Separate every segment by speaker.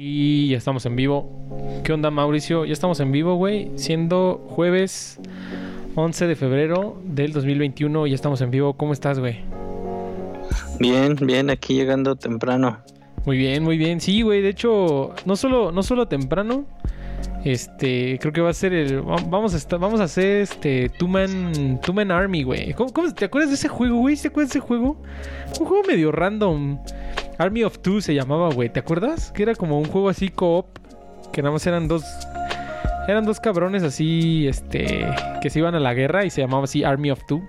Speaker 1: Y ya estamos en vivo. ¿Qué onda, Mauricio? Ya estamos en vivo, güey. Siendo jueves 11 de febrero del 2021. Ya estamos en vivo. ¿Cómo estás, güey?
Speaker 2: Bien, bien, aquí llegando temprano.
Speaker 1: Muy bien, muy bien. Sí, güey. De hecho, no solo, no solo temprano. Este, creo que va a ser el. Vamos a estar, vamos a hacer este. Two Man, Two Man Army, güey. ¿Cómo, cómo, te acuerdas de ese juego, güey? ¿Te acuerdas de ese juego? Un juego medio random. Army of Two se llamaba, güey. ¿Te acuerdas? Que era como un juego así co-op. Que nada más eran dos. Eran dos cabrones así, este. Que se iban a la guerra y se llamaba así Army of Two.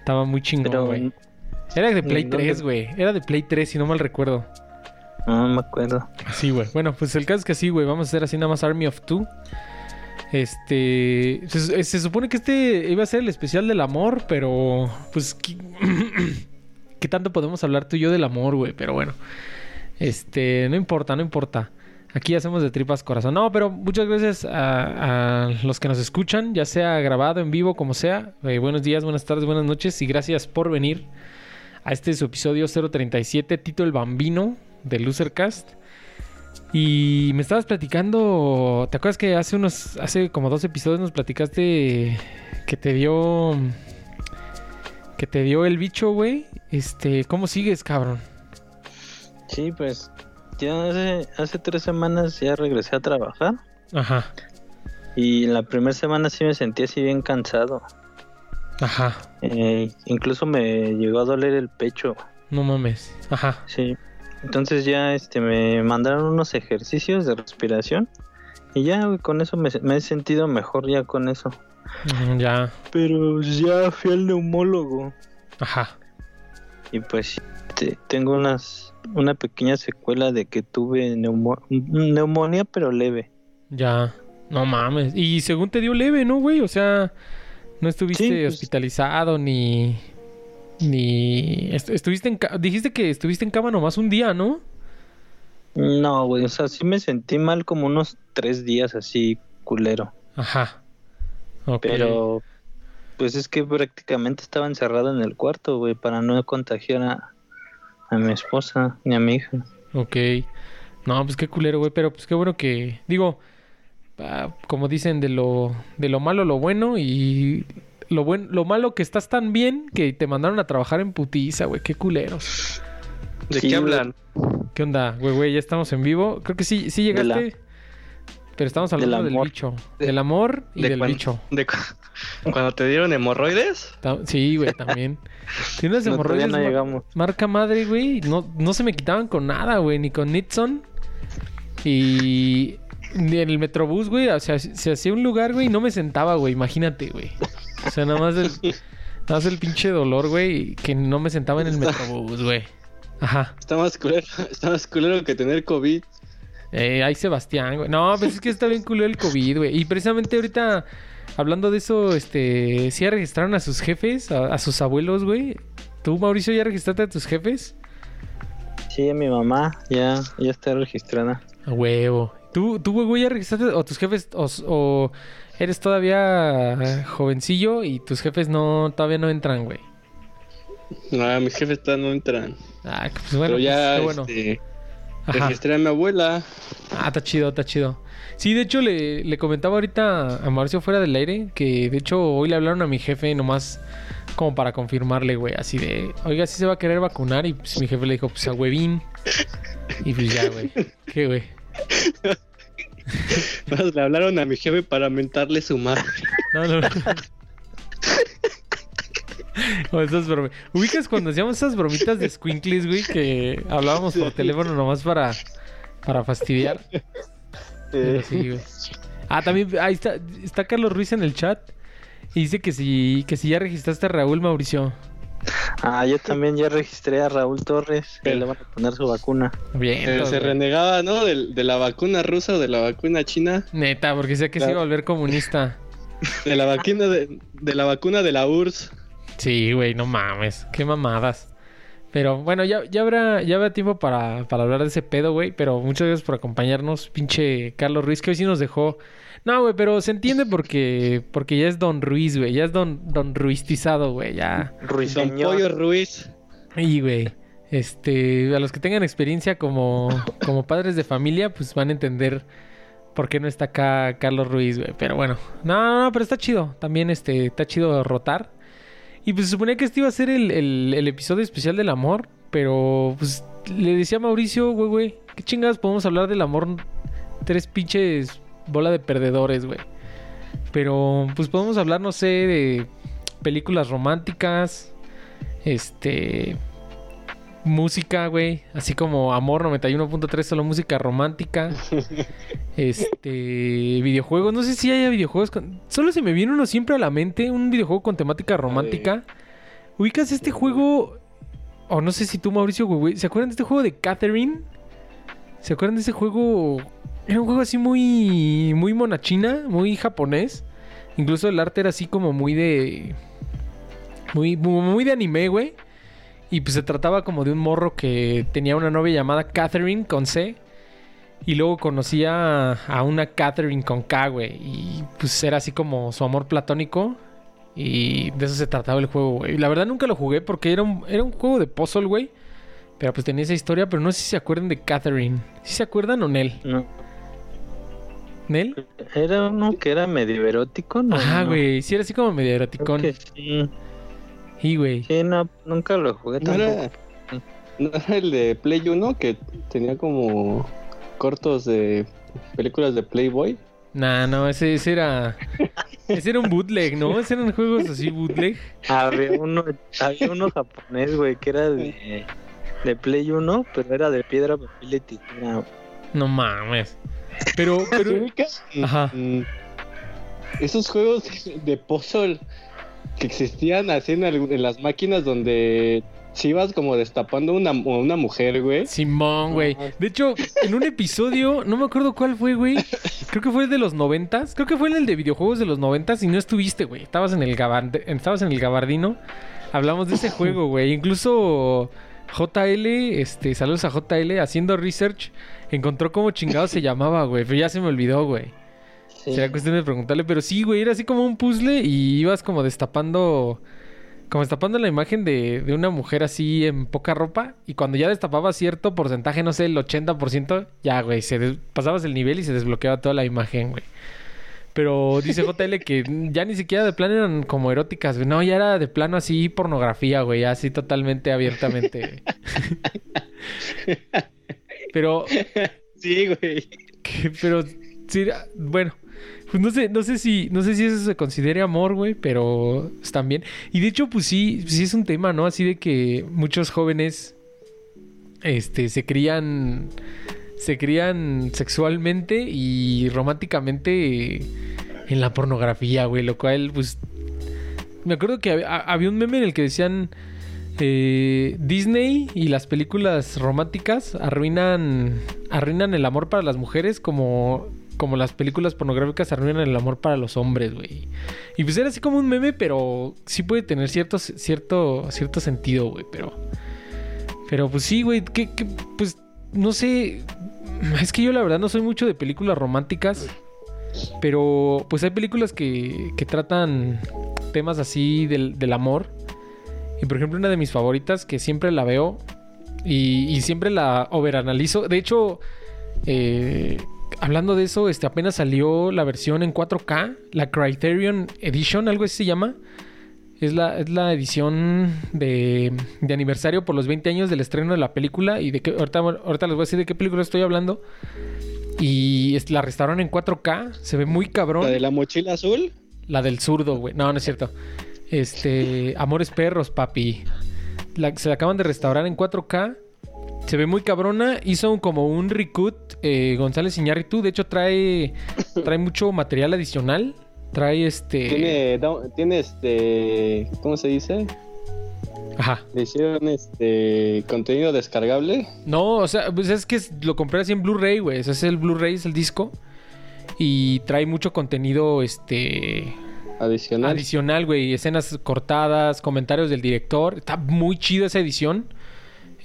Speaker 1: Estaba muy chingón, güey. Era de Play 3, güey. Era de Play 3, si no mal recuerdo.
Speaker 2: No me acuerdo.
Speaker 1: Sí, güey. Bueno, pues el caso es que sí, güey. Vamos a hacer así nada más Army of Two. Este. Se, se, supone que este iba a ser el especial del amor, pero. Pues. ¿qué, ¿qué tanto podemos hablar tú y yo del amor, güey? Pero bueno. Este. No importa, no importa. Aquí hacemos de tripas corazón. No, pero muchas gracias a, a los que nos escuchan, ya sea grabado, en vivo, como sea. Eh, buenos días, buenas tardes, buenas noches y gracias por venir a este su episodio 037, Tito el Bambino de Losercast. Y me estabas platicando, ¿te acuerdas que hace unos, hace como dos episodios nos platicaste que te dio, que te dio el bicho, güey? Este, ¿cómo sigues, cabrón?
Speaker 2: Sí, pues ya hace, hace tres semanas ya regresé a trabajar.
Speaker 1: Ajá.
Speaker 2: Y la primera semana sí me sentí así bien cansado.
Speaker 1: Ajá.
Speaker 2: Eh, incluso me llegó a doler el pecho.
Speaker 1: No mames. Ajá.
Speaker 2: Sí. Entonces ya este me mandaron unos ejercicios de respiración y ya güey, con eso me, me, he sentido mejor ya con eso.
Speaker 1: Mm, ya.
Speaker 2: Pero ya fui al neumólogo.
Speaker 1: Ajá.
Speaker 2: Y pues te, tengo unas una pequeña secuela de que tuve neumo, neumonía pero leve.
Speaker 1: Ya. No mames. Y según te dio leve, ¿no, güey? O sea, no estuviste
Speaker 2: Sí, pues-
Speaker 1: hospitalizado ni ni est- estuviste en ca- dijiste que estuviste en cama nomás un día, ¿no?
Speaker 2: No, güey, o sea, sí me sentí mal como unos tres días así culero.
Speaker 1: Ajá. Ok.
Speaker 2: Pero pues es que prácticamente estaba encerrado en el cuarto, güey, para no contagiar a, a mi esposa ni a mi hija.
Speaker 1: Ok. No, pues qué culero, güey. Pero pues qué bueno que. Digo, ah, como dicen, de lo, de lo malo lo bueno y lo buen, lo malo que estás tan bien que te mandaron a trabajar en putiza, güey. Qué culeros.
Speaker 3: ¿De
Speaker 2: Sí,
Speaker 3: qué hablan?
Speaker 1: ¿Qué onda, güey, güey? Ya estamos en vivo. Creo que sí, sí llegaste. Pero estamos hablando del,
Speaker 2: amor.
Speaker 1: bicho.
Speaker 3: De-
Speaker 1: del amor y
Speaker 3: de
Speaker 1: del
Speaker 3: cuan-
Speaker 1: bicho.
Speaker 3: de cu- cuando te dieron hemorroides.
Speaker 1: Sí, güey, también. Tienes
Speaker 2: No,
Speaker 1: hemorroides.
Speaker 2: no llegamos.
Speaker 1: Marca madre, güey. No, no se me quitaban con nada, güey. Ni con Nixon. Y ni en el metrobús, güey. O sea, se hacía un lugar, güey, y no me sentaba, güey. Imagínate, güey. O sea, nada más el, nada más el pinche dolor, güey. Que no me sentaba en el metrobús, güey. Ajá.
Speaker 3: Está más culero, está más culero que tener COVID.
Speaker 1: Eh, ay, Sebastián, güey. No, pues es que está bien culero el COVID, güey. Y precisamente ahorita, hablando de eso, este... ¿Sí ya registraron a sus jefes? A, a sus abuelos, güey? ¿Tú, Mauricio, ya registraste a tus jefes?
Speaker 2: Sí, mi mamá ya, ya está registrada.
Speaker 1: A huevo. ¿Tú, tú güey, ya registraste o tus jefes o, o eres todavía jovencillo y tus jefes no todavía no entran, güey?
Speaker 3: No, mis jefes todavía no entran.
Speaker 1: Ah, pues bueno,
Speaker 3: Pero ya
Speaker 1: pues, qué bueno.
Speaker 3: este. Registré a mi abuela.
Speaker 1: Ah, está chido, está chido. Sí, de hecho le, le comentaba ahorita a Mauricio fuera del aire que de hecho hoy le hablaron a mi jefe nomás como para confirmarle, güey, así de, oiga, si se va a querer vacunar y pues mi jefe le dijo, pues a huevín. Y pues ya, güey. ¿Qué, güey?
Speaker 3: Más le hablaron a mi jefe para mentarle su madre.
Speaker 1: No, no, no. O esas bromi- ¿Ubicas cuando hacíamos esas bromitas de squinkles, güey? Que hablábamos por teléfono nomás para, para fastidiar. Pero sí, güey. Ah, también, ahí está, está Carlos Ruiz en el chat. Y dice que si, que si ya registraste a Raúl Mauricio.
Speaker 2: Ah, yo también ya registré a Raúl Torres, que le van a poner su vacuna.
Speaker 1: Bien.
Speaker 3: Eh, se renegaba, ¿no? De, de la vacuna rusa o de la vacuna china.
Speaker 1: Neta, porque sé que se iba a volver comunista.
Speaker 3: De la vacuna de, de la vacuna de la URSS.
Speaker 1: Sí, güey, no mames. Qué mamadas. Pero bueno, ya, ya habrá, ya habrá tiempo para, para hablar de ese pedo, güey. Pero muchas gracias por acompañarnos, pinche Carlos Ruiz, que hoy sí nos dejó. No, güey, pero se entiende porque, porque ya es Don Ruiz, güey. Ya es Don, don Ruiztizado, güey. Ya.
Speaker 3: Son
Speaker 2: Ruiseñor.
Speaker 3: Pollo Ruiz.
Speaker 1: Y, güey. Este, a los que tengan experiencia como, como padres de familia, pues van a entender por qué no está acá Carlos Ruiz, güey. Pero bueno, no, no, no, pero está chido. También este, está chido rotar. Y pues se suponía que este iba a ser el, el- episodio especial del amor. Pero pues le decía a Mauricio, güey, güey, ¿qué chingadas podemos hablar del amor? Tres pinches bola de perdedores, güey. Pero pues podemos hablar, no sé, de películas románticas. Este. Música, güey. Así como Amor 91.3, solo música romántica. Este. Videojuegos. No sé si haya videojuegos. con- Solo se me viene uno siempre a la mente. Un videojuego con temática romántica. ¿Ubicas este juego? O no sé si tú, Mauricio, güey. ¿Se acuerdan de este juego de Catherine? ¿Se acuerdan de ese juego? Era un juego así muy. Muy monachina, muy japonés. Incluso el arte era así como muy de. Muy, muy, muy de anime, güey. Y pues se trataba como de un morro que tenía una novia llamada Catherine con C. Y luego conocía a una Catherine con K, güey. Y pues era así como su amor platónico. Y de eso se trataba el juego, güey. La verdad nunca lo jugué porque era un, era un juego de puzzle, güey. Pero pues tenía esa historia, pero no sé si se acuerdan de Catherine. ¿Sí se acuerdan o Nel?
Speaker 2: No.
Speaker 1: ¿Nel?
Speaker 2: Era uno que era medio erótico, ¿no?
Speaker 1: Ajá, güey. Sí, era así como medio
Speaker 2: Creo
Speaker 1: eroticón.
Speaker 2: que sí.
Speaker 1: Sí, güey.
Speaker 2: Sí, no, nunca lo jugué
Speaker 3: ¿No
Speaker 2: tampoco.
Speaker 3: era, ¿No era el de Play 1 que tenía como cortos de películas de Playboy?
Speaker 1: Nah, no, ese, ese era. Ese era un bootleg, ¿no? Ese eran juegos así bootleg.
Speaker 2: Había uno, había uno japonés, güey, que era de, de Play 1, pero era de piedra, papel y tijera.
Speaker 1: No mames. Pero? Ajá.
Speaker 3: Esos juegos de puzzle que existían así en, en las máquinas donde si ibas como destapando una, una mujer, güey.
Speaker 1: Simón, güey. De hecho, en un episodio, no me acuerdo cuál fue, güey. Creo que fue el de los noventas. Creo que fue el de videojuegos de los noventas y no estuviste, güey. Estabas en el gabard- estabas en el gabardino. Hablamos de ese juego, güey. Incluso JL, este, saludos a JL, haciendo research, encontró cómo chingado se llamaba, güey. Pero ya se me olvidó, güey.
Speaker 2: Sí.
Speaker 1: Será cuestión de preguntarle, pero sí, güey, era así como un puzzle y ibas como destapando, como destapando la imagen de, de una mujer así en poca ropa y cuando ya destapaba cierto porcentaje, no sé, el 80%, ya, güey, se des- pasabas el nivel y se desbloqueaba toda la imagen, güey. Pero dice JL que ya ni siquiera de plano eran como eróticas, güey. No, ya era de plano así pornografía, güey, así totalmente abiertamente. güey. Pero
Speaker 3: Sí, güey.
Speaker 1: que- pero sí, bueno, pues no sé, no sé si, no sé si eso se considere amor, güey, pero están bien. Y de hecho, pues sí, sí es un tema, ¿no? Así de que muchos jóvenes, este, se crían, se crían sexualmente y románticamente en la pornografía, güey, lo cual, pues, me acuerdo que hab- había un meme en el que decían eh, Disney y las películas románticas arruinan arruinan el amor para las mujeres como como las películas pornográficas arruinan el amor para los hombres, güey. Y pues era así como un meme, pero sí puede tener cierto cierto cierto sentido, güey, pero pero pues sí, güey, que, pues no sé, es que yo la verdad no soy mucho de películas románticas, pero pues hay películas que, que tratan temas así del, del amor. Y por ejemplo, una de mis favoritas que siempre la veo y, y siempre la overanalizo. De hecho, eh, hablando de eso, este apenas salió la versión en 4K, la Criterion Edition, algo así se llama. Es la, es la edición de, de aniversario por los 20 años del estreno de la película. Y de que ahorita, ahorita les voy a decir de qué película estoy hablando. Y la restauraron en 4K. Se ve muy cabrón.
Speaker 3: La de la mochila azul.
Speaker 1: La del zurdo, güey. No, no es cierto. Este, Amores Perros, papi. La- se la acaban de restaurar en 4K. Se ve muy cabrona. Hizo un- como un recut eh, González Iñárritu. De hecho, trae, trae mucho material adicional. Trae este.
Speaker 3: Tiene, este, ¿cómo se dice?
Speaker 1: Ajá.
Speaker 3: Le hicieron este contenido descargable.
Speaker 1: No, o sea, pues es que lo compré así en Blu-ray, güey. Es el Blu-ray, es el disco. Y trae mucho contenido, este.
Speaker 3: Adicional.
Speaker 1: Adicional, güey. Escenas cortadas, comentarios del director. Está muy chida esa edición.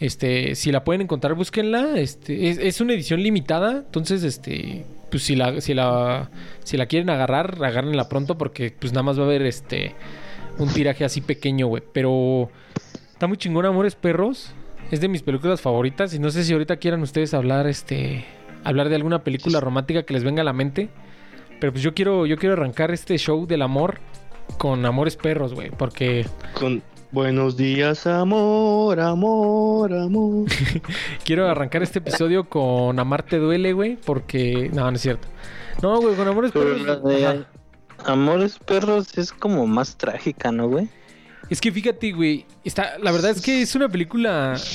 Speaker 1: Este, si la pueden encontrar, búsquenla. Este, es, es una edición limitada. Entonces, este, pues si la, si la, si la quieren agarrar, agárrenla pronto porque pues nada más va a haber este un tiraje así pequeño, güey. Pero está muy chingón, Amores Perros. Es de mis películas favoritas y no sé si ahorita quieran ustedes hablar, este, hablar de alguna película romántica que les venga a la mente. Pero pues yo quiero, yo quiero arrancar este show del amor con Amores Perros, güey, porque
Speaker 3: Con buenos días, amor, amor, amor.
Speaker 1: quiero arrancar este episodio con Amarte duele, güey, porque no, no es cierto. No, güey, con Amores
Speaker 2: Pero
Speaker 1: Perros.
Speaker 2: de. Amores Perros es como más trágica, ¿no, güey?
Speaker 1: Es que fíjate, güey, está, la verdad es que es una película.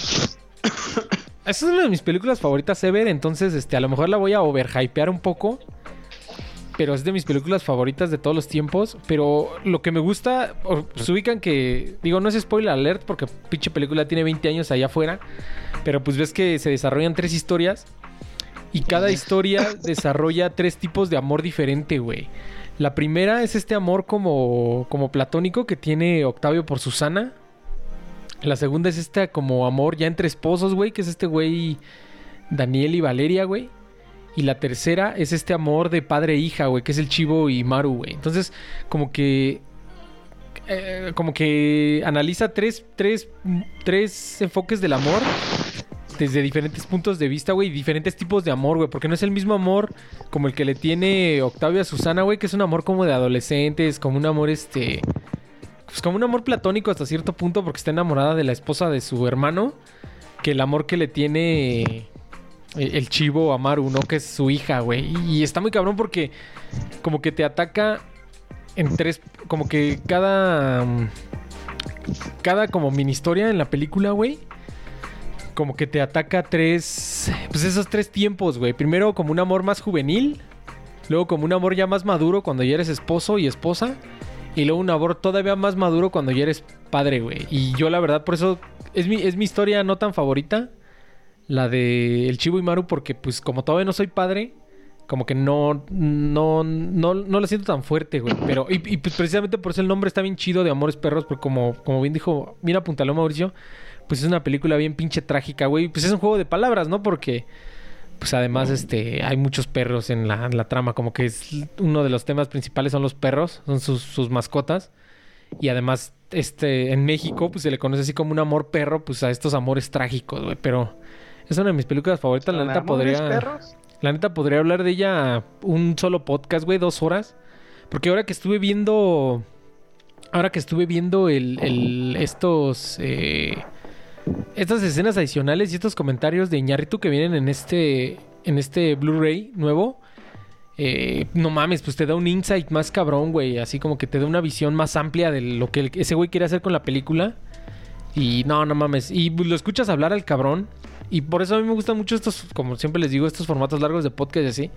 Speaker 1: Es una de mis películas favoritas ever, entonces este, a lo mejor la voy a overhypear un poco. Pero es de mis películas favoritas de todos los tiempos. Pero lo que me gusta, se ubican que, digo, no es spoiler alert porque pinche película tiene 20 años allá afuera. Pero pues ves que se desarrollan tres historias. Y cada historia desarrolla tres tipos de amor diferente, güey. La primera es este amor como, como platónico que tiene Octavio por Susana. La segunda es este como amor ya entre esposos, güey, que es este güey Daniel y Valeria, güey. Y la tercera es este amor de padre e hija, güey, que es el Chivo y Maru, güey. Entonces, como que... eh, como que analiza tres, tres, tres enfoques del amor desde diferentes puntos de vista, güey, diferentes tipos de amor, güey, porque no es el mismo amor como el que le tiene Octavio a Susana, güey, que es un amor como de adolescentes, como un amor, este, pues como un amor platónico hasta cierto punto, porque está enamorada de la esposa de su hermano, que el amor que le tiene el chivo a Maru, ¿no? Que es su hija, güey, y está muy cabrón porque como que te ataca en tres, como que cada, mm, cada como mini historia en la película, güey como que te ataca tres. Pues esos tres tiempos, güey. Primero como un amor más juvenil. Luego como un amor ya más maduro cuando ya eres esposo y esposa. Y luego un amor todavía más maduro cuando ya eres padre, güey. Y yo la verdad, por eso es mi, es mi historia no tan favorita. La de El Chivo y Maru, porque pues como todavía no soy padre, como que no, no, no, no la siento tan fuerte, güey. Pero, y, y, pues precisamente por eso el nombre está bien chido de Amores Perros, porque como, como bien dijo, mira, apuntaló Mauricio, pues es una película bien pinche trágica, güey. Pues es un juego de palabras, ¿no? Porque, pues además, este, hay muchos perros en la, trama. Como que uno de los temas principales son los perros, son sus, sus mascotas. Y además, este, en México, pues se le conoce así como un amor perro, pues a estos amores trágicos, güey. Pero es una de mis películas favoritas. La neta
Speaker 4: ¿Amores
Speaker 1: podría.
Speaker 4: perros?
Speaker 1: La neta podría hablar de ella un solo podcast, güey, dos horas. Porque ahora que estuve viendo. Ahora que estuve viendo el, el- estos. eh, estas escenas adicionales y estos comentarios de Iñárritu que vienen en este. En este Blu-ray nuevo. eh, no mames, pues te da un insight más cabrón, güey. Así como que te da una visión más amplia de lo que el- ese güey quiere hacer con la película. Y no, no mames. Y lo escuchas hablar al cabrón. Y por eso a mí me gustan mucho estos, como siempre les digo, estos formatos largos de podcast y así.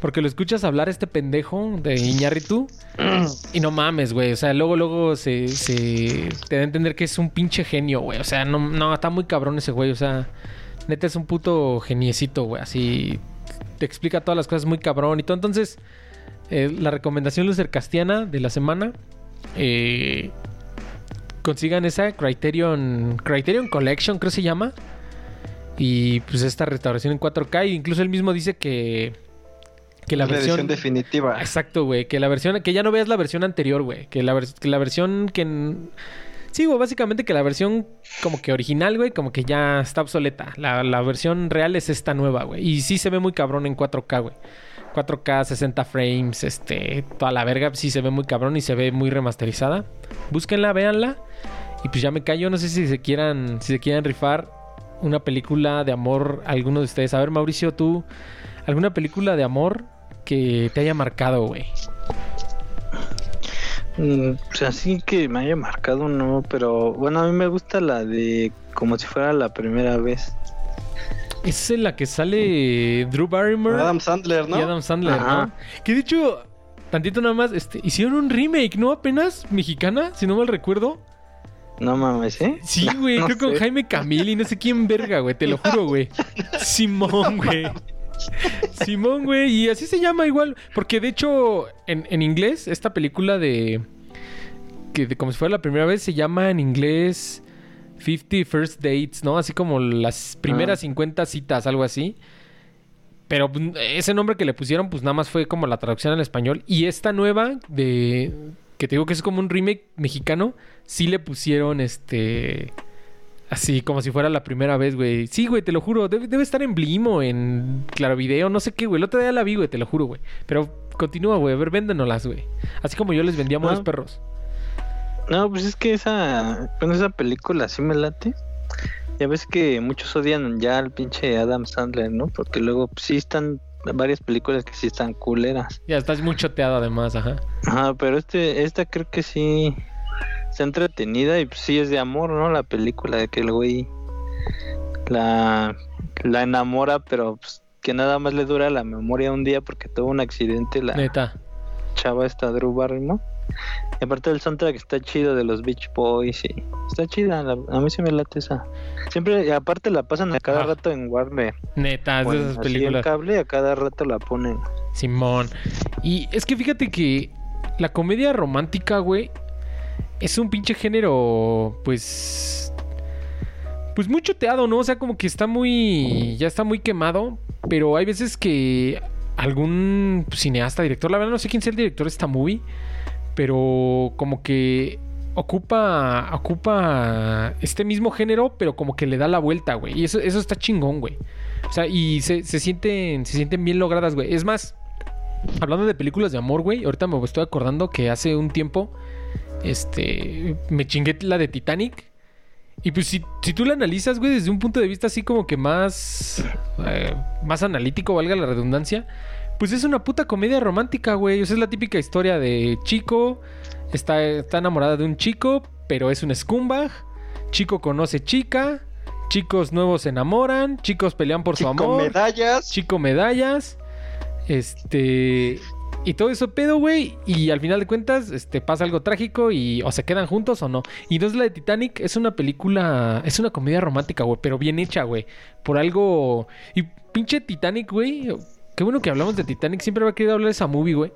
Speaker 1: Porque lo escuchas hablar este pendejo de Iñárritu. y no mames, güey. O sea, luego, luego se, se te da a entender que es un pinche genio, güey. O sea, no, no, está muy cabrón ese güey. O sea, neta es un puto geniecito, güey. Así te explica todas las cosas muy cabrón y todo. Entonces, eh, la recomendación Lucer Castiana de la semana. Eh, consigan esa Criterion Criterion Collection, creo se llama. Y pues esta restauración en 4K. E incluso él mismo dice que, que la
Speaker 4: La
Speaker 1: versión.
Speaker 4: definitiva.
Speaker 1: Exacto, güey. Que la versión. Que ya no veas la versión anterior, güey. Que la, vers- que la versión que. Sí, güey, básicamente que la versión como que original, güey, como que ya está obsoleta. La, la versión real es esta nueva, güey. Y sí se ve muy cabrón en 4K, güey. 4K, 60 frames, este, toda la verga, sí se ve muy cabrón y se ve muy remasterizada. Búsquenla, véanla. Y pues ya me callo, no sé si se quieran, si se quieran rifar una película de amor alguno de ustedes. A ver, Mauricio, tú, ¿alguna película de amor que te haya marcado, güey?
Speaker 2: Mm, Pues así que me haya marcado, no, pero bueno, a mí me gusta la de como si fuera la primera vez.
Speaker 1: Es en la que sale Drew Barrymore
Speaker 4: Adam Sandler, ¿no?
Speaker 1: y Adam Sandler,
Speaker 2: Ajá.
Speaker 1: ¿no? Que de hecho, tantito nada más, este, hicieron un remake, ¿no? Apenas mexicana, si no mal recuerdo.
Speaker 2: No mames, ¿eh?
Speaker 1: Sí, güey,
Speaker 2: No
Speaker 1: creo con. Jaime Camil y no sé quién verga, güey, te lo juro, güey. Simón, güey. Simón, güey, y así se llama igual, porque de hecho en, en inglés esta película de que de- como si fuera la primera vez se llama en inglés 50 First Dates, ¿no? Así como las primeras
Speaker 2: Ah.
Speaker 1: 50 citas, algo así. Pero pues, ese nombre que le pusieron, pues nada más fue como la traducción al español. Y esta nueva, de que te digo que es como un remake mexicano, sí le pusieron este Así como si fuera la primera vez, güey. Sí, güey, te lo juro. Debe, debe estar en Blimo, en Claro Video, no sé qué, güey. El otro día la vi, güey, te lo juro, güey. Pero continúa, güey. A ver, véndenoslas, güey. Así como yo les vendía a
Speaker 2: Ah.
Speaker 1: los perros.
Speaker 2: No, pues es que esa, bueno, esa película sí me late. Ya ves que muchos odian ya al pinche Adam Sandler, ¿no? Porque luego pues, sí están varias películas que sí están culeras.
Speaker 1: Ya estás muy choteado además, ajá.
Speaker 2: Ajá, pero este, esta creo que sí está entretenida y pues, sí es de amor, ¿no? La película de que el güey la, la enamora, pero pues, que nada más le dura la memoria un día porque tuvo un accidente la
Speaker 1: Neta.
Speaker 2: chava esta Drew Barrymore. Y aparte el soundtrack está chido de los Beach Boys y está chida, la- a mí sí me late esa. Siempre, y aparte la pasan a cada
Speaker 1: Ajá.
Speaker 2: rato en Warner.
Speaker 1: Neta, es
Speaker 2: o
Speaker 1: de esas películas.
Speaker 2: cable a cada rato la ponen.
Speaker 1: Simón. Y es que fíjate que la comedia romántica, güey, es un pinche género, pues. Pues muy choteado, ¿no? O sea, como que está muy. Ya está muy quemado. Pero hay veces que algún cineasta, director, la verdad no sé quién sea el director de esta movie. Pero como que ocupa. Ocupa este mismo género, pero como que le da la vuelta, güey. Y eso, eso está chingón, güey. O sea, y se, se sienten. Se sienten bien logradas, güey. Es más, hablando de películas de amor, güey. Ahorita me estoy acordando que hace un tiempo. Este. Me chingué la de Titanic. Y pues si, si tú la analizas, güey, desde un punto de vista así como que más. eh, más analítico, valga la redundancia. Pues es una puta comedia romántica, güey. O sea, es la típica historia de chico. Está, está enamorada de un chico, pero es un scumbag. Chico conoce chica. Chicos nuevos se enamoran. Chicos pelean por su
Speaker 3: Chico
Speaker 1: amor.
Speaker 3: medallas.
Speaker 1: Chico medallas. Este. Y todo eso pedo, güey. Y al final de cuentas, este, pasa algo trágico y o se quedan juntos o no. Y entonces la de Titanic es una película. Es una comedia romántica, güey. Pero bien hecha, güey. Por algo. Y pinche Titanic, güey. Qué bueno que hablamos de Titanic. Siempre me ha querido hablar de esa movie, güey.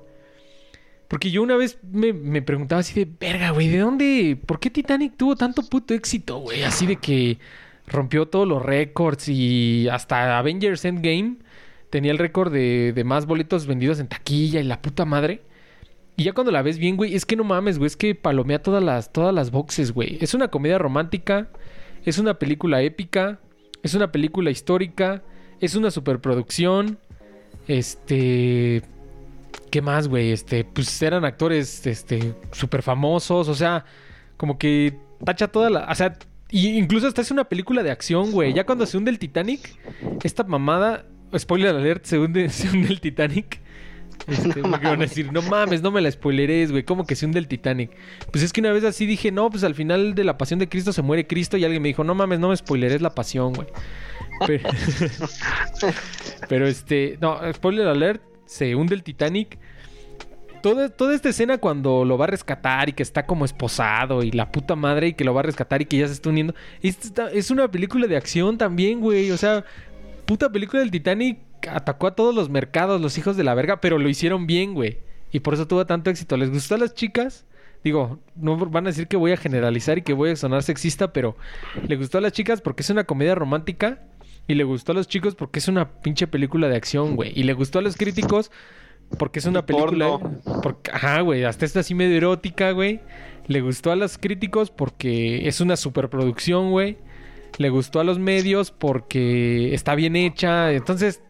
Speaker 1: Porque yo una vez me, me preguntaba así de, verga, güey, ¿de dónde? ¿Por qué Titanic tuvo tanto puto éxito, güey? Así de que rompió todos los récords y hasta Avengers Endgame tenía el récord de, de más boletos vendidos en taquilla y la puta madre. Y ya cuando la ves bien, güey, es que no mames, güey, es que palomea todas las, todas las boxes, güey. Es una comedia romántica, es una película épica, es una película histórica, es una superproducción. Este. ¿Qué más, güey? Este, pues eran actores, este, súper famosos, o sea, como que tacha toda la. O sea, y incluso hasta es una película de acción, güey. Ya cuando se hunde el Titanic, esta mamada, spoiler alert, se hunde, se hunde el Titanic. Este, porque van a decir, no mames, no me la spoileres, güey. ¿Cómo que se hunde el Titanic? Pues es que una vez así dije, no, pues al final de la pasión de Cristo se muere Cristo. Y alguien me dijo, no mames, no me spoileres la pasión, güey. Pero, pero este, no, spoiler alert, se hunde el Titanic. Toda, toda esta escena cuando lo va a rescatar y que está como esposado y la puta madre y que lo va a rescatar y que ya se está hundiendo. Esta es una película de acción también, güey. O sea, puta película del Titanic atacó a todos los mercados, los hijos de la verga, pero lo hicieron bien, güey. Y por eso tuvo tanto éxito. ¿Les gustó a las chicas? Digo, no van a decir que voy a generalizar y que voy a sonar sexista, pero le gustó a las chicas porque es una comedia romántica. Y le gustó a los chicos porque es una pinche película de acción, güey. Y le gustó a los críticos porque es una película. Porque, ajá, güey. Hasta está así medio erótica, güey. Le gustó a los críticos porque es una superproducción, güey. Le gustó a los medios porque está bien hecha. Entonces,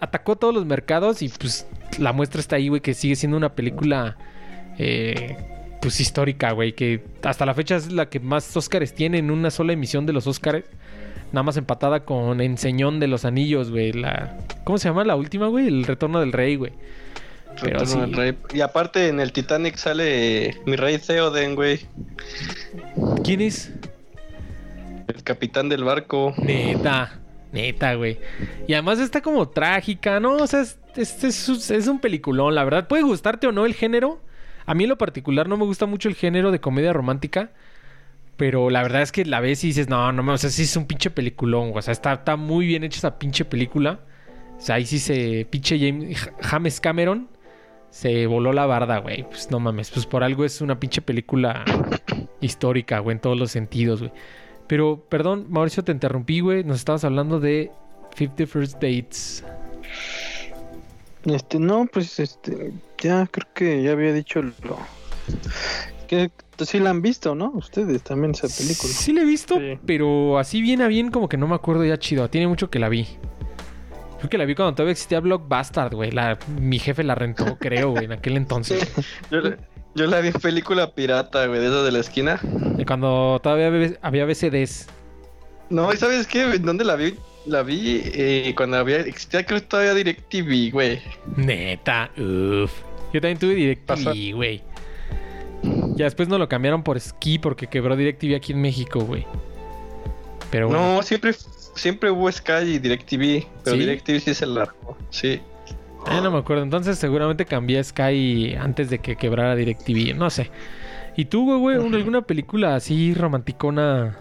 Speaker 1: atacó todos los mercados y pues la muestra está ahí, güey, que sigue siendo una película. Eh, pues histórica, güey. Que hasta la fecha es la que más Óscares tiene en una sola emisión de los Óscares. Nada más empatada con Enseñón de los Anillos, güey. La... ¿Cómo se llama la última, güey? El Retorno del Rey, güey. Pero
Speaker 3: Retorno
Speaker 1: sí.
Speaker 3: del Rey. Y aparte en el Titanic sale mi rey Theoden, güey.
Speaker 1: ¿Quién es?
Speaker 3: El capitán del barco.
Speaker 1: Neta. Neta, güey. Y además está como trágica, ¿no? O sea, es, es- es un peliculón, la verdad. Puede gustarte o no el género. A mí en lo particular no me gusta mucho el género de comedia romántica. Pero la verdad es que la ves y dices, no, no, o sea, sí es un pinche peliculón. O sea, está, está muy bien hecha esa pinche película. O sea, ahí sí se. Pinche James, James Cameron se voló la barda, güey. Pues no mames, pues por algo es una pinche película histórica, güey, en todos los sentidos, güey. Pero, perdón, Mauricio, te interrumpí, güey. Nos estabas hablando de 50 First Dates.
Speaker 2: Este, no, pues este, ya creo que ya había dicho lo Que sí la han visto, ¿no? Ustedes también esa película.
Speaker 1: Sí la he visto,
Speaker 3: Sí.
Speaker 1: pero así bien a bien como que no me acuerdo ya chido. Tiene mucho que la vi. Creo que la vi cuando todavía existía Blockbuster, güey. La, mi jefe la rentó, creo, güey, en aquel entonces.
Speaker 4: Yo, la- yo la vi en película pirata, güey, de esa de la esquina.
Speaker 1: Y Cuando todavía había- VCDs.
Speaker 4: No, ¿y sabes qué? ¿Dónde la vi? La vi eh, cuando había, existía creo que todavía DirecTV, güey.
Speaker 1: Neta, uff. Yo también tuve DirecTV, güey. Ya después no lo cambiaron por Ski porque quebró DirecTV aquí en México, güey. Pero bueno.
Speaker 4: No, siempre, siempre hubo Sky y DirecTV, pero
Speaker 1: ¿Sí?
Speaker 4: DirecTV sí se largó, sí.
Speaker 1: Ah, no me acuerdo. Entonces seguramente cambié a Sky antes de que quebrara DirecTV. No sé. ¿Y tú, güey, güey? un- ¿Alguna película así romanticona?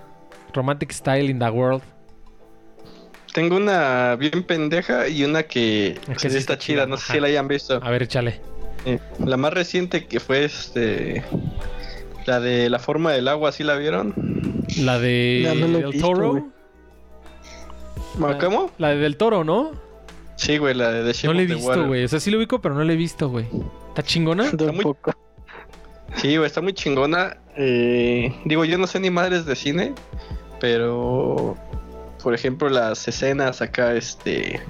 Speaker 1: Romantic Style in the World.
Speaker 4: Tengo una bien pendeja y una que,
Speaker 1: que
Speaker 4: sí
Speaker 1: sí
Speaker 4: está
Speaker 1: está
Speaker 4: chida,
Speaker 1: chida,
Speaker 4: no sé
Speaker 1: ajá.
Speaker 4: si la hayan visto.
Speaker 1: A ver, échale.
Speaker 4: Eh, la más reciente que fue este... La de la forma del agua, ¿sí la vieron?
Speaker 1: La de
Speaker 2: No, no la
Speaker 1: Del
Speaker 2: visto,
Speaker 1: Toro. Ah.
Speaker 4: ¿Cómo?
Speaker 1: La de Del Toro, ¿no?
Speaker 4: Sí, güey, la de The Shape
Speaker 1: No la he visto, güey. O sea, sí lo ubico, pero no la he visto, güey. ¿Está chingona?
Speaker 2: Un
Speaker 4: muy-. Sí, güey, está muy chingona. Eh, digo, yo no sé ni madres de cine, pero por ejemplo las escenas acá, este,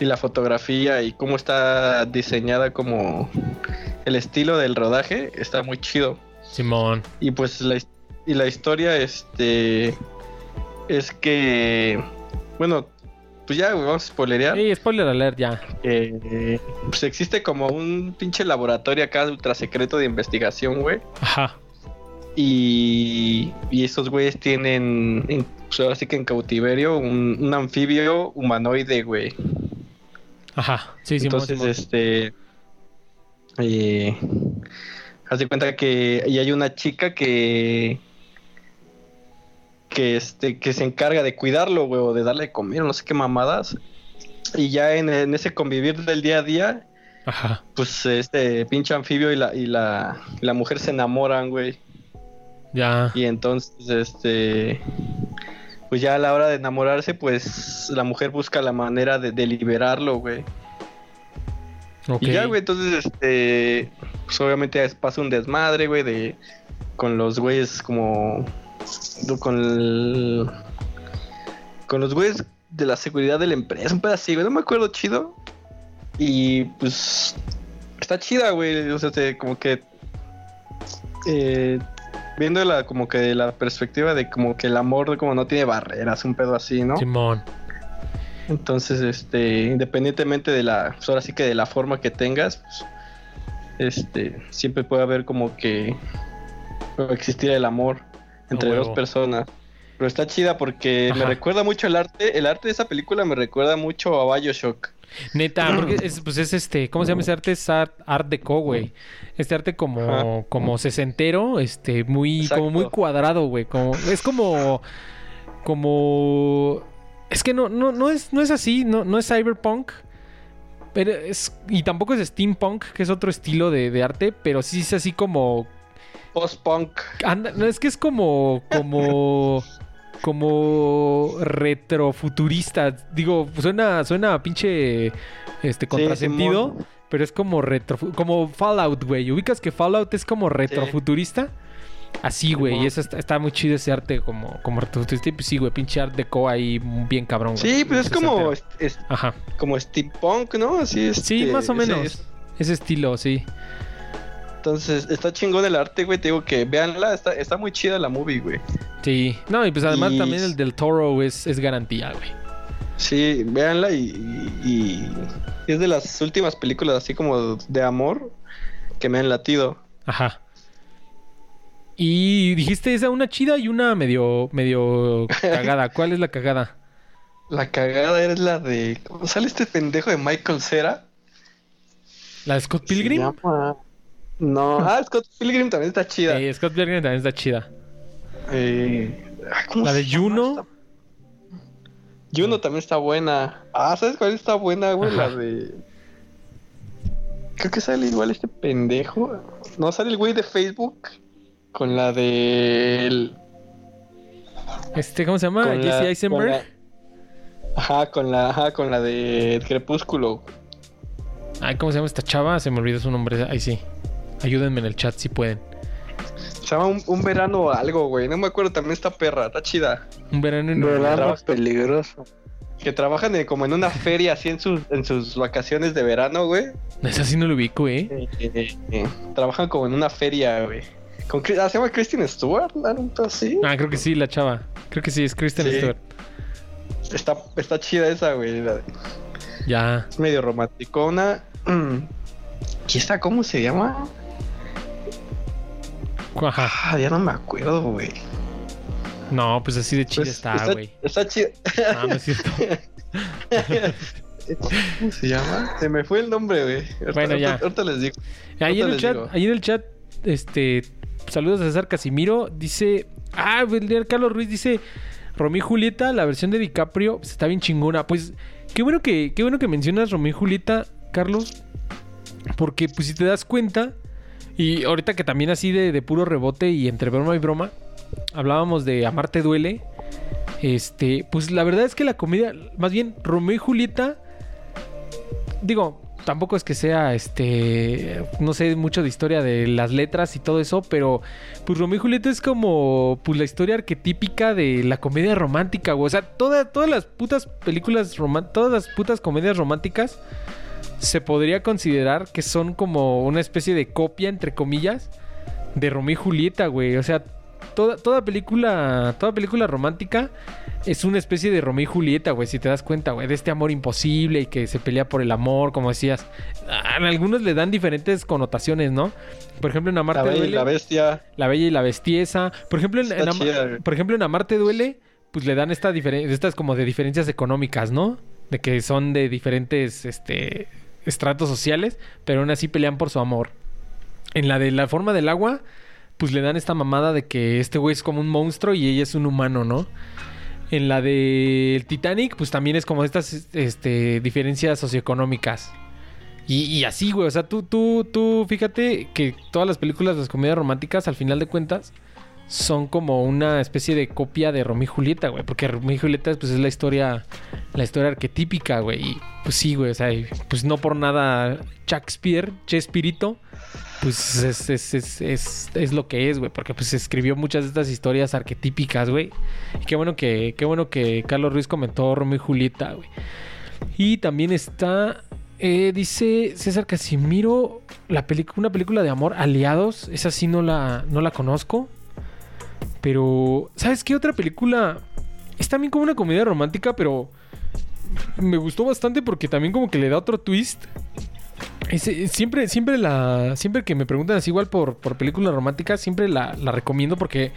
Speaker 4: y la fotografía y cómo está diseñada como el estilo del rodaje, está muy chido.
Speaker 1: Simón.
Speaker 4: Y pues la, y la historia, este, es que, bueno, pues ya, vamos a spoilerear.
Speaker 1: Ey, spoiler alert ya.
Speaker 4: Eh, pues existe como un pinche laboratorio acá ultra secreto de investigación, güey.
Speaker 1: Ajá.
Speaker 4: Y, y estos güeyes tienen, en- pues ahora sí que en cautiverio, un, un anfibio humanoide, güey.
Speaker 1: Ajá. Sí, Simón.
Speaker 4: Entonces,
Speaker 1: Simón.
Speaker 4: este. Eh, haz de cuenta que y hay una chica que. Que, este, que se encarga de cuidarlo, güey, o de darle de comer, no sé qué mamadas. Y ya en, en ese convivir del día a día,
Speaker 1: Ajá.
Speaker 4: pues este pinche anfibio y la, y la, y la mujer se enamoran, güey.
Speaker 1: Ya.
Speaker 4: Y entonces, este. Pues ya a la hora de enamorarse, pues la mujer busca la manera de, de liberarlo, güey.
Speaker 1: Ok.
Speaker 4: Y ya, güey, entonces, este. Pues obviamente pasa un desmadre, güey, de. Con los güeyes como. Con el. Con los güeyes de la seguridad de la empresa, un pedacito, güey, no me acuerdo chido. Y pues. Está chida, güey, o sea, te- como que. Eh, viéndola como que de la perspectiva de como que el amor como no tiene barreras, un pedo así, ¿no?
Speaker 1: Simón.
Speaker 4: Entonces, este, independientemente de la, pues ahora sí que de la forma que tengas, pues, este, siempre puede haber como que existir el amor entre dos personas. Pero está chida porque me recuerda mucho el arte, el arte de esa película me recuerda mucho a Bioshock.
Speaker 1: Neta, porque es, pues es este, ¿cómo se llama ese arte? Es art, art deco, güey. Este arte como,
Speaker 4: Ajá.
Speaker 1: como sesentero, este, muy,
Speaker 4: Exacto.
Speaker 1: como muy cuadrado, güey. Como, es como, como, es que no, no, no es, no es así, no, no es cyberpunk. Pero es, y tampoco es steampunk, que es otro estilo de, de arte, pero sí es así como
Speaker 4: Post-punk.
Speaker 1: No, es que es como. como. como retrofuturista. Digo, suena, suena a pinche este contrasentido. Pero es como retro. Como Fallout, güey. ¿Ubicas que Fallout es como retrofuturista? Así, güey. Y eso está, está muy chido ese arte como, como retrofuturista. Y pues sí, güey. Pinche art deco ahí bien cabrón.
Speaker 4: Sí, pues es como,
Speaker 1: Sesentero.
Speaker 4: es- es-
Speaker 1: Ajá.
Speaker 4: como steampunk, ¿no? Así es.
Speaker 1: Sí, más o menos. Ese estilo, sí.
Speaker 4: Entonces, está chingón el arte, güey. Te digo que véanla, está, está muy chida la movie, güey.
Speaker 1: Sí. No, y pues además
Speaker 4: Y-
Speaker 1: también el del Toro es, es garantía, güey.
Speaker 4: Sí, véanla y, y- y es de las últimas películas así como de amor que me han latido.
Speaker 1: Ajá. Y dijiste esa una chida y una medio medio cagada. ¿Cuál es la cagada?
Speaker 4: La cagada es la de... ¿Cómo sale este pendejo de Michael Cera?
Speaker 1: ¿La de Scott
Speaker 4: Se
Speaker 1: Pilgrim?
Speaker 4: llama- No, ah, Scott Pilgrim también está chida.
Speaker 1: Eh, Scott Pilgrim también está chida.
Speaker 4: Eh, ah, ¿cómo
Speaker 1: La de Juno.
Speaker 4: Juno también está buena. Ah, ¿sabes cuál está buena, güey?
Speaker 1: Ajá.
Speaker 4: La de... Creo que sale igual este pendejo. No, sale el güey de Facebook con la de... el-
Speaker 1: Este, ¿cómo se llama?
Speaker 4: con
Speaker 1: Jesse
Speaker 4: la-
Speaker 1: Eisenberg.
Speaker 4: con la- Ajá, con la, ajá, con la de Crepúsculo.
Speaker 1: Ay, ¿cómo se llama esta chava? Se me olvidó su nombre. Ahí sí. Ayúdenme en el chat si pueden.
Speaker 4: Se llama un, un verano algo, güey. No me acuerdo, también está perra, está chida.
Speaker 1: Un verano en
Speaker 2: Verano
Speaker 4: trabajo.
Speaker 2: peligroso.
Speaker 4: Que trabajan en- como en una feria así en sus, en sus vacaciones de verano, güey.
Speaker 1: Esa sí no lo ubico, ¿eh?
Speaker 4: Eh, eh, eh, trabajan como en una feria, güey. Con, ah, se llama Kristen Stewart, ¿no? así.
Speaker 1: Ah, creo que sí, la chava. Creo que sí, es Kristen
Speaker 4: Sí.
Speaker 1: Stewart.
Speaker 4: Está, está chida esa, güey.
Speaker 1: Ya.
Speaker 4: Es medio romanticona. ¿Y esta cómo se llama?
Speaker 1: Ajá.
Speaker 4: Ah, ya no me acuerdo, güey.
Speaker 1: No, pues así de chida
Speaker 4: Pues,
Speaker 1: está, güey.
Speaker 4: Está chida.
Speaker 1: Ah, no es cierto.
Speaker 4: ¿Cómo se llama? Se me fue el nombre, güey. Ahorita-
Speaker 1: Bueno, ya.
Speaker 4: ahorita- Ahorita les digo.
Speaker 1: Ahí en el chat,
Speaker 4: digo.
Speaker 1: ahí en el chat, este, saludos a César Casimiro. Dice, ah, Carlos Ruiz dice, Romeo y Julieta, la versión de DiCaprio, pues, está bien chingona. Pues, qué bueno que, qué bueno que mencionas Romeo y Julieta, Carlos, porque pues si te das cuenta, y ahorita que también así de, de puro rebote y entre broma y broma, hablábamos de Amarte duele. Este, pues la verdad es que la comedia, más bien Romeo y Julieta, digo, tampoco es que sea, este, no sé mucho de historia de las letras y todo eso, pero pues Romeo y Julieta es como, pues la historia arquetípica de la comedia romántica. O sea, toda- todas las putas películas, román- todas las putas comedias románticas se podría considerar que son como una especie de copia, entre comillas, de Romeo y Julieta, güey. O sea, toda, toda película, toda película romántica es una especie de Romeo y Julieta, güey, si te das cuenta, güey, de este amor imposible y que se pelea por el amor, como decías. A algunos le dan diferentes connotaciones, ¿no? Por ejemplo, en
Speaker 4: La
Speaker 1: Amarte
Speaker 4: Bella y la bestia.
Speaker 1: La Bella y la Bestiesa. Por ejemplo, en, en
Speaker 4: chida,
Speaker 1: por ejemplo, en Amarte duele, pues le dan esta estas como de diferencias económicas, ¿no? De que son de diferentes este estratos sociales, pero aún así pelean por su amor. En la de la forma del agua, pues le dan esta mamada de que este güey es como un monstruo y ella es un humano, ¿no? En la de el Titanic, pues también es como estas este, diferencias socioeconómicas. Y, y así, güey. O sea, tú, tú, tú, fíjate que todas las películas de las comedias románticas, al final de cuentas, son como una especie de copia de Romeo y Julieta, güey. Porque Romeo y Julieta, pues, es la historia, la historia arquetípica, güey. Y pues sí, güey. O sea, pues no por nada Shakespeare, Chespirito, pues es, es, es, es, lo que es, güey. Porque pues escribió muchas de estas historias arquetípicas, güey. Y qué bueno que, qué bueno que Carlos Ruiz comentó Romeo y Julieta, güey. Y también está, eh, dice César Casimiro, la una película de amor, Aliados. Esa sí no la, no la conozco. Pero, ¿sabes qué otra película? Es también como una comedia romántica, pero me gustó bastante porque también como que le da otro twist. Siempre, siempre la. Siempre que me preguntan así igual por, por películas románticas, siempre la, la recomiendo porque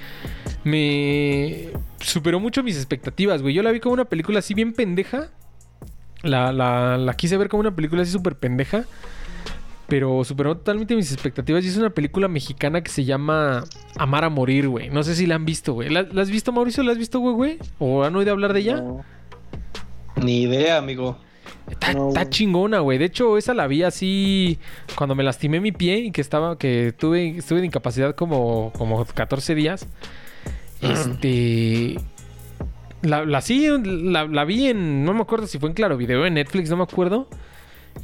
Speaker 1: me superó mucho mis expectativas, güey. Yo la vi como una película así bien pendeja. La, la, la quise ver como una película así súper pendeja. Pero superó totalmente mis expectativas. Y es una película mexicana que se llama Amar a Morir, güey. No sé si la han visto, güey. ¿La, la has visto, Mauricio? ¿La has visto, güey, güey? ¿O han oído hablar de ella?
Speaker 2: No.
Speaker 4: Ni idea, amigo.
Speaker 1: Está,
Speaker 2: No,
Speaker 1: está
Speaker 2: güey.
Speaker 1: chingona, güey. De hecho, esa la vi así cuando me lastimé mi pie y que estaba, que tuve, estuve de incapacidad como, como 14 días. Este. La, la sí, la, la vi en. No me acuerdo si fue en Claro Video, en Netflix, no me acuerdo.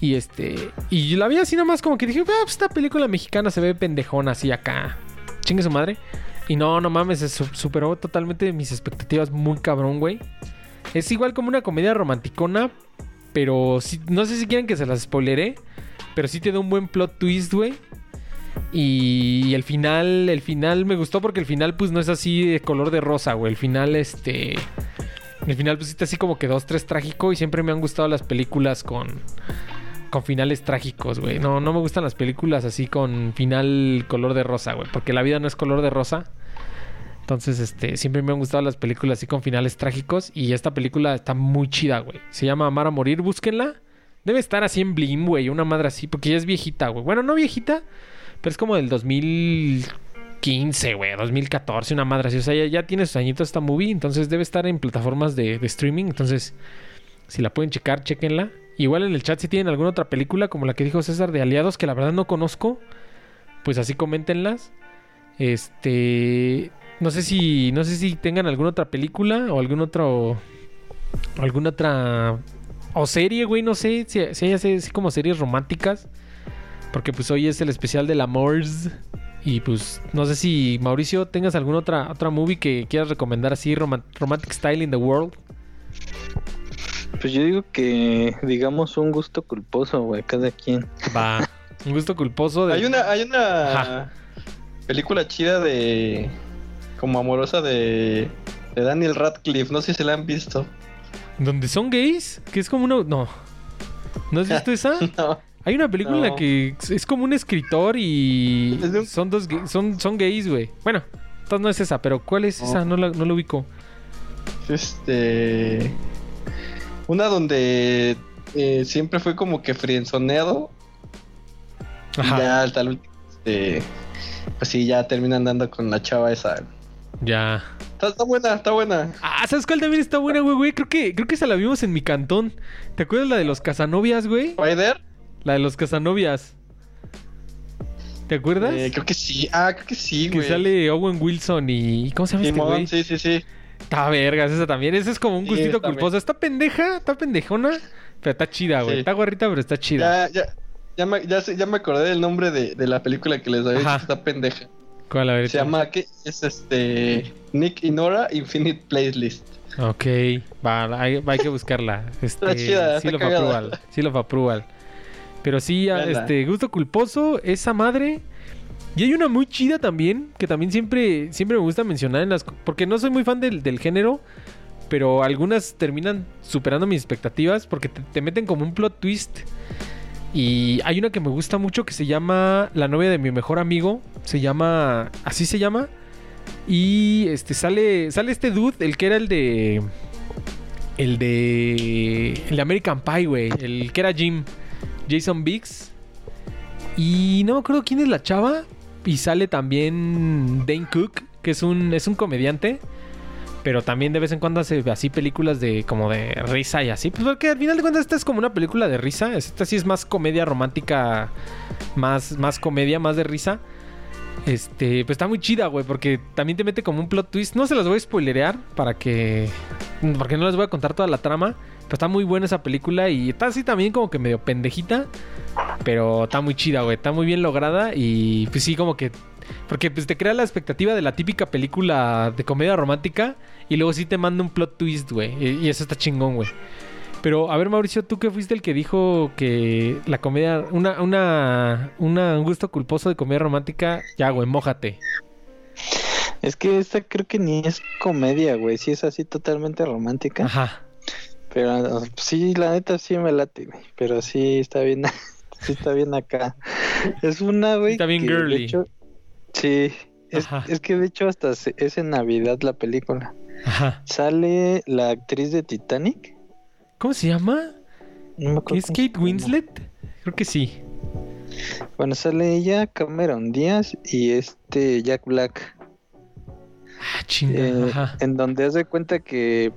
Speaker 1: Y este. Y la vi así nada más como que dije, ah, pues esta película mexicana se ve pendejona así acá. Chingue su madre. Y no, no mames, se su- superó totalmente mis expectativas muy cabrón, güey. Es igual como una comedia romanticona, pero sí- no sé si quieren que se las spoileré, pero sí tiene un buen plot twist, güey. Y el final, el final me gustó porque el final pues no es así de color de rosa, güey. El final, este... El final pues sí está así como que dos, tres trágico y siempre me han gustado las películas con... Con finales trágicos, güey. No, no me gustan las películas así con final color de rosa, güey. Porque la vida no es color de rosa. Entonces, este, siempre me han gustado las películas así con finales trágicos. Y esta película está muy chida, güey. Se llama Amar a Morir, búsquenla. Debe estar así en Blim, güey. Una madre así, porque ya es viejita, güey. Bueno, no viejita, pero es como del 2015, güey. 2014, una madre así. O sea, ya, tiene sus añitos esta movie. Entonces debe estar en plataformas de, de streaming. Entonces, si la pueden checar, chequenla. Igual en el chat si tienen alguna otra película, como la que dijo César de Aliados, que la verdad no conozco. Pues así coméntenlas. Este. No sé si. No sé si tengan alguna otra película o algún otro. Alguna otra. O serie, güey, no sé. Si, si hay así, como series románticas. Porque pues hoy es el especial del Amors. Y pues, no sé si Mauricio tengas alguna otra, otra movie que quieras recomendar así, roman- Romantic Style in the World.
Speaker 2: Pues yo digo que, digamos, un gusto culposo, güey, cada quien.
Speaker 1: Va. Un gusto culposo de.
Speaker 4: Hay una, hay una
Speaker 1: Ajá.
Speaker 4: película chida de. como amorosa de. de Daniel Radcliffe. No sé si se la han visto.
Speaker 1: ¿Donde son gays? Que es como una. No. ¿No has visto esa?
Speaker 4: No.
Speaker 1: Hay una película en la que es como un escritor y
Speaker 4: Es de un-
Speaker 1: son dos son, son gays, güey. Bueno, entonces no es esa, pero ¿cuál es
Speaker 4: No.
Speaker 1: esa? No la, no la ubico.
Speaker 4: Este. Una donde eh, siempre fue como que frienzoneado. Y
Speaker 1: Ajá.
Speaker 4: ya hasta el último. Este, pues sí, ya terminan dando con la chava esa.
Speaker 1: Ya.
Speaker 4: Está, está buena, está buena.
Speaker 1: Ah, ¿sabes cuál también está buena, güey, güey? Creo que, creo que esa la vimos en mi cantón. ¿Te acuerdas la de los Casanovias, güey?
Speaker 4: ¿Spider?
Speaker 1: La de los Casanovias. ¿Te acuerdas?
Speaker 4: Eh, creo que sí. Ah, creo que sí,
Speaker 1: que
Speaker 4: güey.
Speaker 1: sale Owen Wilson y... ¿Cómo se llama este
Speaker 4: Simón,
Speaker 1: güey?
Speaker 4: sí, sí, sí.
Speaker 1: Está vergas esa también. Esa es como un gustito culposo. Está pendeja, está pendejona, pero está chida, güey.
Speaker 4: Sí.
Speaker 1: Está guarrita, pero está chida.
Speaker 4: Ya, ya, ya me, ya, me acordé del nombre de, de la película que les había dicho está pendeja.
Speaker 1: ¿Cuál? A ver,
Speaker 4: Se llama, ¿qué? Es este... Nick y Nora Infinite Playlist.
Speaker 1: Ok, va, hay, hay que buscarla. Este,
Speaker 4: Está chida,
Speaker 1: sí
Speaker 4: está
Speaker 1: lo aprueban, sí lo aprueban. Pero sí, este, gusto culposo, esa madre. Y hay una muy chida también, que también siempre, siempre me gusta mencionar en las... Porque no soy muy fan del, del género, pero algunas terminan superando mis expectativas porque te, te meten como un plot twist. Y hay una que me gusta mucho que se llama La novia de mi mejor amigo. Se llama... Así se llama. Y este sale. Sale este dude, el que era el de. El de. El de American Pie, güey. El que era Jim. Jason Biggs. Y no me acuerdo quién es la chava. Y sale también Dane Cook, que es un, es un comediante. Pero también de vez en cuando hace así películas de como de risa y así. Pues porque al final de cuentas esta es como una película de risa. Esta sí es más comedia romántica. Más, más comedia, más de risa. Este, pues está muy chida, güey, porque también te mete como un plot twist. No se las voy a spoilerear para que. Porque no les voy a contar toda la trama. Pero está muy buena esa película y está así también como que medio pendejita. Pero está muy chida, güey. Está muy bien lograda y pues sí, como que. Porque pues te crea la expectativa de la típica película de comedia romántica y luego sí te manda un plot twist, güey. Y, y eso está chingón, güey. Pero, a ver, Mauricio, tú que fuiste el que dijo que la comedia, una, una, una, un gusto culposo de comedia romántica, ya, güey, mójate.
Speaker 2: Es que esta creo que ni es comedia, güey. Sí es así totalmente romántica.
Speaker 1: Ajá.
Speaker 2: Pero sí, la neta sí me late, güey. Pero sí está bien, sí está bien acá. Es una, güey.
Speaker 1: Está bien
Speaker 2: que, de
Speaker 1: girly.
Speaker 2: hecho, sí. Es, que de hecho hasta se- es en Navidad la película.
Speaker 1: Ajá.
Speaker 2: Sale la actriz de Titanic.
Speaker 1: ¿Cómo se llama?
Speaker 2: No me acuerdo
Speaker 1: ¿Qué es Kate. Winslet? Creo que sí.
Speaker 2: Bueno, sale ella, Cameron Díaz y este Jack Black.
Speaker 1: Ah, chinga.
Speaker 2: Eh,
Speaker 1: Ajá.
Speaker 2: en donde hace cuenta que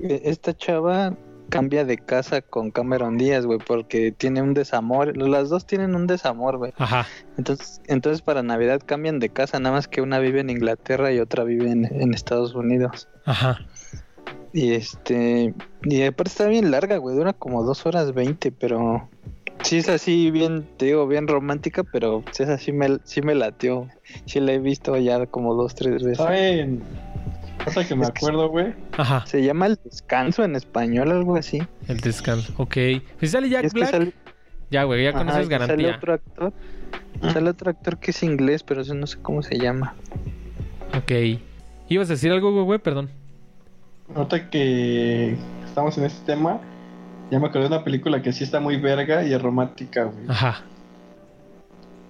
Speaker 2: eh, esta chava cambia de casa con Cameron Díaz, güey, porque tiene un desamor. Las dos tienen un desamor, güey.
Speaker 1: Ajá.
Speaker 2: Entonces, entonces para Navidad cambian de casa, nada más que una vive en Inglaterra y otra vive en, en Estados Unidos.
Speaker 1: Ajá.
Speaker 2: Y este, y aparte está bien larga, güey, dura como dos horas veinte, pero sí es así bien, te digo, bien romántica, pero sí es así me, sí me latió. Sí la he visto ya como dos, tres veces.
Speaker 4: ¿Saben? Cosa que me acuerdo, güey.
Speaker 1: Ajá.
Speaker 2: Se llama El Descanso en español, algo así.
Speaker 1: El descanso. Ok. Pues sale Jack Black.
Speaker 2: sale,
Speaker 1: Ya, güey, ya con
Speaker 2: ajá,
Speaker 1: eso es
Speaker 2: y Sale
Speaker 1: garantía.
Speaker 2: otro actor. Sale otro actor que es inglés, pero eso no sé cómo se llama.
Speaker 1: Ok. ¿Ibas a decir algo, güey, güey? Perdón.
Speaker 4: Ahorita que estamos en este tema, ya me acordé de una película que sí está muy verga y es romántica, güey.
Speaker 1: Ajá.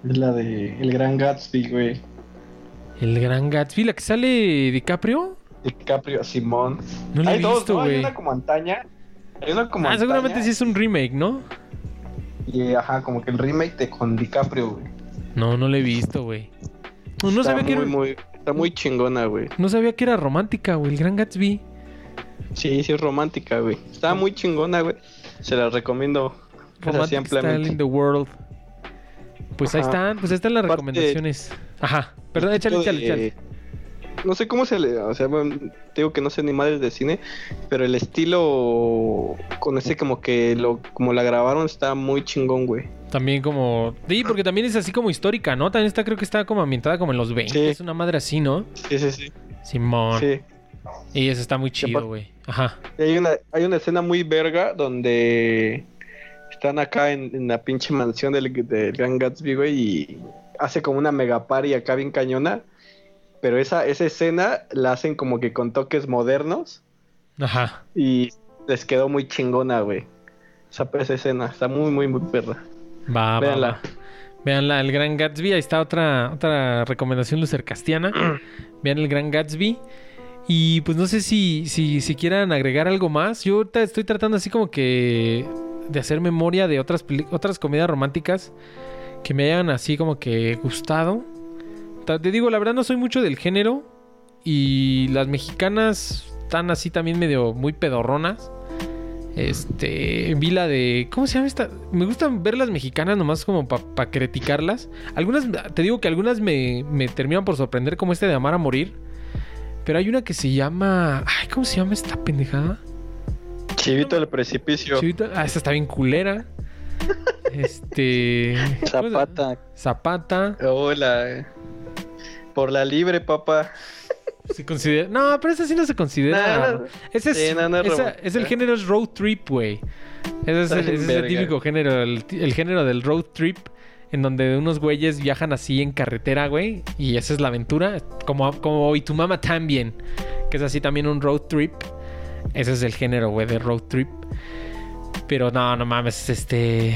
Speaker 4: Es la de El Gran Gatsby, güey.
Speaker 1: El gran Gatsby, la que sale DiCaprio.
Speaker 4: DiCaprio, Simón.
Speaker 1: No la he
Speaker 4: Hay dos,
Speaker 1: visto,
Speaker 4: ¿no? Hay una como antaña. Hay una como
Speaker 1: Ah, seguramente sí es un remake, ¿no?
Speaker 4: Y ajá, como que el remake de con DiCaprio, güey.
Speaker 1: No, no la he visto, güey. No, sabía que
Speaker 2: muy,
Speaker 1: era,
Speaker 2: muy, está muy chingona, güey.
Speaker 1: no sabía que era romántica, güey. El gran Gatsby.
Speaker 2: Sí, sí es romántica, güey. Está muy chingona, güey. Se la recomiendo.
Speaker 1: Romantic Style in the World. Pues ahí están, pues ahí están las
Speaker 2: Aparte-
Speaker 1: recomendaciones. Ajá. Perdón, échale, échale, échale.
Speaker 4: No sé cómo se le, o sea, bueno, digo que no sé ni madres de cine, pero el estilo con ese como que lo, como la grabaron está muy chingón, güey.
Speaker 1: También como... Sí, porque también es así como histórica, ¿no? También está, creo que está como ambientada como en los 20.
Speaker 4: Sí.
Speaker 1: Es una madre así, ¿no?
Speaker 4: Sí, sí, sí.
Speaker 1: Simón.
Speaker 4: Sí.
Speaker 1: Y eso está muy chido, güey. Ajá.
Speaker 4: Hay una, hay una escena muy verga donde están acá en, en la pinche mansión del, del Gran Gatsby, güey, y hace como una mega party acá bien cañona. Pero esa, esa escena la hacen como que con toques modernos
Speaker 1: Ajá.
Speaker 4: y les quedó muy chingona, güey. Esa, esa escena está muy, muy, muy perra.
Speaker 1: Va,
Speaker 4: Véanla.
Speaker 1: va. Véanla, el Gran Gatsby. Ahí está otra, otra recomendación lucercastiana. Vean el Gran Gatsby. Y pues no sé si, si, si quieran agregar algo más. Yo ahorita estoy tratando así como que de hacer memoria de otras, otras comedias románticas que me hayan así como que gustado. Te digo, la verdad no soy mucho del género. Y las mexicanas están así también medio muy pedorronas. Este, vi la de. ¿Cómo se llama esta? Me gustan ver las mexicanas nomás como para criticarlas. Algunas, te digo que algunas me, me terminan por sorprender, como este de Amar a Morir. Pero hay una que se llama. Ay, ¿cómo se llama esta pendejada?
Speaker 4: Chivito del precipicio.
Speaker 1: Chivito- Ah, esta está bien culera. Este.
Speaker 2: Zapata.
Speaker 1: Zapata.
Speaker 4: Hola. Por la libre, papá.
Speaker 1: Se considera. No, pero esa sí no se considera.
Speaker 4: No.
Speaker 1: Ese es,
Speaker 4: Sí, no, no es
Speaker 1: esa-
Speaker 4: romántica.
Speaker 1: es el género es road trip, güey. Ese es, el, ese es el
Speaker 4: Verga.
Speaker 1: típico género, el género del road trip, en donde unos güeyes viajan así en carretera, güey, y esa es la aventura, como, como y tu mamá también, que es así también un road trip. Ese es el género, güey, de road trip. Pero no, no mames, este.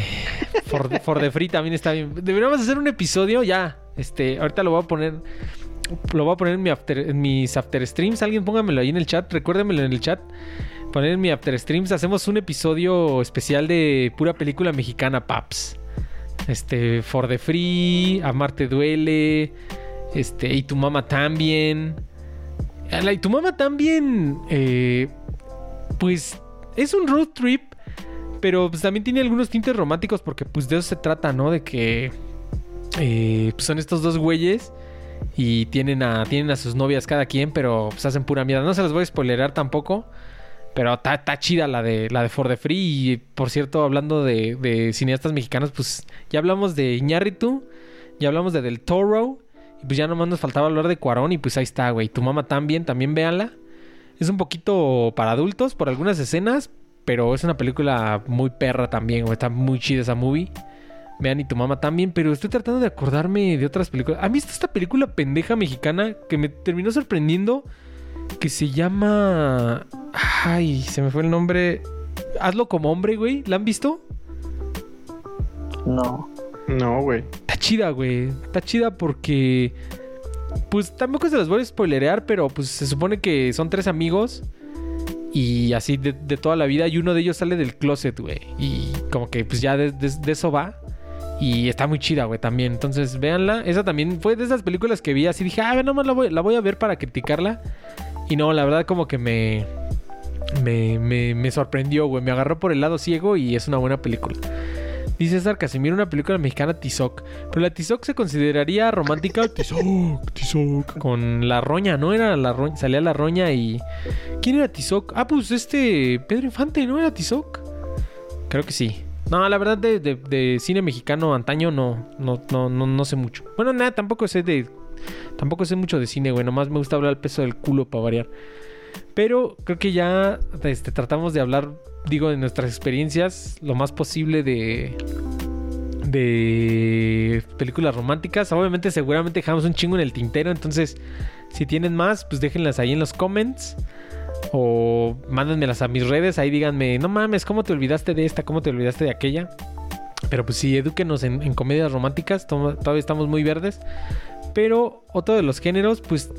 Speaker 1: For, for the Free también está bien. Deberíamos hacer un episodio ya. Este, ahorita lo voy a poner. Lo voy a poner en, after- mis after streams. Alguien póngamelo ahí en el chat. Recuérdemelo en el chat. Poner en mi after streams. Hacemos un episodio especial de pura película mexicana, paps. Este, For the Free, Amarte Duele. Este, y tu mamá también. Y tu mamá también. eh, pues es un road trip. Pero pues también tiene algunos tintes románticos porque pues de eso se trata, ¿no? De que eh, pues, son estos dos güeyes y tienen a, tienen a sus novias cada quien, pero pues hacen pura mierda. No se las voy a spoilerar tampoco. Pero está chida la de la de For the Free. Y por cierto, hablando de, cineastas mexicanos, pues ya hablamos de Iñárritu, ya hablamos de Del Toro. Y pues ya nomás nos faltaba hablar de Cuarón. Y pues ahí está, güey. Tu mamá también, también véanla. Es un poquito para adultos por algunas escenas. Pero es una película muy perra también. Está muy chida esa movie. Vean y tu mamá también. Pero estoy tratando de acordarme de otras películas. ¿Han visto esta película pendeja mexicana que me terminó sorprendiendo? Que se llama. Ay, se me fue el nombre. Hazlo como hombre, güey. ¿La han visto?
Speaker 2: No.
Speaker 4: No, güey.
Speaker 1: Está chida, güey. Está chida porque. Pues tampoco se las voy a spoilerear, pero pues se supone que son tres amigos. Y así de, de toda la vida. Y uno de ellos sale del closet, güey. Y como que pues ya de, de- de eso va. Y está muy chida, güey, también. Entonces, véanla. Esa también fue de esas películas que vi así. Dije, ah, nomás la voy, la voy a ver para criticarla. Y no, la verdad como que me... Me, me, me sorprendió, güey. Me agarró por el lado ciego y es una buena película. Dice César Casimiro, una película mexicana Tizoc. Pero la Tizoc se consideraría romántica. Tizoc, Tizoc. Con la roña, ¿no? Era la roña. Salía la roña y. ¿Quién era Tizoc? Ah, pues este. Pedro Infante, ¿no era Tizoc? Creo que sí. No, la verdad de, de- cine mexicano antaño no, no, no, no, no sé mucho. Bueno, nada, tampoco sé de. Tampoco sé mucho de cine, güey. Nomás me gusta hablar al peso del culo para variar. Pero creo que ya este, tratamos de hablar, digo, de nuestras experiencias lo más posible de, de películas románticas. Obviamente, seguramente dejamos un chingo en el tintero. Entonces, si tienen más, pues déjenlas ahí en los comments. O mándenmelas a mis redes. Ahí díganme, no mames, ¿cómo te olvidaste de esta? ¿Cómo te olvidaste de aquella? Pero pues sí, edúquenos en, en comedias románticas. to- Todavía estamos muy verdes. Pero otro de los géneros, pues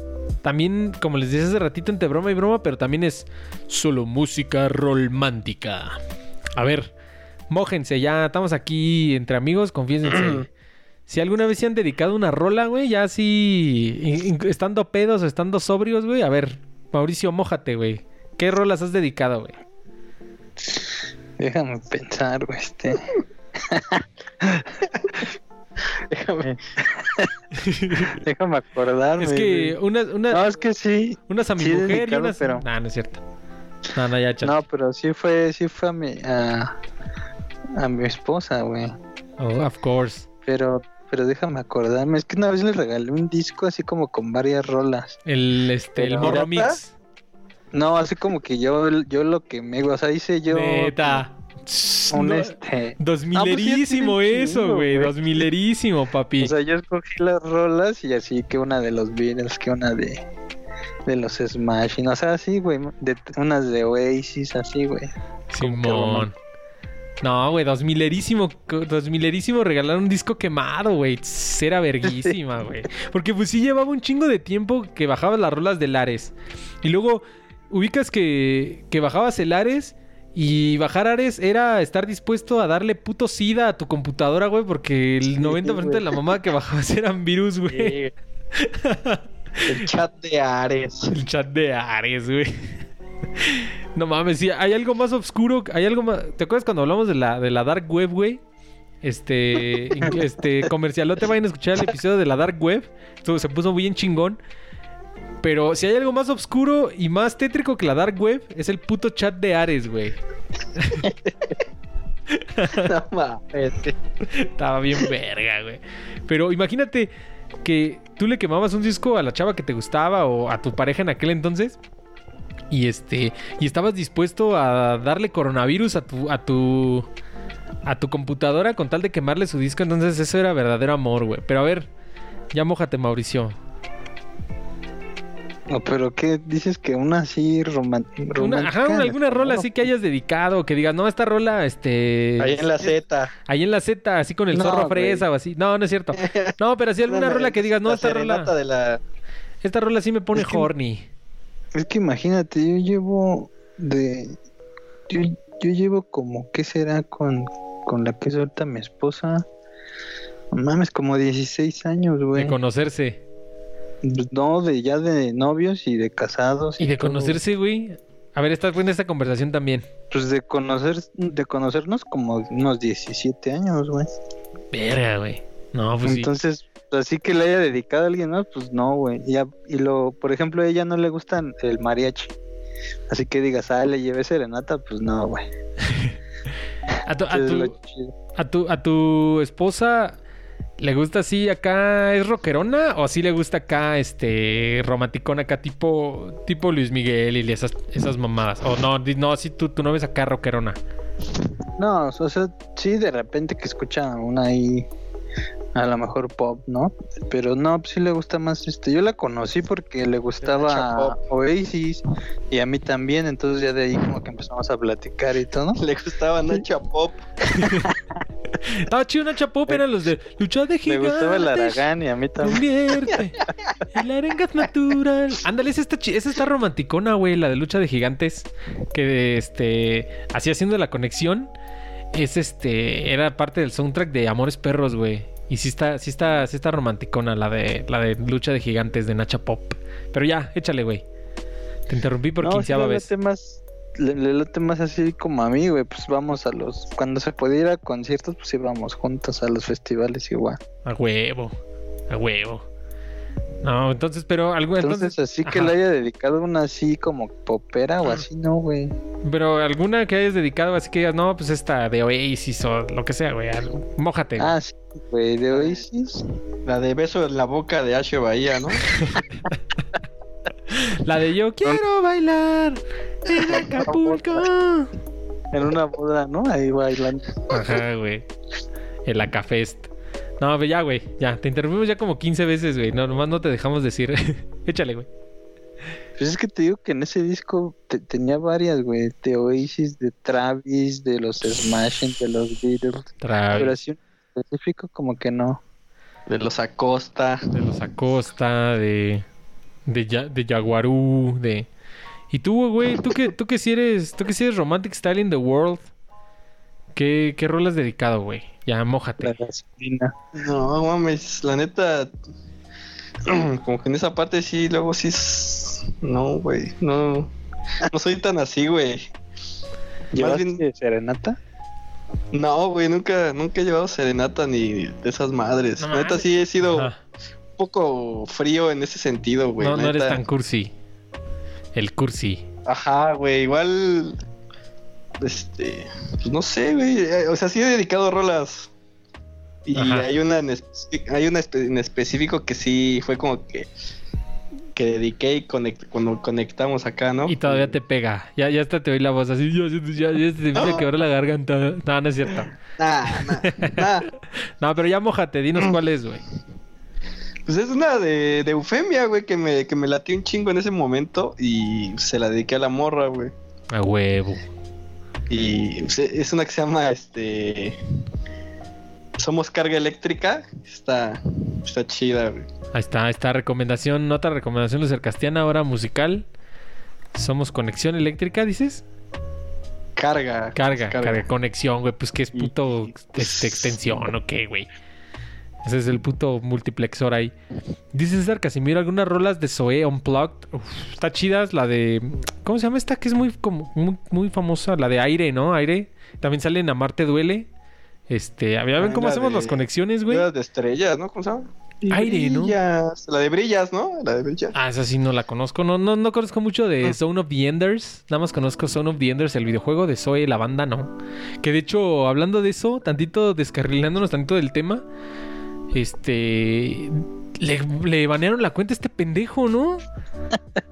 Speaker 1: también, como les decía hace ratito, entre broma y broma, pero también es solo música romántica. A ver, mójense, ya estamos aquí entre amigos, confiésense. si alguna vez se han dedicado una rola, güey, ya así, estando pedos o estando sobrios, güey, a ver, Mauricio, mójate, güey. ¿Qué rolas has dedicado, güey?
Speaker 2: Déjame pensar, güey. Este.
Speaker 4: Déjame.
Speaker 2: Déjame acordarme.
Speaker 1: Es que
Speaker 2: güey.
Speaker 1: unas, unas,
Speaker 2: No, es que sí.
Speaker 1: unas a mi
Speaker 2: sí,
Speaker 1: mujer y unas.
Speaker 2: pero-
Speaker 1: Nah, no es cierto. No, no, ya, chacho.
Speaker 2: No, pero sí fue, sí fue a mi, a, a mi esposa, güey.
Speaker 1: Oh, of course.
Speaker 2: Pero, pero déjame acordarme. Es que una vez le regalé un disco así como con varias rolas.
Speaker 1: El, este, el morro.
Speaker 2: No, así como que yo, yo lo que me, o sea, hice yo
Speaker 1: Neta.
Speaker 2: un
Speaker 1: No,
Speaker 2: este.
Speaker 1: Dos
Speaker 2: Ah, pues
Speaker 1: milerísimo eso, güey. Dos milerísimo, papi.
Speaker 2: O sea, yo escogí las rolas y así que una de los Beatles, que una de de los Smashing, o sea, así, güey, de unas de Oasis, así, güey. como
Speaker 1: Simón. No, güey, dos milerísimo, dos milerísimo regalar un disco quemado, güey. Era verguísima, güey. Porque pues sí llevaba un chingo de tiempo que bajabas las rolas de Lares. Y luego ubicas que, que bajabas el Ares y bajar Ares era estar dispuesto a darle puto sida a tu computadora, güey, porque el
Speaker 2: Sí,
Speaker 1: 90% de
Speaker 2: güey.
Speaker 1: la mamá que bajabas eran virus, güey.
Speaker 4: El chat de Ares.
Speaker 1: El chat de Ares, güey. No mames, sí, hay algo más oscuro, hay algo más... ¿Te acuerdas cuando hablamos de la, de la Dark Web, güey? Este, este, comercialote, vayan a escuchar el episodio de la Dark Web. Esto se puso bien chingón. Pero si hay algo más oscuro y más tétrico que la Dark Web, es el puto chat de Ares, güey.
Speaker 4: No mames.
Speaker 1: Estaba bien verga, güey. Pero imagínate que tú le quemabas un disco a la chava que te gustaba o a tu pareja en aquel entonces. Y este. Y estabas dispuesto a darle coronavirus a tu. a tu. a tu computadora con tal de quemarle su disco. Entonces eso era verdadero amor, güey. Pero a ver, ya mójate, Mauricio.
Speaker 2: No, pero ¿qué dices que una así
Speaker 1: Una,
Speaker 2: romántica?
Speaker 1: ajá, una- alguna rola así que hayas dedicado, que digas, no, esta rola, este.
Speaker 4: Ahí en la Z.
Speaker 1: Ahí en la Z, así con el
Speaker 2: No,
Speaker 1: zorro fresa o así. No, no es cierto. No, pero así alguna rola que digas, no, esta rola.
Speaker 4: serenata de la...
Speaker 1: Esta rola sí me pone
Speaker 2: Es que-
Speaker 1: horny.
Speaker 2: Es que imagínate, yo llevo de yo, yo llevo como qué será con con la que es ahorita mi esposa. No mames, como 16 años, güey.
Speaker 1: De conocerse.
Speaker 2: No, de ya de novios y de casados
Speaker 1: Y de
Speaker 2: todo.
Speaker 1: conocerse, güey. A ver, estás buena esta conversación también.
Speaker 2: Pues de conocer de conocernos como unos 17 años, güey.
Speaker 1: Verga, güey. No, pues sí.
Speaker 2: Así que le haya dedicado a alguien más, pues no, güey. Y lo, por ejemplo, a ella no le gusta el mariachi. Así que digas, ah, le llevé serenata, pues no, güey.
Speaker 1: A tu, a, tu, a, tu, a tu esposa le gusta así acá, es rockerona o así le gusta acá, este, romanticona acá, tipo, tipo Luis Miguel y esas, esas mamadas. O no, no, sí, tú, tú no ves acá rockerona.
Speaker 2: No, o sea, sí, de repente que escucha una ahí, a lo mejor pop, ¿no? Pero no, pues sí le gusta más este. Yo la conocí porque le gustaba
Speaker 4: pop.
Speaker 2: Oasis y a mí también, entonces ya de ahí como que empezamos a platicar y todo.
Speaker 4: Le gustaba Nacha Pop.
Speaker 1: Estaba chido una chapop, eran los de lucha de
Speaker 2: Le
Speaker 1: gigantes.
Speaker 2: gustaba el Aragán y a mí también.
Speaker 1: Convierte. El arenga es natural. Ándale, esa está, esa está romanticona, güey, la de lucha de gigantes. Que este. Así haciendo la conexión. Es este. Era parte del soundtrack de Amores Perros, güey. Y sí está, sí está, sí está romanticona la de la de lucha de gigantes de Nacha Pop. Pero ya, échale, güey. Te interrumpí por
Speaker 2: no, sí
Speaker 1: quinceava
Speaker 2: le
Speaker 1: vez.
Speaker 2: más, le, le late más así como a mí, güey. Pues vamos a los. Cuando se podía ir a conciertos, pues íbamos juntos a los festivales igual.
Speaker 1: A huevo. A huevo. No, entonces, pero algo
Speaker 2: Entonces,
Speaker 1: entonces,
Speaker 2: así que
Speaker 1: ajá.
Speaker 2: le haya dedicado una así como popera o
Speaker 1: Ah.
Speaker 2: así, no, güey.
Speaker 1: Pero alguna que hayas dedicado así que digas, no, pues esta de Oasis o lo que sea, güey. algo- Mójate. güey.
Speaker 2: Ah, sí, güey, de Oasis.
Speaker 4: La de beso en la boca de Ashe Bahía, ¿no?
Speaker 1: La de yo quiero bailar en Acapulco.
Speaker 2: En una boda, ¿no? Ahí bailando.
Speaker 1: Ajá, güey. El Acafest. No, pero ya, güey. Ya, te interrumpimos ya como 15 veces, güey. No, nomás no te dejamos decir. Échale, güey.
Speaker 2: Pues es que te digo que en ese disco te- tenía varias, güey. De Oasis, de Travis, de los Smashing, de los Beatles. Pero
Speaker 1: Travis,
Speaker 2: así un específico como que no.
Speaker 4: De los Acosta.
Speaker 1: de los Acosta, de. De, Ya- de Jaguarú, de. Y tú, güey, tú que, tú que si eres. Tú que si eres Romantic Style in the World. ¿Qué, qué rol has dedicado, güey? Ya,
Speaker 2: La
Speaker 1: mójate.
Speaker 2: gasolina.
Speaker 4: No, mames, la neta. Como que en esa parte sí, luego sí. es- No, güey. No. No soy tan así, güey.
Speaker 2: ¿Llevaste
Speaker 4: bien-
Speaker 2: serenata?
Speaker 4: No, güey, nunca, nunca he llevado serenata ni de esas madres.
Speaker 1: No
Speaker 4: neta, sí he sido
Speaker 1: Ajá.
Speaker 4: un poco frío en ese sentido, güey.
Speaker 1: no, no eres tan cursi. El cursi.
Speaker 4: Ajá, güey, igual. Este. Pues no sé, güey. eh, O sea, sí he dedicado rolas. Y
Speaker 1: Ajá.
Speaker 4: hay una, en hay una en específico que sí fue como que. Que dediqué y conect- cuando conectamos acá, ¿no?
Speaker 1: Y todavía te pega. Ya, ya hasta te oí la voz así. Ya, ya, ya, ya se te empieza a quebrar la garganta. No, no es cierto.
Speaker 4: Nah, nah, nah.
Speaker 1: No, pero ya mojate. Dinos cuál es, güey.
Speaker 4: Pues es una de, de Eufemia, güey, que me, que me latió un chingo en ese momento y se la dediqué a la morra, güey.
Speaker 1: A huevo.
Speaker 4: Y pues, es una que se llama, este... Somos carga eléctrica. Está, está chida, güey.
Speaker 1: Ahí está, esta recomendación, otra recomendación de Cercastiana, ahora musical. Somos conexión eléctrica, dices.
Speaker 4: Carga.
Speaker 1: Carga, carga, conexión, güey. Pues que es puto
Speaker 4: y-
Speaker 1: este, extensión o qué, güey. Ese es el puto multiplexor ahí. Dice César Casimiro, algunas rolas de Zoe Unplugged. Uf, está chidas. La de. ¿Cómo se llama esta? Que es muy, como, muy, muy famosa. La de aire, ¿no? Aire. También sale en Amarte Duele. Este. A ver, a ver cómo
Speaker 4: la
Speaker 1: hacemos
Speaker 4: de-
Speaker 1: las conexiones, güey.
Speaker 4: Era de estrellas, ¿no? ¿Cómo se llama?
Speaker 1: Aire, ¿no?
Speaker 4: La de brillas, ¿no? La de brillas.
Speaker 1: Ah, esa sí no la conozco. No, no, no conozco mucho de
Speaker 4: Ah.
Speaker 1: Zone of the Enders. Nada más conozco Zone of the Enders, el videojuego de Zoe, la banda, no. Que de hecho, hablando de eso, tantito descarrilándonos tantito del tema. Este. Le, le banearon la cuenta a este pendejo, ¿no?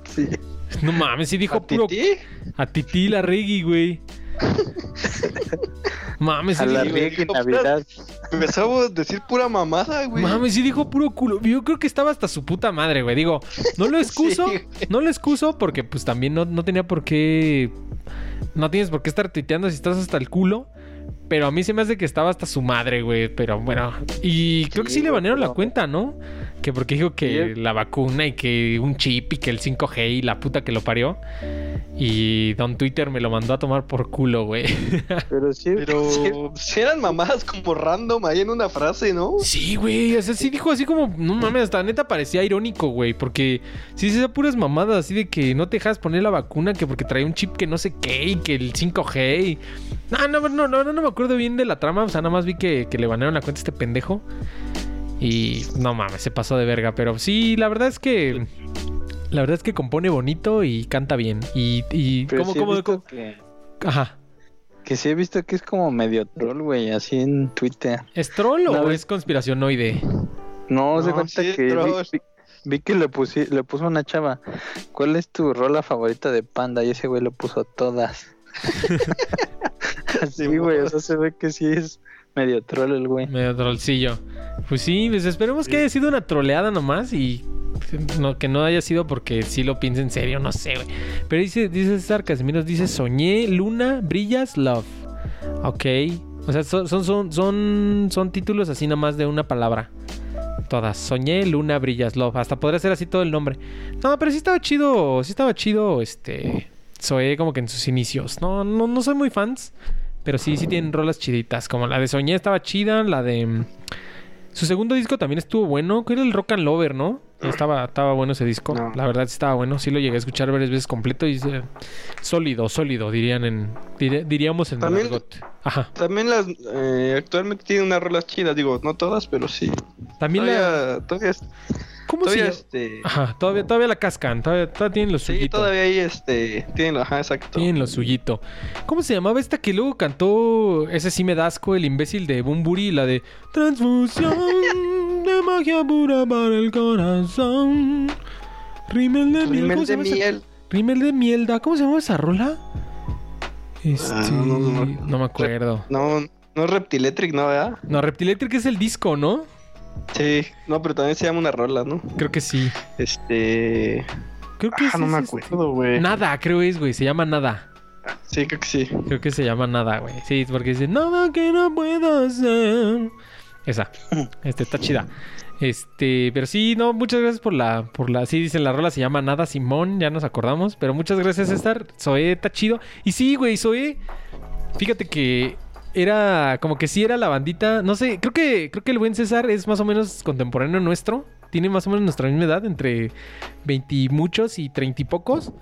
Speaker 4: Sí.
Speaker 1: No mames, sí dijo
Speaker 4: ¿A
Speaker 1: puro.
Speaker 4: Titi?
Speaker 1: A Titi la reggae, güey. mames,
Speaker 2: A
Speaker 1: sí
Speaker 2: la en Navidad.
Speaker 4: Empezó a decir pura mamada, güey.
Speaker 1: Mames, sí dijo puro culo. Yo creo que estaba hasta su puta madre, güey. Digo, no lo excuso.
Speaker 4: Sí,
Speaker 1: no lo excuso porque pues también no, no tenía por qué... No tienes por qué estar tuiteando si estás hasta el culo. Pero a mí se me hace que estaba hasta su madre, güey. Pero bueno. Y creo que sí le banearon la cuenta, ¿no? Que porque dijo que
Speaker 2: Sí.
Speaker 1: la vacuna y que un chip y que el 5G y la puta que lo parió. Y Don Twitter me lo mandó a tomar por culo, güey.
Speaker 2: Pero sí, sí,
Speaker 4: Pero si eran mamadas como random ahí en una frase, ¿no?
Speaker 1: Sí, güey. O sea, sí dijo así como, no mames, hasta neta parecía irónico, güey. Porque sí se da puras mamadas, así de que no te dejas poner la vacuna, que porque trae un chip que no sé qué, y que el 5G. Y... No, no, no, no, no, no me acuerdo bien de la trama. O sea, nada más vi que, que le banearon la cuenta a este pendejo. Y no mames, se pasó de verga. Pero sí, la verdad es que. La verdad es que compone bonito y canta bien. Y. y
Speaker 2: pero
Speaker 1: ¿cómo,
Speaker 2: sí he
Speaker 1: cómo-
Speaker 2: visto
Speaker 1: cómo-
Speaker 2: que,
Speaker 1: Ajá.
Speaker 2: que sí he visto que es como medio troll, güey, así en Twitter.
Speaker 1: ¿Es troll o es conspiracionoide?
Speaker 2: No, se
Speaker 4: No,
Speaker 2: cuenta
Speaker 4: sí es
Speaker 2: que vi,
Speaker 4: troll.
Speaker 2: vi- vi que le, pusi- le puso una chava. ¿Cuál es tu rola favorita de Panda? Y ese güey le puso todas. Así, güey, o sea, se ve que sí es medio troll el güey.
Speaker 1: Medio trollcillo. Pues sí, pues esperemos que haya sido una troleada nomás y no, que no haya sido porque sí lo piensa en serio, no sé, güey. Pero dice, dice César Casimiros, dice soñé, luna, brillas, love. Ok. O sea, son, son, son, son, son títulos así nomás de una palabra. Todas. Soñé, luna, brillas, love. Hasta podría ser así todo el nombre. No, pero sí estaba chido, sí estaba chido, este... Zoe como que en sus inicios. No, no, no soy muy fans. Pero sí, sí tienen rolas chiditas. Como la de Soñé estaba chida. La de. mm, Su segundo disco también estuvo bueno. Que era el Rock and Lover, ¿no? Estaba, estaba bueno ese disco.
Speaker 4: No.
Speaker 1: La verdad sí estaba bueno. Sí lo llegué a escuchar varias veces completo. Y eh, sólido, sólido, dirían en. dir- diríamos en
Speaker 4: También-.
Speaker 1: Ajá.
Speaker 4: También las eh, actualmente tienen unas rolas chidas, digo, no todas, pero sí.
Speaker 1: También la.
Speaker 4: Todavía, todavía,
Speaker 1: ¿Cómo se
Speaker 4: todavía, este,
Speaker 1: Ajá, todavía, todavía la cascan. Todavía, todavía tienen lo
Speaker 4: sí,
Speaker 1: suyito.
Speaker 4: todavía ahí, este, tienen, ajá, exacto.
Speaker 1: Tienen lo suyito. ¿Cómo se llamaba esta que luego cantó? Ese sí me da asco, el imbécil de Bumburi, la de Transfusión de magia pura para el corazón. Rímel de miel.
Speaker 4: Rímel
Speaker 1: ¿Cómo se
Speaker 4: de miel.
Speaker 1: Rímel de mielda. ¿Cómo se llama esa rola? Este.
Speaker 4: Ah, no, no, no.
Speaker 1: no me acuerdo.
Speaker 4: No, no es Reptiletric, ¿no, verdad?
Speaker 1: No, Reptiletric es el disco, ¿no?
Speaker 4: Sí, no, pero también se llama una rola, ¿no?
Speaker 1: Creo que sí.
Speaker 4: Este...
Speaker 1: Creo que
Speaker 4: Ah,
Speaker 1: sí
Speaker 4: no me acuerdo, güey.
Speaker 1: Nada, creo es, güey. Se llama Nada.
Speaker 4: Sí, creo que sí.
Speaker 1: Creo que se llama Nada, güey. Sí, porque dice Nada que no puedo hacer. Esa. Este, está chida. Este, pero sí, no, muchas gracias por la, por la, sí dicen la rola se llama Nada Simón, ya nos acordamos, pero muchas gracias César, Zoé está chido. Y sí, güey, Zoé, fíjate que era, como que sí era la bandita, no sé, creo que, creo que el buen César es más o menos contemporáneo nuestro, tiene más o menos nuestra misma edad, entre 20 y muchos y 30 y pocos.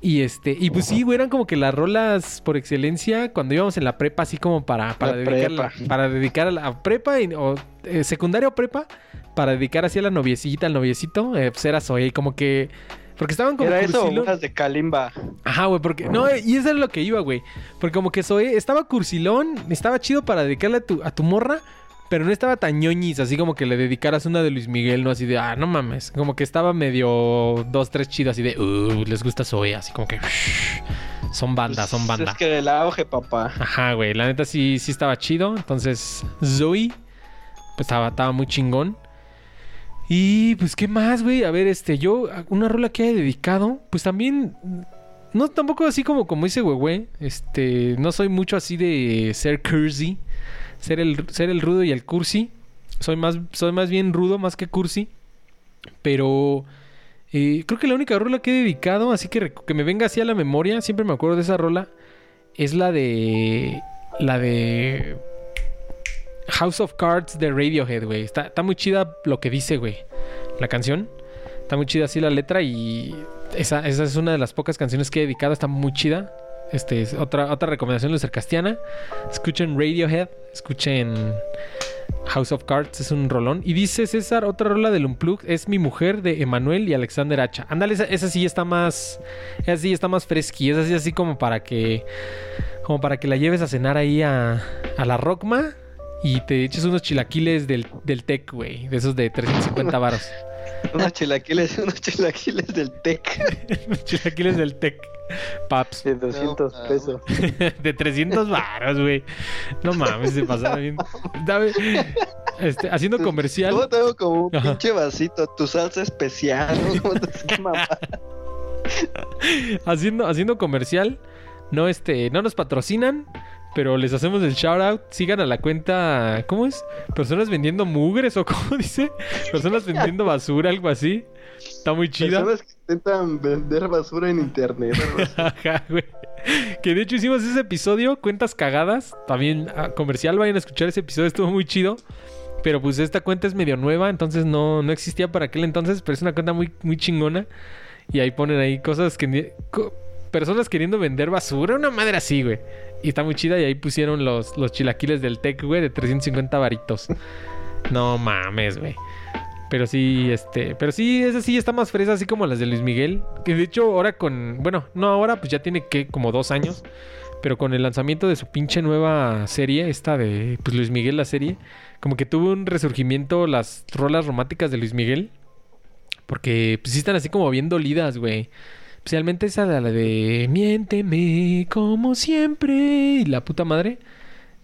Speaker 1: Y este, y pues sí, güey, eran como que las rolas por excelencia cuando íbamos en la prepa, así como para, para
Speaker 4: La
Speaker 1: dedicar
Speaker 4: prepa.
Speaker 1: para dedicar a la prepa y- o eh, secundaria o prepa, para dedicar así a la noviecita, al noviecito, eh, pues era como que. Porque estaban como
Speaker 4: Era eso,
Speaker 1: cursilón-
Speaker 4: unas de Kalimba.
Speaker 1: Ajá, güey, porque. No, eh, y eso es lo que iba, güey. Porque como que Zoe estaba cursilón, estaba chido para dedicarle a tu, a tu morra, pero no estaba tan ñoñis, así como que le dedicaras una de Luis Miguel, no así de, ah, no mames. Como que estaba medio dos, tres chido, así de, uh, les gusta Zoe, así como que. son banda, son
Speaker 4: Pues,
Speaker 1: banda.
Speaker 4: Es que el auge, papá.
Speaker 1: Ajá, güey, la neta sí, sí estaba chido. Entonces, Zoe, pues estaba, estaba muy chingón. Y pues, ¿qué más, güey? A ver, este, yo, una rola que haya dedicado, pues también, no tampoco así como, como dice güey, este, no soy mucho así de ser cursi, ser el, ser el rudo y el cursi. Soy más, soy más bien rudo más que cursi. Pero eh, creo que la única rola que he dedicado, así que, que me venga así a la memoria, siempre me acuerdo de esa rola, es la de. La de. House of Cards de Radiohead, güey. Está, muy chida lo que dice, güey. La canción. Está muy chida así la letra y. Esa, esa es una de las pocas canciones que he dedicado. Está muy chida. Este es otra, otra recomendación de Castiana. Escuchen Radiohead. Escuchen House of Cards. Es un rolón. Y dice César, otra rola del Unplug es Mi Mujer de Emanuel y Alexander Hacha. Ándale, esa, esa sí está más. Esa sí está más fresqui. Esa sí así como para que. Como para que la lleves a cenar ahí a, a la Rockma y te eches unos chilaquiles del, del Tec, güey. De esos de 350 varos.
Speaker 4: Unos chilaquiles, unos chilaquiles del Tec.
Speaker 1: Unos chilaquiles del Tec. Paps.
Speaker 2: De 200
Speaker 4: No,
Speaker 2: pesos.
Speaker 1: de 300 varos, güey. No mames, se pasaba bien. Dame- Este, haciendo comercial.
Speaker 4: Yo tengo como un
Speaker 1: Ajá.
Speaker 4: pinche vasito, tu salsa especial.
Speaker 1: haciendo, haciendo comercial. No, este, no nos patrocinan, pero les hacemos el shout out. Sigan a la cuenta, ¿cómo es? Personas vendiendo mugres o cómo dice? Personas vendiendo basura, algo así. Está muy chida.
Speaker 4: Personas que intentan vender basura en internet.
Speaker 1: Ajá, güey. Que de hecho hicimos ese episodio, cuentas cagadas. También ah, comercial, vayan a escuchar ese episodio, estuvo muy chido. Pero pues esta cuenta es medio nueva, entonces no, no existía para aquel entonces, pero es una cuenta muy, muy chingona. Y ahí ponen ahí cosas que... co- personas queriendo vender basura, una madre así, güey. Y está muy chida y ahí pusieron los, los chilaquiles del Tec, güey, de 350 varitos. No mames, güey. Pero sí, este, pero sí, esa sí está más fresa, así como las de Luis Miguel. Que de hecho, ahora con, bueno, no ahora, pues ya tiene que como dos años. Pero con el lanzamiento de su pinche nueva serie, esta de pues, Luis Miguel, la serie, como que tuvo un resurgimiento las rolas románticas de Luis Miguel. Porque pues sí están así como bien dolidas, güey. Especialmente esa de la de Miénteme como siempre y la puta madre.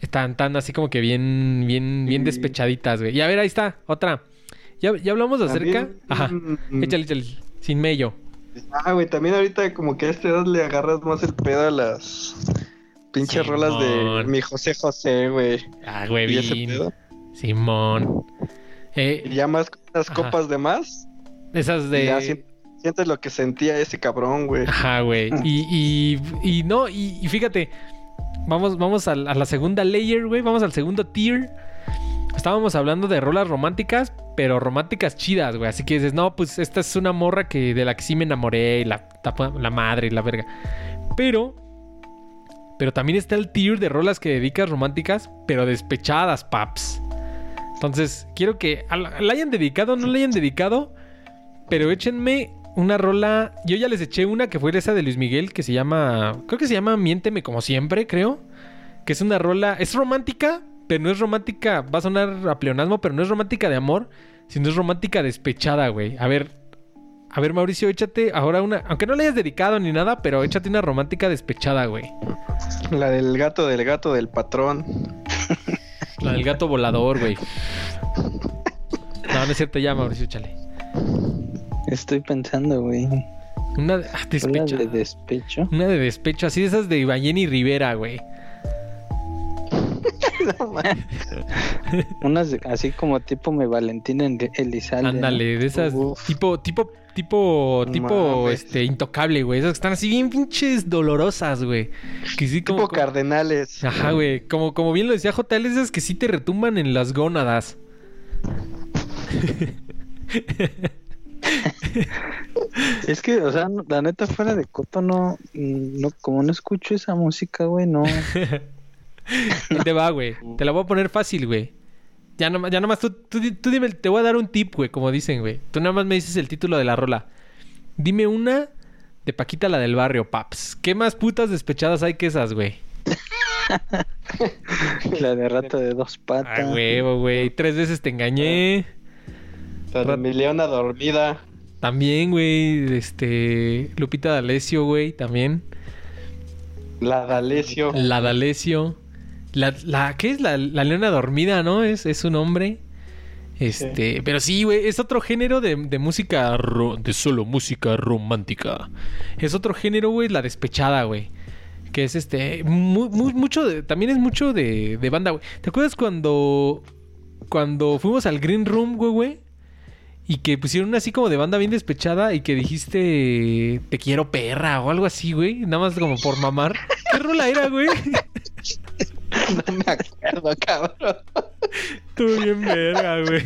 Speaker 1: Están tan así como que bien, bien, bien despechaditas, güey. Y a ver, ahí está, otra. Ya, ya hablamos acerca.
Speaker 4: También,
Speaker 1: Ajá.
Speaker 4: mm,
Speaker 1: Échale, échale. Sin mello.
Speaker 4: Ah, güey, también ahorita como que a esta edad le agarras más el pedo a las pinches rolas de mi José José, güey.
Speaker 1: Ah,
Speaker 4: ese
Speaker 1: güey.
Speaker 4: pedo.
Speaker 1: Simón. Eh,
Speaker 4: Y ya más
Speaker 1: Ajá.
Speaker 4: copas de más.
Speaker 1: esas de.
Speaker 4: Sien- sientes lo que sentía ese cabrón, güey.
Speaker 1: Ajá, güey. Y, y, y no, y, y fíjate, vamos, vamos a, la- a la segunda layer, güey. Vamos al segundo tier. Estábamos hablando de rolas románticas, pero románticas chidas, güey. Así que dices, no, pues esta es una morra que de la que sí me enamoré, y la, la madre y la verga. Pero, pero también está el tier de rolas que dedicas románticas, pero despechadas, paps. Entonces, quiero que la hayan dedicado, no la hayan dedicado, pero échenme una rola. Yo ya les eché una que fue esa de Luis Miguel, que se llama. Creo que se llama Miénteme como siempre, creo. Que es una rola. Es romántica, pero no es romántica. Va a sonar a pleonasmo, pero no es romántica de amor, sino es romántica despechada, güey. A ver. A ver, Mauricio, échate ahora una. Aunque no le hayas dedicado ni nada, pero échate una romántica despechada, güey.
Speaker 4: La del gato del gato del patrón.
Speaker 1: La del gato volador, güey. No, no es cierto, ya, Mauricio, échale.
Speaker 2: Estoy pensando, güey.
Speaker 1: Una de, ah,
Speaker 2: Una de despecho.
Speaker 1: Una de despecho, así de esas de Balleni Rivera, güey.
Speaker 2: Unas de- así como tipo me Valentina en Elizalde. ¿no?
Speaker 1: Ándale, de esas
Speaker 4: Uf.
Speaker 1: tipo, tipo, tipo,
Speaker 4: No
Speaker 1: tipo,
Speaker 4: mames.
Speaker 1: este, intocable, güey. Esas que están así bien pinches dolorosas, güey. Que sí como.
Speaker 4: Tipo
Speaker 1: como-
Speaker 4: cardenales.
Speaker 1: Ajá, güey. Como, como bien lo decía JL, esas que sí te retumban en las gónadas.
Speaker 2: Es que, o sea, la neta, fuera de Coto, no, no, como no escucho esa música, güey, no.
Speaker 1: Ahí te va, güey. Te la voy a poner fácil, güey. Ya nomás, ya nomás tú, tú, tú dime, te voy a dar un tip, güey, como dicen, güey. Tú nada más me dices el título de la rola. Dime una de Paquita, la del barrio, paps. ¿Qué más putas despechadas hay que esas, güey?
Speaker 2: La de rata de dos patas.
Speaker 1: Ah, huevo, güey. Tres veces te engañé.
Speaker 4: La de mi leona dormida.
Speaker 1: También, güey. Este. Lupita D'Alessio, güey. También.
Speaker 4: La D'Alessio.
Speaker 1: La D'Alessio. La, la, ¿qué es? La, la leona dormida, ¿no? Es, es su nombre. Este, pero sí, güey, es otro género de, de música, ro- de solo música romántica. Es otro género, güey, la despechada, güey. Que es este, mu- mu- mucho, de- también es mucho de, de banda, güey. ¿Te acuerdas cuando, cuando fuimos al Green Room, güey, güey? Y que pusieron una así como de banda bien despechada y que dijiste, te quiero perra o algo así, güey. Nada más como por mamar. ¿Qué rola era, güey?
Speaker 4: No me acuerdo, cabrón.
Speaker 1: Estuvo bien verga, güey.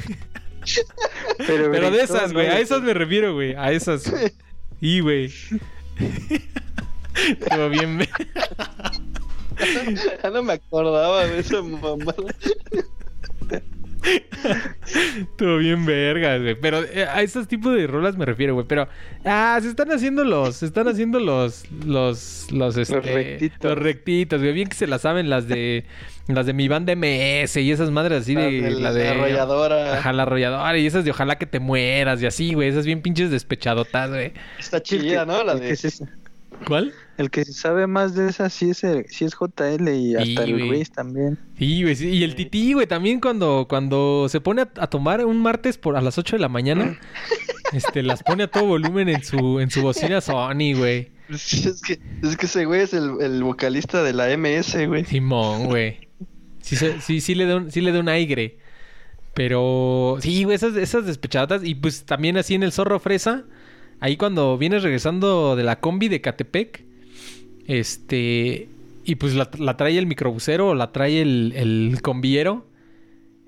Speaker 2: Pero,
Speaker 1: Pero de esas, güey.
Speaker 2: ¿no?
Speaker 1: A esas me refiero, güey. A esas. Y, güey. Estuvo bien verga.
Speaker 4: Ya no me acordaba de esa mamada.
Speaker 1: Estuvo bien verga, güey. Pero eh, a esos tipos de rolas me refiero, güey. Pero, ah, se están haciendo los, se están haciendo los, los, los, este,
Speaker 2: rectitos.
Speaker 1: los rectitos, güey. Bien que se las saben las de, las de mi banda MS y esas madres así de,
Speaker 4: La de
Speaker 1: la de,
Speaker 4: la arrolladora.
Speaker 1: Ajá, la arrolladora y esas de ojalá que te mueras y así, güey. Esas bien pinches despechadotas, güey.
Speaker 4: Está chida, ¿no? La de...
Speaker 2: se-
Speaker 1: ¿Cuál?
Speaker 2: El que sabe más de esas sí es, el- sí es JL y hasta
Speaker 1: Sí,
Speaker 2: el
Speaker 1: güey.
Speaker 2: Luis también.
Speaker 1: Sí, güey, sí. Y el tití, güey, también cuando, cuando se pone a, a tomar un martes por a las 8 de la mañana, este, las pone a todo volumen en su, en su bocina Sony, güey.
Speaker 4: Es que, es que ese güey es el, el vocalista de la MS, güey.
Speaker 1: Simón, güey. Sí, sí le da un, sí le da un aire. Pero sí, güey, esas, esas despechadas. Y pues también así en el Zorro Fresa. Ahí cuando vienes regresando de la combi de Catepec. Este. Y pues la, la trae el microbusero o la trae el, el combiero.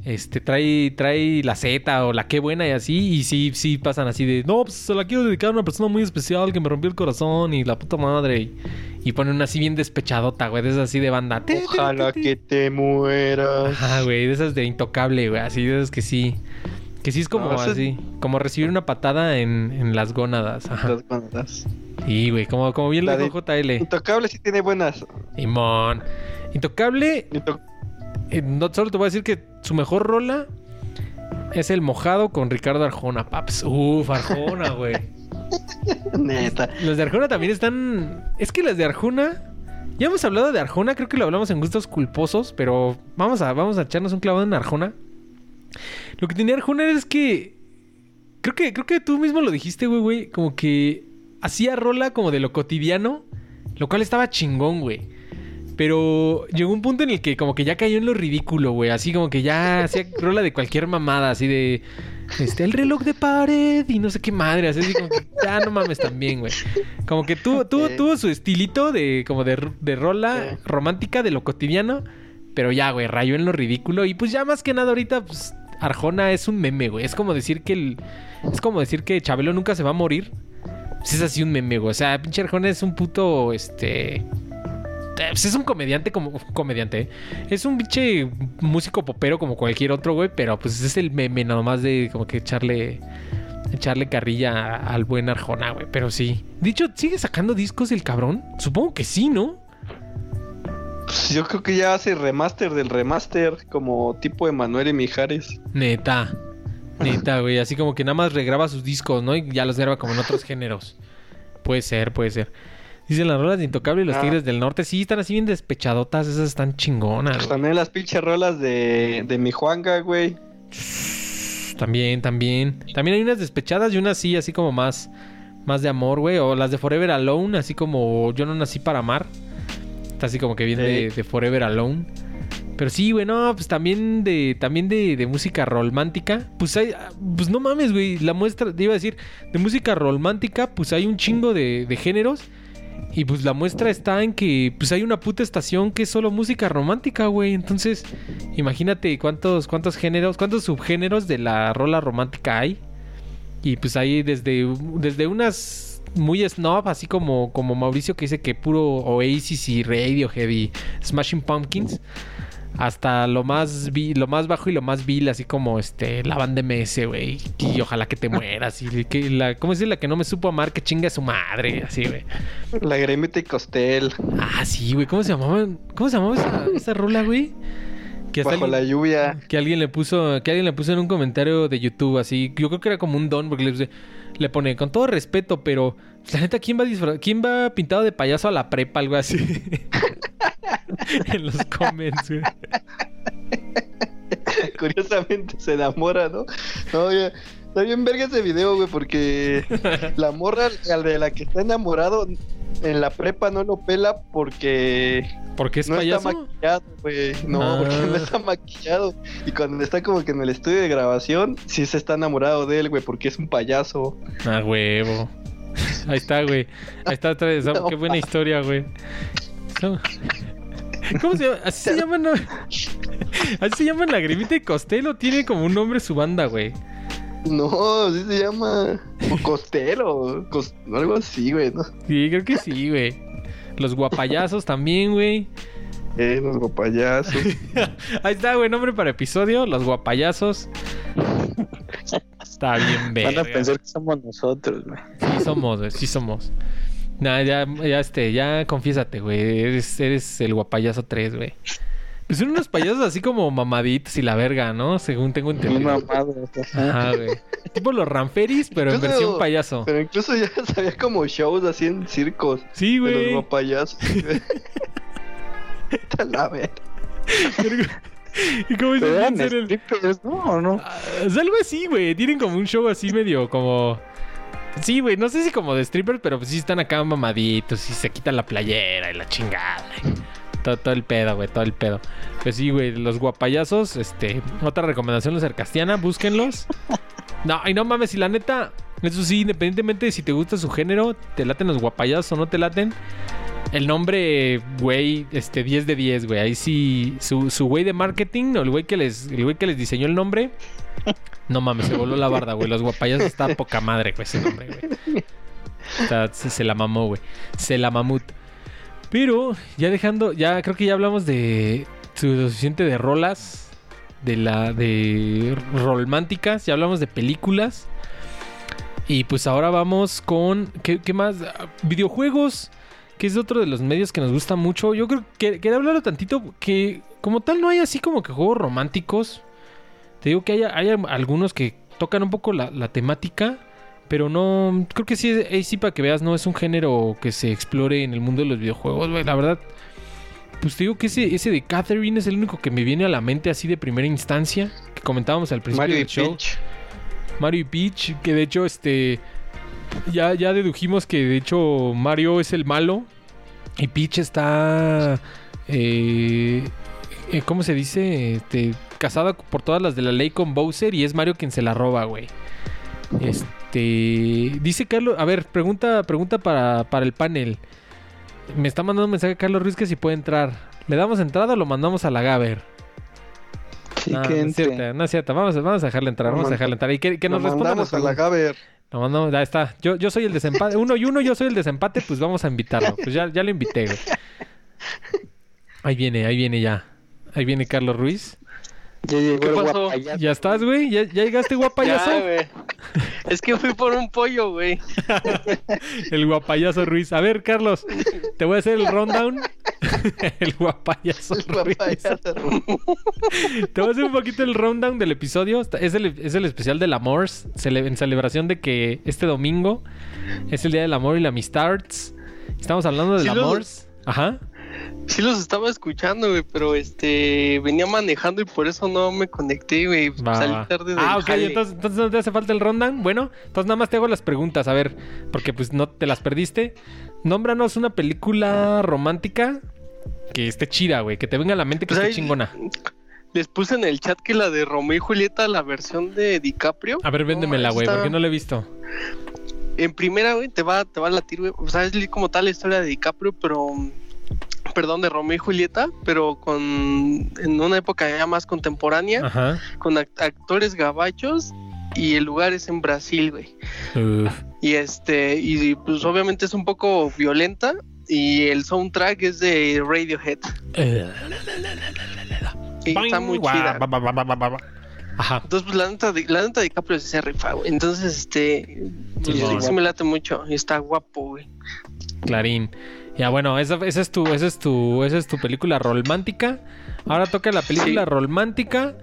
Speaker 1: Este, trae, trae la Z o la qué buena y así. Y sí, sí pasan así de, no, pues se la quiero dedicar a una persona muy especial que me rompió el corazón y la puta madre. Y, y ponen una así bien despechadota, güey, de esas así de banda.
Speaker 4: Ojalá que te mueras.
Speaker 1: Ajá, güey, de esas de intocable, güey, así de esas que sí. Que sí es como
Speaker 4: No,
Speaker 1: así, como recibir una patada en, en las gónadas. Ajá.
Speaker 4: Las bandas.
Speaker 1: Sí, güey, como, como bien
Speaker 4: La
Speaker 1: lo dijo JL.
Speaker 4: Intocable sí tiene buenas.
Speaker 1: Simón. Intocable,
Speaker 4: Into-
Speaker 1: eh, no solo te voy a decir que su mejor rola es el mojado con Ricardo Arjona, paps. Uf, Arjona, güey.
Speaker 4: Neta.
Speaker 1: Los de Arjona también están. Es que las de Arjona. Ya hemos hablado de Arjona, creo que lo hablamos en gustos culposos, pero vamos a, vamos a echarnos un clavado en Arjona. Lo que tenía Arjona es que. Creo que, creo que tú mismo lo dijiste, güey, güey. Como que hacía rola como de lo cotidiano. Lo cual estaba chingón, güey. Pero llegó un punto en el que como que ya cayó en lo ridículo, güey. Así como que ya hacía rola de cualquier mamada, así de... Este, el reloj de pared y no sé qué madre. Así como que ya no mames también, güey. Como que tuvo, tuvo, tuvo su estilito de como de, de rola romántica de lo cotidiano. Pero ya, güey, rayó en lo ridículo. Y pues ya más que nada ahorita, pues, Arjona es un meme, güey. Es como decir que el... Es como decir que Chabelo nunca se va a morir. Pues es así un meme, güey. O sea, pinche Arjona es un puto, este... pues es un comediante como... Comediante, ¿eh? Es un pinche músico popero como cualquier otro, güey. Pero pues es el meme nada más de como que echarle... Echarle carrilla al buen Arjona, güey. Pero sí. Dicho, ¿sigue sacando discos el cabrón? Supongo que sí, ¿no?
Speaker 4: Pues yo creo que ya hace remaster del remaster, como tipo Emanuel y Mijares.
Speaker 1: Neta. Neta, güey. Así como que nada más regraba sus discos, ¿no? Y ya los graba como en otros géneros. Puede ser, puede ser. Dicen las rolas de Intocable y los
Speaker 4: Ah.
Speaker 1: Tigres del Norte. Sí, están así bien despechadotas. Esas están chingonas,
Speaker 4: Pues también las pinches rolas de, de mi Juanga, güey.
Speaker 1: También, también. También hay unas despechadas y unas sí, así como más... Más de amor, güey. O las de Forever Alone, así como Yo no nací para amar. Está así como que bien de,
Speaker 4: Sí.
Speaker 1: de Forever Alone. Pero sí, güey, no, pues también de, también de, de música romántica. Pues hay, pues no mames, güey, la muestra, te iba a decir, de música romántica, pues hay un chingo de, de géneros. Y pues la muestra está en que pues hay una puta estación que es solo música romántica, güey. Entonces, imagínate cuántos, cuántos géneros, cuántos subgéneros de la rola romántica hay. Y pues ahí desde, desde unas muy snob, así como, como Mauricio que dice que puro Oasis y Radiohead y Smashing Pumpkins, hasta lo más vi- lo más bajo y lo más vil, así como este la banda MS, güey. Y ojalá que te mueras. Y que la, ¿cómo es la que no me supo amar? Que chinga a su madre, así, güey.
Speaker 4: La Gremita y Costel.
Speaker 1: Ah, sí, güey. ¿Cómo se llamaba? ¿Cómo se llamaba esa, esa rola, güey? Que
Speaker 4: Bajo la lluvia.
Speaker 1: que alguien le puso, que alguien le puso en un comentario de YouTube así, yo creo que era como un don porque le, le pone con todo respeto, pero la neta quién va disfra- quién va pintado de payaso a la prepa algo así. en los comments, güey.
Speaker 4: Curiosamente se enamora, ¿no? No, ya- Está bien verga ese video, güey, porque la morra al de la que está enamorado en la prepa no lo pela porque
Speaker 1: ¿Por qué es
Speaker 4: no
Speaker 1: payaso?
Speaker 4: está maquillado, güey. No,
Speaker 1: Ah.
Speaker 4: porque no está maquillado. Y cuando está como que en el estudio de grabación, sí se está enamorado de él, güey, porque es un payaso.
Speaker 1: Ah, huevo. Ahí está, güey. Ahí está otra vez.
Speaker 4: No,
Speaker 1: Qué buena historia, güey. ¿Cómo se llama? Así se llaman. Así se llaman Lagrimita y Costello. Tiene como un nombre su banda, güey.
Speaker 4: No, así se llama. O Costero, cos- algo así, güey, ¿no?
Speaker 1: Sí, creo que sí, güey. Los guapayazos también, güey.
Speaker 4: Eh, los guapayazos.
Speaker 1: Ahí está, güey. Nombre para episodio. Los guapayazos. Está bien,
Speaker 2: Van a pensar que somos nosotros, güey.
Speaker 1: Sí somos, güey. Sí somos. Nah, ya, ya, este, ya confiésate, güey. Eres, eres el guapayazo 3, güey. Pues son unos payasos así como mamaditos y la verga, ¿no? Según tengo entendido.
Speaker 2: mamado. ajá.
Speaker 1: Güey. Tipo los ranferis, pero en versión payaso.
Speaker 4: Pero incluso ya sabía como shows así en circos.
Speaker 1: Sí,
Speaker 4: los
Speaker 1: güey.
Speaker 4: guapayazos. Está la verga.
Speaker 1: ¿Y cómo ser el-
Speaker 2: strippers, ¿no? ¿O no?
Speaker 1: Ah, Es algo así, güey. Tienen como un show así medio como. Sí, güey. No sé si como de stripper, pero pues sí están acá mamaditos y se quitan la playera y la chingada. y Todo, todo el pedo, güey. Todo el pedo. Pues sí, güey. Los guapayazos, este. Otra recomendación, los cercastiana. Búsquenlos. No, y no mames, y la neta. Eso sí, independientemente de si te gusta su género, te laten los guapayazos o no te laten. El nombre, güey, este 10 de 10, güey. Ahí sí, su, su güey de marketing, o el güey que les, el güey que les diseñó el nombre. No mames, se voló la barda, güey. Los guapayazos está poca madre, güey, ese nombre, güey. O sea, se, se la mamó, güey. Se la mamut. Pero, ya dejando, ya creo que ya hablamos de su suficiente de rolas, de la, de románticas, ya hablamos de películas. Y pues ahora vamos con, ¿qué, más? Videojuegos que es otro de los medios que nos gusta mucho. Yo creo que quería hablarlo tantito que como tal no hay así como que juegos románticos. Te digo que hay, algunos que tocan un poco la temática, pero no, creo que sí, ahí sí para que veas, no es un género que se explore en el mundo de los videojuegos, güey. La verdad, pues te digo que ese, ese de Catherine es el único que me viene a la mente así de primera instancia, que comentábamos al principio
Speaker 4: Mario y
Speaker 1: del show.
Speaker 4: Peach.
Speaker 1: Mario y Peach, que de hecho este ya, ya dedujimos que de hecho Mario es el malo y Peach está eh, eh, ¿cómo se dice? Este, casada por todas las de la ley con Bowser y es Mario quien se la roba, güey. Este, dice Carlos, a ver, pregunta pregunta para, para el panel. Me está mandando un mensaje Carlos Ruiz que si puede entrar. ¿Le damos entrada o lo mandamos a la Gaber?
Speaker 2: Sí,
Speaker 1: No,
Speaker 2: que
Speaker 1: no es
Speaker 2: entre.
Speaker 1: cierto, no es cierto. Vamos, a- vamos a dejarle entrar, vamos a dejarle entrar. Y que, que nos
Speaker 4: Lo
Speaker 1: responda
Speaker 4: mandamos a la Gaber.
Speaker 1: No, no, ya está. Yo, yo soy el desempate. Uno y uno, yo soy el desempate, pues vamos a invitarlo. Pues ya, ya lo invité, güey. Ahí viene, ahí viene ya. Ahí viene Carlos Ruiz.
Speaker 2: Ya llegó
Speaker 5: ¿Qué
Speaker 2: el
Speaker 5: pasó?
Speaker 2: guapayazo.
Speaker 1: ¿Ya estás, güey? ¿Ya, ya llegaste guapayazo?
Speaker 5: Ya, güey. Es que fui por un pollo, güey.
Speaker 1: el guapayazo Ruiz. A ver, Carlos, te voy a hacer el rundown. el guapayazo
Speaker 4: El
Speaker 1: Ruiz.
Speaker 4: guapayazo.
Speaker 1: Te voy a hacer un poquito el rundown del episodio. Es el, es el especial del amor, cele- en celebración de que este domingo es el Día del Amor y la Amistad. Estamos hablando del
Speaker 5: Sí, lo-
Speaker 1: amor. Ajá.
Speaker 5: Sí los estaba escuchando, güey, pero este venía manejando y por eso no me conecté, güey. Salí tarde del
Speaker 1: Ah, ok,
Speaker 5: jale.
Speaker 1: entonces, entonces no te hace falta el rundown. Bueno, entonces nada más te hago las preguntas, a ver, porque pues no te las perdiste. Nómbranos una película romántica que esté chida, güey, que te venga a la mente que
Speaker 5: Pues
Speaker 1: esté
Speaker 5: ahí-
Speaker 1: chingona.
Speaker 5: Les puse en el chat que la de Romeo y Julieta, la versión de DiCaprio.
Speaker 1: A ver, véndemela,
Speaker 5: No,
Speaker 1: güey,
Speaker 5: está-
Speaker 1: porque no la he visto.
Speaker 5: En primera, güey, te va, te va a latir, güey. O sea, es como tal la historia de DiCaprio, pero. Perdón, de Romeo y Julieta, pero con. En una época ya más contemporánea,
Speaker 1: Ajá.
Speaker 5: con act- actores gabachos y el lugar es en Brasil, güey.
Speaker 1: Uf.
Speaker 5: Y este, y pues obviamente es un poco violenta y el soundtrack es de Radiohead. Y está muy chida.
Speaker 1: Ajá.
Speaker 5: Entonces, pues la neta, de- la neta DiCaprio sí se rifa, güey. Entonces, este, pues,
Speaker 1: Sí,
Speaker 5: sí,
Speaker 1: sí.
Speaker 5: me late mucho. Y está guapo, güey.
Speaker 1: Clarín. Ya bueno, esa, esa es tu, esa es tu, esa es tu película romántica. Ahora toca la película
Speaker 5: Sí.
Speaker 1: romántica,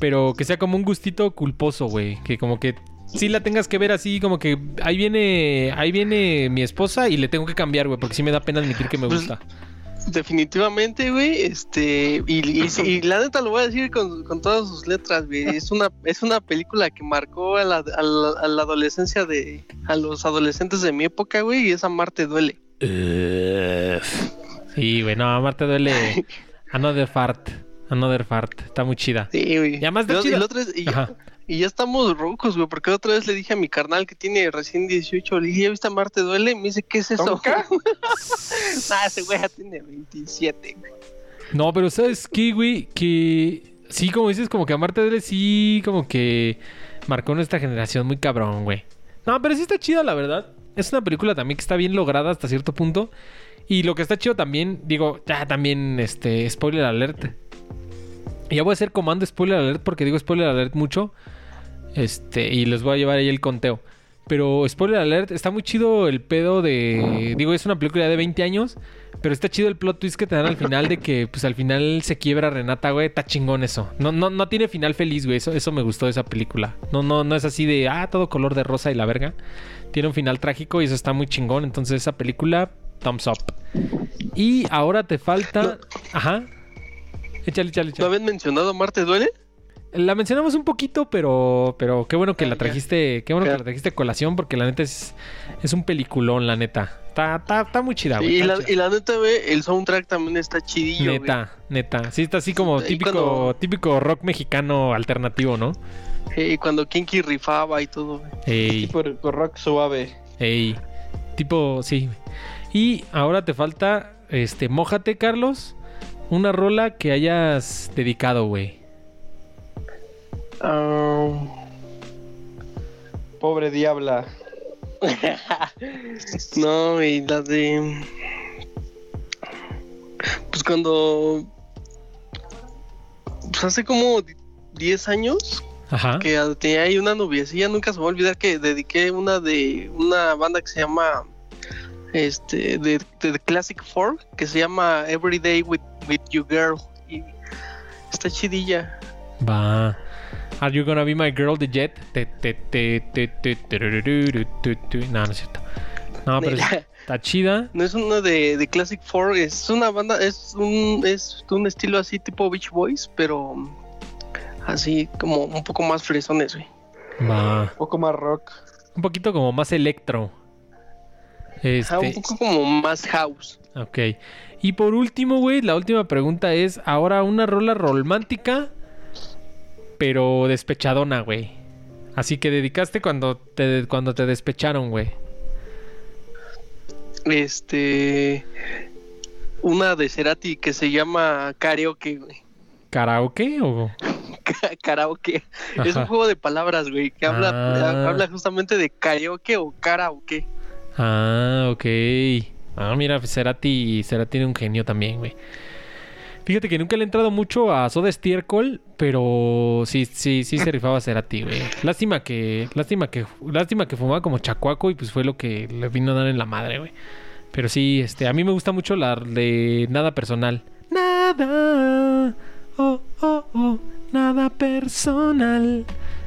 Speaker 1: pero que sea como un gustito culposo, güey. Que como que sí la tengas que ver así, como que ahí viene, ahí viene mi esposa y le tengo que cambiar, güey, porque sí me da pena admitir que me
Speaker 5: Pues,
Speaker 1: gusta.
Speaker 5: Definitivamente, güey. Este, y, y, y la neta lo voy a decir con, con todas sus letras, güey. Es una, es una película que marcó a la, a la, a la adolescencia de, a los adolescentes de mi época, güey. Y esa Marte duele.
Speaker 1: Sí, güey, no, Marte duele. Another fart. Another fart. Está muy chida.
Speaker 5: Sí, güey.
Speaker 1: Y además está
Speaker 5: Y la-
Speaker 1: chida.
Speaker 5: y y ya-. Y estamos rocos, güey, porque otra vez le dije a mi carnal que tiene recién 18, le dije, ¿ya viste a Marte duele? Me dice, ¿qué es eso?
Speaker 4: ¿Tonka?
Speaker 5: nah, ese güey ya tiene 27, güey.
Speaker 1: No, pero ¿sabes qué, güey? Que sí, como dices, como que Amarte Duele sí, como que marcó nuestra generación muy cabrón, güey. No, pero sí está chida, la verdad. Es una película también que está bien lograda hasta cierto punto. Y lo que está chido también, digo, ya también, este, spoiler alert. Ya voy a hacer comando spoiler alert porque digo spoiler alert mucho. Este, y les voy a llevar ahí el conteo. Pero spoiler alert, está muy chido el pedo de. Digo, es una película de 20 años. Pero está chido el plot twist que te dan al final de que, pues al final se quiebra Renata, güey. Está chingón eso. No, no, no tiene final feliz, güey. Eso, eso me gustó de esa película. No, no, no es así de, ah, todo color de rosa y la verga. Tiene un final trágico y eso está muy chingón. Entonces, esa película, thumbs up. Y ahora te falta. Ajá. Échale, échale,
Speaker 5: ¿No
Speaker 1: échale.
Speaker 5: habían mencionado Marte duele?
Speaker 1: La mencionamos un poquito, pero, pero qué bueno que la trajiste, qué bueno que la trajiste a colación, porque la neta es, es un peliculón, la neta. Está, está, está muy chida, güey.
Speaker 5: y, la,
Speaker 1: chida.
Speaker 5: y la neta, güey, el soundtrack también está chidillo, güey.
Speaker 1: Neta, neta. Sí, está así como típico,
Speaker 5: cuando-
Speaker 1: típico rock mexicano alternativo, ¿no?
Speaker 5: Y cuando Kinky rifaba y todo.
Speaker 1: Ey,
Speaker 4: por rock suave.
Speaker 1: ey. Tipo, sí. Y ahora te falta, este, mójate, Carlos. Una rola que hayas dedicado, güey.
Speaker 5: Ah,
Speaker 4: Pobre diabla.
Speaker 5: no, y la de... Pues cuando... Pues hace como 10 años
Speaker 1: Ajá.
Speaker 5: que tenía ahí una noviecilla, nunca se me va a olvidar que dediqué una de una banda que se llama este de, Classic Four que se llama Everyday with, with You Girl y está chidilla.
Speaker 1: Va. Are you gonna be my girl, the jet? Te, te, te, te, te, tereruru, tu, tu. No, no es cierto. No, pero es- está chida.
Speaker 5: No es una de, de Classic Four, es una banda, es un, es un estilo así tipo Beach Boys, pero así como un poco más fresones, güey.
Speaker 1: Va.
Speaker 4: Un poco más rock.
Speaker 1: Un poquito como más electro.
Speaker 5: Ajá, un
Speaker 1: Este,
Speaker 5: poco como más house.
Speaker 1: ok. Y por último, güey, la última pregunta es: ahora una rola romántica, pero despechadona, güey. Así que dedicaste cuando te, cuando te despecharon, güey.
Speaker 5: Este. Una de Cerati que se llama Karaoke, güey.
Speaker 1: ¿Karaoke o...?
Speaker 5: Karaoke. Es un juego de palabras, güey, que habla,
Speaker 1: Ah.
Speaker 5: habla justamente de karaoke o karaoke.
Speaker 1: Ah, ok. Ah, mira, Cerati, Cerati tiene un genio también, güey. Fíjate que nunca le he entrado mucho a Soda Stercol, pero sí, sí, sí se rifaba Cerati, güey. Lástima que, lástima que, lástima que fumaba como chacuaco y pues fue lo que le vino a dar en la madre, güey. Pero sí, este, a mí me gusta mucho la de nada personal. Nada, oh, oh, oh, nada personal.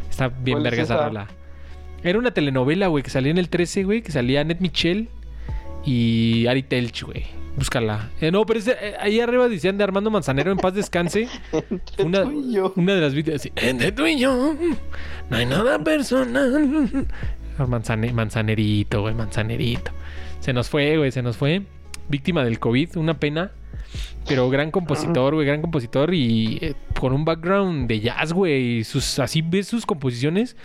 Speaker 1: Está bien
Speaker 4: ¿Cuál es
Speaker 1: verga esa rola. Era una telenovela, güey, que salía en el 13, güey, que salía Ned Michel y Ari Telch, güey. Búscala. Eh, no, pero ese, eh, ahí arriba decían de Armando Manzanero en paz descanse. una,
Speaker 4: tú y yo.
Speaker 1: una de las videos. Entre tú y yo, no hay nada personal. Manzane- manzanerito, güey, manzanerito. Se nos fue, güey, se nos fue. Víctima del COVID, una pena. Pero gran compositor, güey, gran compositor y eh, con un background de jazz, güey. Sus, así ves sus composiciones,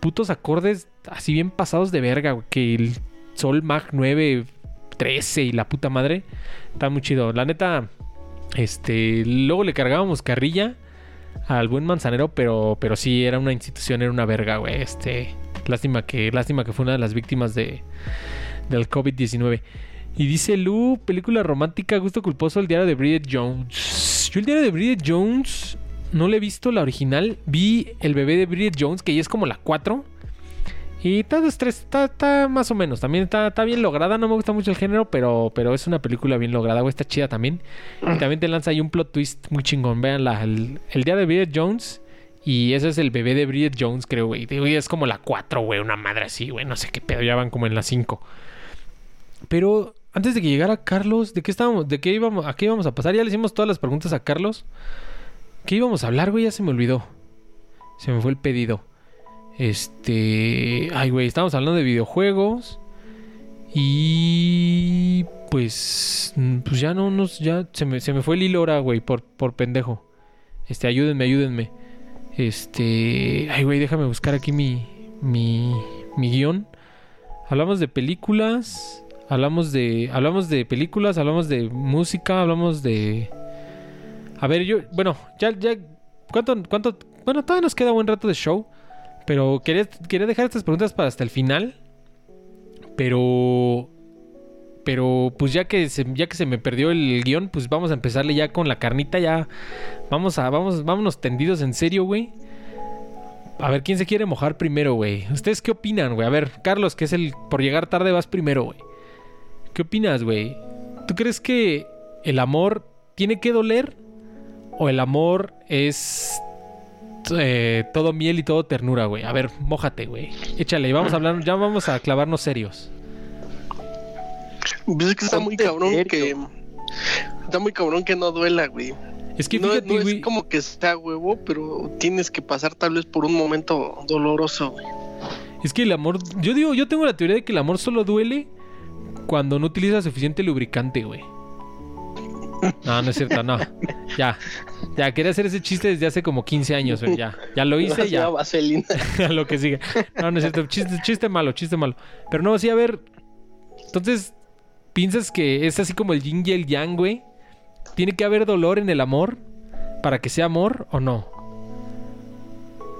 Speaker 1: putos acordes así bien pasados de verga, güey. Que el Sol Mag 9, 13 y la puta madre. Está muy chido. La neta, este, luego le cargábamos carrilla al buen manzanero, pero, pero sí era una institución, era una verga, güey. Este, lástima que, lástima que fue una de las víctimas de, del COVID-19. Y dice Lu, película romántica, gusto culposo, el diario de Bridget Jones. Yo el diario de Bridget Jones no le he visto la original. Vi el bebé de Bridget Jones, que ya es como la 4. Y está, está, está más o menos. También está, bien lograda. No me gusta mucho el género, pero, pero es una película bien lograda. Güey, está chida también. Y también te lanza ahí un plot twist muy chingón. Veanla. El, el día de Bridget Jones. Y ese es el bebé de Bridget Jones, creo, güey. Es como la 4, güey. Una madre así, güey. No sé qué pedo. Ya van como en la 5. Pero antes de que llegara Carlos, ¿de qué estábamos? ¿De qué íbamos? ¿A qué íbamos a pasar? Ya le hicimos todas las preguntas a Carlos. ¿Qué íbamos a hablar, güey? Ya se me olvidó. Se me fue el pedido. Este. Ay, güey, estábamos hablando de videojuegos. Y. Pues. Pues ya no nos. Ya se me, se me fue el hilo ahora, güey, por, por pendejo. Este, ayúdenme, ayúdenme. Este. Ay, güey, déjame buscar aquí mi. Mi. Mi guion. Hablamos de películas. Hablamos de. Hablamos de películas, hablamos de música, hablamos de. A ver, yo. Bueno, ya, ya. ¿Cuánto, cuánto? Bueno, todavía nos queda buen rato de show. Pero quería, quería dejar estas preguntas para hasta el final. Pero. Pero pues ya que se, ya que se me perdió el guion, pues vamos a empezarle ya con la carnita. Ya. Vamos a. Vamos, vámonos tendidos en serio, güey. A ver, ¿quién se quiere mojar primero, güey? ¿Ustedes qué opinan, güey? A ver, Carlos, que es el. Por llegar tarde vas primero, güey. ¿Qué opinas, güey? ¿Tú crees que el amor tiene que doler? ¿O el amor es eh, todo miel y todo ternura, güey. A ver, mójate, güey. Échale, vamos a hablar, ya vamos a clavarnos serios.
Speaker 5: Pues es que está muy cabrón que. Está muy cabrón que no duela, güey.
Speaker 1: Es que
Speaker 5: no,
Speaker 1: fíjate,
Speaker 5: no
Speaker 1: güey.
Speaker 5: es como que sea huevo, pero tienes que pasar tal vez por un momento doloroso, güey.
Speaker 1: Es que el amor. Yo digo, yo tengo la teoría de que el amor solo duele cuando no utilizas suficiente lubricante, güey. No, no es cierto, no. Ya. Ya, quería hacer ese chiste desde hace como 15 años, güey. Ya. Ya lo hice, ya. a lo que sigue. No, no es cierto. Chiste, chiste malo, chiste malo. Pero no, sí, a ver. Entonces, ¿piensas que es así como el yin y el yang, güey? ¿Tiene que haber dolor en el amor para que sea amor o no?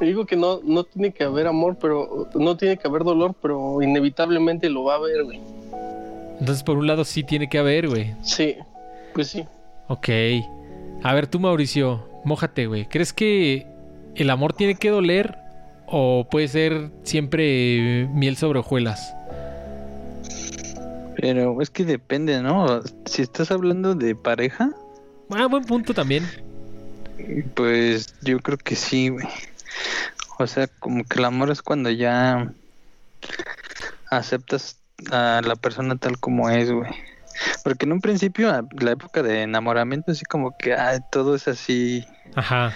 Speaker 5: Digo que no, no tiene que haber amor, pero no tiene que haber dolor, pero inevitablemente lo va a haber, güey.
Speaker 1: Entonces, por un lado, sí tiene que haber, güey.
Speaker 5: Sí, pues sí.
Speaker 1: Ok. A ver, tú, Mauricio, mójate, güey. ¿Crees que el amor tiene que doler o puede ser siempre miel sobre hojuelas?
Speaker 2: Pero es que depende, ¿no? Si estás hablando de pareja,
Speaker 1: Ah, buen punto también.
Speaker 2: pues yo creo que sí, güey. O sea, como que el amor es cuando ya aceptas a la persona tal como es, güey. Porque en un principio, a la época de enamoramiento, así como que ah, todo es así,
Speaker 1: Ajá.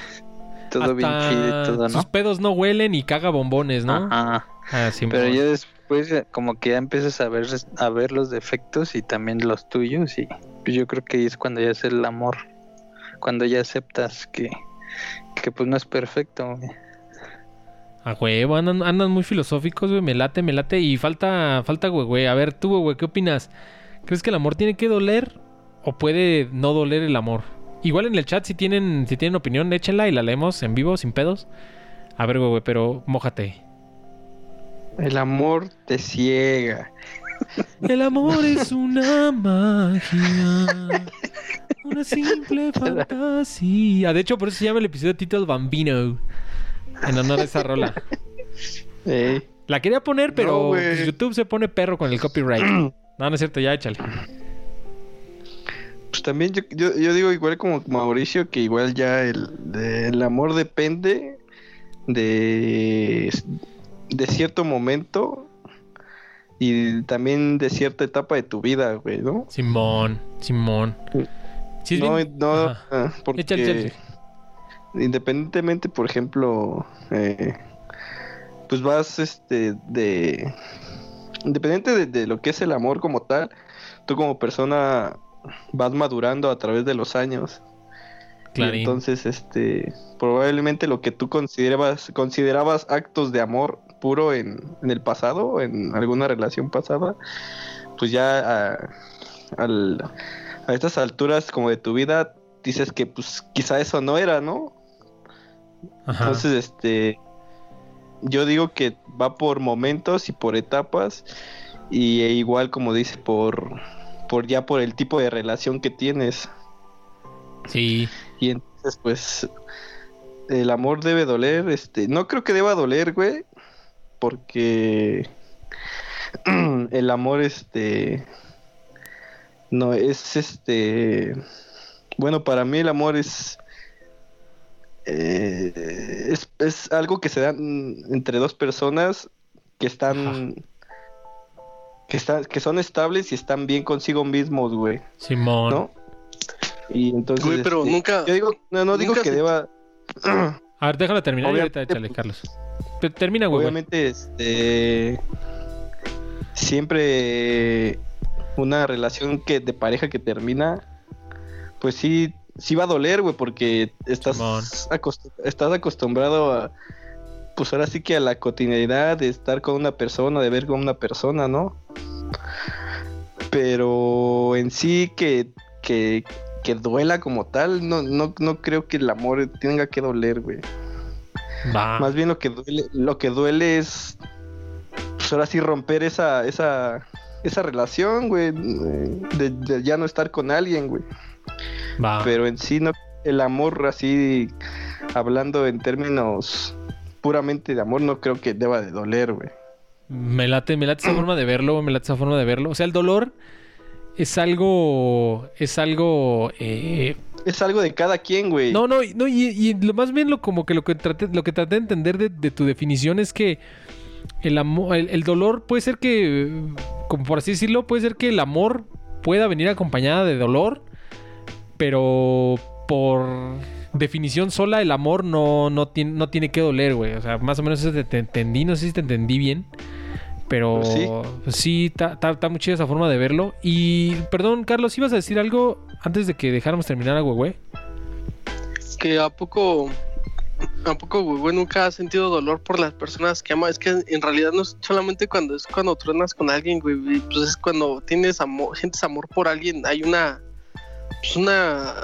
Speaker 2: todo bien
Speaker 1: Hasta
Speaker 2: chido y todo,
Speaker 1: Sus
Speaker 2: ¿no?
Speaker 1: pedos no huelen y caga bombones, ¿no?
Speaker 2: Ajá.
Speaker 1: Ah, sí,
Speaker 2: Pero ya después ya como que ya empiezas a ver a ver los defectos y también los tuyos y pues yo creo que es cuando ya es el amor, cuando ya aceptas que que pues no es perfecto. güey.
Speaker 1: A huevo, andan, andan muy filosóficos, güey. Me late, me late. Y falta, falta, güey, güey. A ver, tú, güey, ¿qué opinas? ¿Crees que el amor tiene que doler o puede no doler el amor? Igual en el chat, si tienen, si tienen opinión, échenla y la leemos en vivo, sin pedos. A ver, güey, güey, pero mójate.
Speaker 4: El amor te ciega.
Speaker 1: El amor es una magia. Una simple fantasía. De hecho, por eso se llama el episodio Tito el Bambino. En honor a esa rola.
Speaker 4: Eh,
Speaker 1: La quería poner, pero
Speaker 4: No,
Speaker 1: pues, YouTube se pone perro con el copyright. no, no es cierto, ya échale.
Speaker 4: Pues también yo, yo, yo digo igual como Mauricio que igual ya el, de- el amor depende de, de cierto momento y también de cierta etapa de tu vida, güey, ¿no?
Speaker 1: Simón, Simón. Sí,
Speaker 4: no,
Speaker 1: bien-
Speaker 4: no,
Speaker 1: Ajá.
Speaker 4: ah, porque
Speaker 1: Échale, échale.
Speaker 4: Independientemente, por ejemplo, eh, pues vas, este, de, independiente de, de lo que es el amor como tal, tú como persona vas madurando a través de los años. Y
Speaker 1: Clarín.
Speaker 4: entonces, este, probablemente lo que tú considerabas, considerabas actos de amor puro en, en el pasado, en alguna relación pasada, pues ya a, al- a estas alturas como de tu vida dices que pues quizá eso no era, ¿no?
Speaker 1: Ajá.
Speaker 4: Entonces, este, yo digo que va por momentos y por etapas y e igual como dice por, por ya por el tipo de relación que tienes
Speaker 1: Sí.
Speaker 4: y entonces pues el amor debe doler, este, no creo que deba doler, güey, porque el amor, este, no es, este, bueno, para mí el amor es, eh, es, es algo que se da entre dos personas que están, que están, que son estables y están bien consigo mismos, güey,
Speaker 1: Simón.
Speaker 4: ¿no? Y entonces,
Speaker 5: Güey, pero
Speaker 4: este,
Speaker 5: nunca-
Speaker 4: yo digo, no, no digo que
Speaker 5: se-
Speaker 4: deba,
Speaker 1: A ver, déjala terminar y ahorita
Speaker 4: Obviamente,
Speaker 1: échale, Carlos. Te- Termina, güey. güey.
Speaker 4: Obviamente, este. Siempre una relación que de pareja que termina, pues sí, sí va a doler, güey, porque estás, acost- estás acostumbrado a, pues ahora sí que a la cotidianidad de estar con una persona, de ver con una persona, ¿no? Pero en sí que, que, que duela como tal, no, no, no creo que el amor tenga que doler, güey. Más bien lo que duele, lo que duele es pues ahora sí romper esa, esa, esa relación, güey, de, de ya no estar con alguien, güey.
Speaker 1: Va.
Speaker 4: Pero en sí no, el amor así, hablando en términos puramente de amor, no creo que deba de doler, güey.
Speaker 1: Me late, me late esa forma de verlo, me late esa forma de verlo. O sea, el dolor es algo. Es algo. eh,
Speaker 4: Es algo de cada quien, güey.
Speaker 1: No, no, no, y, y lo más bien lo como que lo que traté, lo que traté de entender de, de tu definición es que el amor, el, el dolor puede ser que, como por así decirlo, puede ser que el amor pueda venir acompañada de dolor, pero por definición sola el amor no, no, tiene, no tiene que doler, güey. O sea, más o menos eso te, te entendí, no sé si te entendí bien. Pero
Speaker 4: Pues sí.
Speaker 1: sí, está está muy chida esa forma de verlo. Y, perdón, Carlos, ¿ibas a decir algo antes de que dejáramos terminar a güey?
Speaker 5: que a poco a poco güey nunca has sentido dolor por las personas que ama es que en realidad no es solamente cuando es cuando truenas con alguien güey pues es cuando tienes amor sientes amor por alguien hay una pues una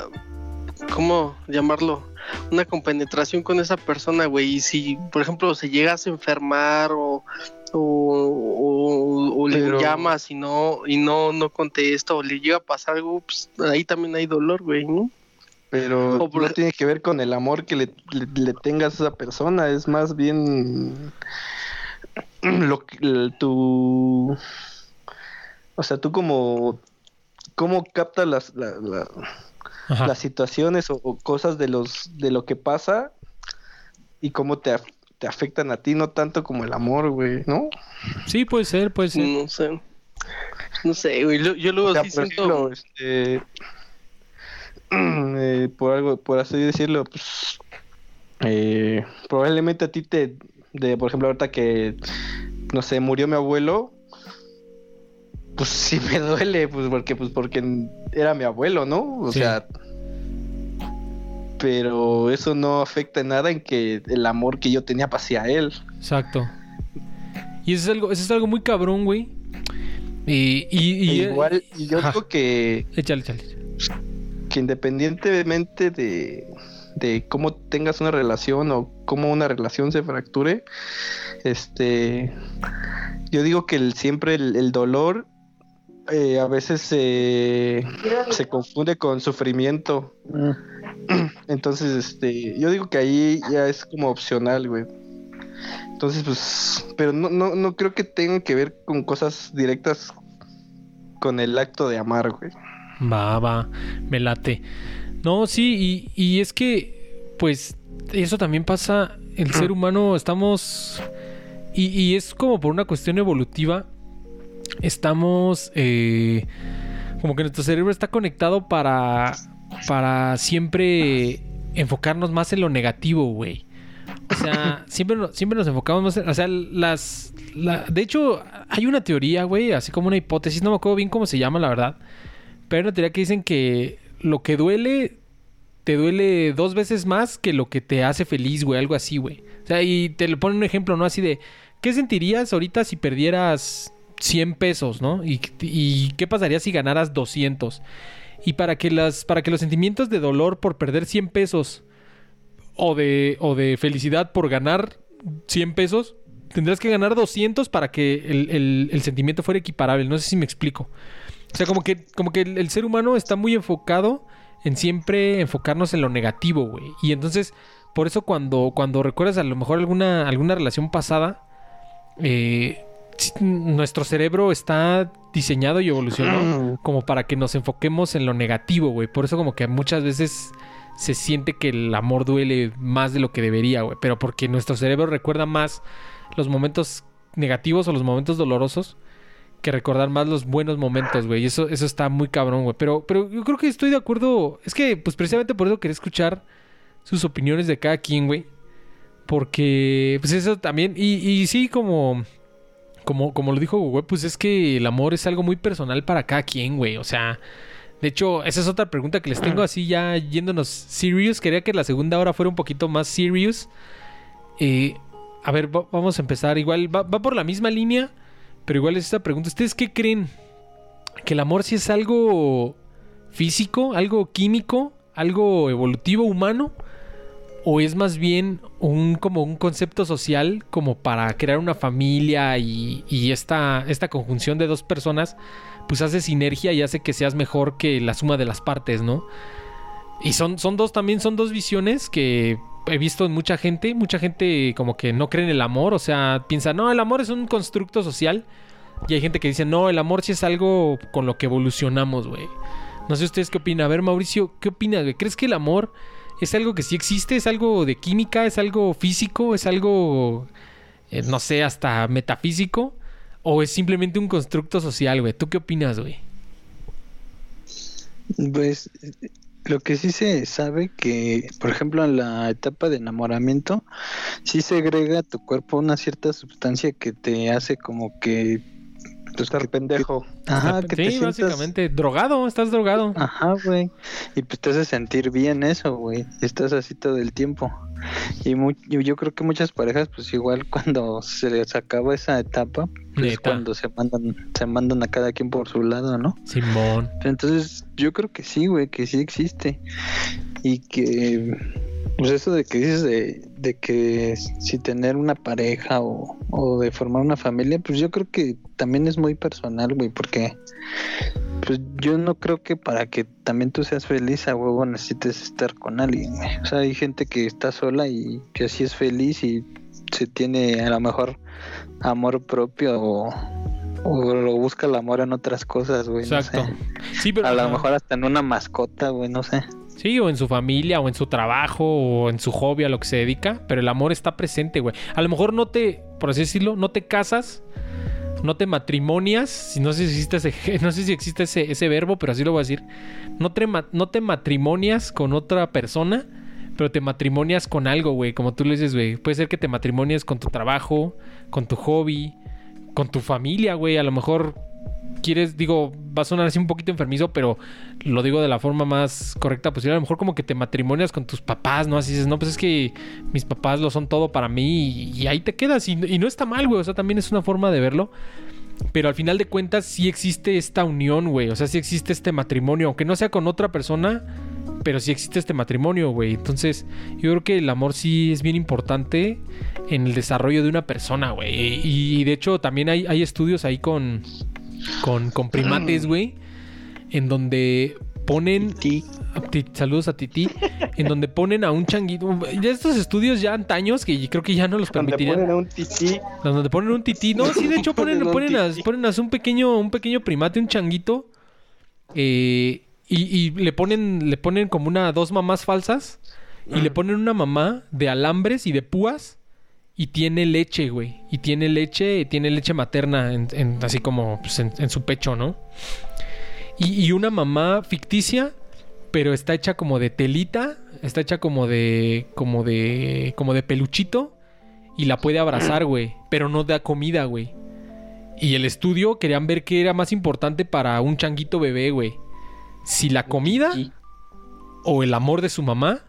Speaker 5: cómo llamarlo una compenetración con esa persona güey y si por ejemplo se llegas a enfermar o o, o- o
Speaker 4: Pero-
Speaker 5: le llamas y no y no no contesta o le llega a pasar algo pues ahí también hay dolor güey ¿no?
Speaker 4: Pero
Speaker 5: por-
Speaker 4: no tiene que ver con el amor que le, le- le tengas a esa persona, es más bien lo que tu o sea, tú como cómo captas las, la- la-
Speaker 1: Ajá.
Speaker 4: las situaciones o, o cosas de los de lo que pasa y cómo te, te afectan a ti, no tanto como el amor, güey, ¿no?
Speaker 1: Sí, puede ser, puede ser.
Speaker 5: No sé. No sé, güey. Yo, yo luego
Speaker 4: O sea,
Speaker 5: sí
Speaker 4: por
Speaker 5: siento.
Speaker 4: ejemplo, este, eh, por algo, por así decirlo, pues, eh, probablemente a ti te, de, por ejemplo, ahorita que, no sé, murió mi abuelo, pues sí me duele, pues porque, pues porque era mi abuelo, ¿no? O
Speaker 1: Sí.
Speaker 4: sea, pero eso no afecta en nada en que el amor que yo tenía hacia él.
Speaker 1: Exacto. Y eso es algo, eso es algo muy cabrón, güey. Y, y, y-
Speaker 4: E igual, y yo
Speaker 1: Ajá.
Speaker 4: digo que
Speaker 1: Échale, échale.
Speaker 4: que independientemente de, de cómo tengas una relación o cómo una relación se fracture, este, yo digo que el- siempre el, el dolor eh, a veces se, se confunde con sufrimiento. Entonces, este, yo digo que ahí ya es como opcional, güey. Entonces, pues, pero no, no, no creo que tenga que ver con cosas directas con el acto de amar, güey.
Speaker 1: Va, va, me late. No, sí, y, y es que, pues, eso también pasa. El ser humano estamos. Y, y es como por una cuestión evolutiva. Estamos. eh, como que nuestro cerebro está conectado para. Para siempre enfocarnos más en lo negativo, güey. O sea, siempre, siempre nos enfocamos más en... O sea, las... la- de hecho, hay una teoría, güey, así como una hipótesis, no me acuerdo bien cómo se llama, la verdad. Pero hay una teoría que dicen que lo que duele te duele dos veces más que lo que te hace feliz, güey, algo así, güey. O sea, y te lo ponen un ejemplo, ¿no? Así de, ¿qué sentirías ahorita si perdieras 100 pesos, ¿no? ¿Y, qué pasaría si ganaras 200? Y para que, las, para que los sentimientos de dolor por perder 100 pesos o de, o de felicidad por ganar 100 pesos, tendrás que ganar 200 para que el, el- sentimiento fuera equiparable. No sé si me explico. O sea, como que, como que el, ser humano está muy enfocado en siempre enfocarnos en lo negativo, güey. Y entonces, por eso cuando, cuando recuerdas a lo mejor alguna, alguna relación pasada, eh, nuestro cerebro está diseñado y evolucionó como para que nos enfoquemos en lo negativo, güey. Por eso como que muchas veces se siente que el amor duele más de lo que debería, güey. Pero porque nuestro cerebro recuerda más los momentos negativos o los momentos dolorosos que recordar más los buenos momentos, güey. Y eso, eso está muy cabrón, güey. Pero, pero yo creo que estoy de acuerdo. Es que, pues precisamente por eso quería escuchar sus opiniones de cada quien, güey. Porque, pues eso también. Y, y sí, como. Como, como lo dijo, güey, pues es que el amor es algo muy personal para cada quien, güey. O sea, de hecho, esa es otra pregunta que les tengo así ya yéndonos serious. Quería que la segunda hora fuera un poquito más serious. Eh, a ver, va- vamos a empezar. Igual va, por la misma línea, pero igual es esta pregunta. ¿Ustedes qué creen? ¿Que el amor sí es algo físico, algo químico, algo evolutivo, humano? ¿O es más bien un como un concepto social como para crear una familia y, esta, esta conjunción de dos personas pues hace sinergia y hace que seas mejor que la suma de las partes, ¿no? Y son, son dos, también son dos visiones que he visto en mucha gente. Mucha gente como que no cree en el amor, o sea, piensa, no, el amor es un constructo social. Y hay gente que dice, no, el amor sí es algo con lo que evolucionamos, güey. No sé ustedes qué opinan. A ver, Mauricio, ¿qué opinas, güey? ¿Crees que el amor es algo que sí existe? ¿Es algo de química? ¿Es algo físico? ¿Es algo, eh, no sé, hasta metafísico? ¿O es simplemente un constructo social, güey? ¿Tú qué opinas, güey?
Speaker 2: Pues lo que sí se sabe que, por ejemplo, en la etapa de enamoramiento, sí segrega a tu cuerpo una cierta sustancia que te hace como que... Pues,
Speaker 4: Estar
Speaker 2: que-
Speaker 4: pendejo.
Speaker 2: Ajá, que te
Speaker 1: sí,
Speaker 2: sientas...
Speaker 1: básicamente. Drogado, estás drogado.
Speaker 2: Ajá, güey. Y pues te hace sentir bien eso, güey. Estás así todo el tiempo. Y yo yo creo que muchas parejas, pues igual cuando se les acaba esa etapa, pues
Speaker 1: Neta.
Speaker 2: cuando se mandan, se mandan a cada quien por su lado, ¿no?
Speaker 1: Simón.
Speaker 2: Entonces, yo creo que sí, güey, que sí existe. Y que, pues eso de que dices de, de que si tener una pareja o, o de formar una familia, pues yo creo que también es muy personal, güey, porque pues yo no creo que para que también tú seas feliz a huevo necesites estar con alguien, güey. O sea, hay gente que está sola y que así es feliz y se tiene a lo mejor amor propio o, o lo busca el amor en otras cosas, güey. no
Speaker 1: Exacto.
Speaker 2: sé.
Speaker 1: Sí, pero
Speaker 2: A lo mejor hasta en una mascota, güey, no sé.
Speaker 1: Sí, o en su familia, o en su trabajo, o en su hobby a lo que se dedica, pero el amor está presente, güey. A lo mejor no te, por así decirlo, no te casas, no te matrimonias, no sé si existe ese, no sé si existe ese, ese verbo, pero así lo voy a decir. No te, no te matrimonias con otra persona, pero te matrimonias con algo, güey. Como tú le dices, güey. Puede ser que te matrimonies con tu trabajo, con tu hobby, con tu familia, güey. A lo mejor quieres, digo, va a sonar así un poquito enfermizo, pero lo digo de la forma más correcta posible. A lo mejor como que te matrimonias con tus papás, ¿no? Así dices, no, pues es que mis papás lo son todo para mí y, y ahí te quedas. Y, y no está mal, güey. O sea, también es una forma de verlo. Pero al final de cuentas sí existe esta unión, güey. O sea, sí existe este matrimonio. Aunque no sea con otra persona, pero sí existe este matrimonio, güey. Entonces, yo creo que el amor sí es bien importante en el desarrollo de una persona, güey. Y de hecho, también hay, hay estudios ahí con, con, con primates, güey. En donde ponen Saludos a Titi. En donde ponen a un changuito. Ya estos estudios ya antaños que creo que ya no los
Speaker 4: Donde
Speaker 1: permitirían.
Speaker 4: ponen a un tití.
Speaker 1: Donde ponen un tití. No, sí, de hecho ponen,
Speaker 4: Ponen
Speaker 1: a, ponen a un pequeño, un pequeño primate, un changuito. eh, y, y le ponen, le ponen como una, dos mamás falsas. Y le ponen una mamá de alambres y de púas. Y tiene leche, güey. Y tiene leche, tiene leche materna, en- en- así como pues, en, en su pecho, ¿no? Y, y una mamá ficticia, pero está hecha como de telita, está hecha como de, como de, como de peluchito y la puede abrazar, güey, pero no da comida, güey. Y el estudio querían ver qué era más importante para un changuito bebé, güey. Si la comida o el amor de su mamá.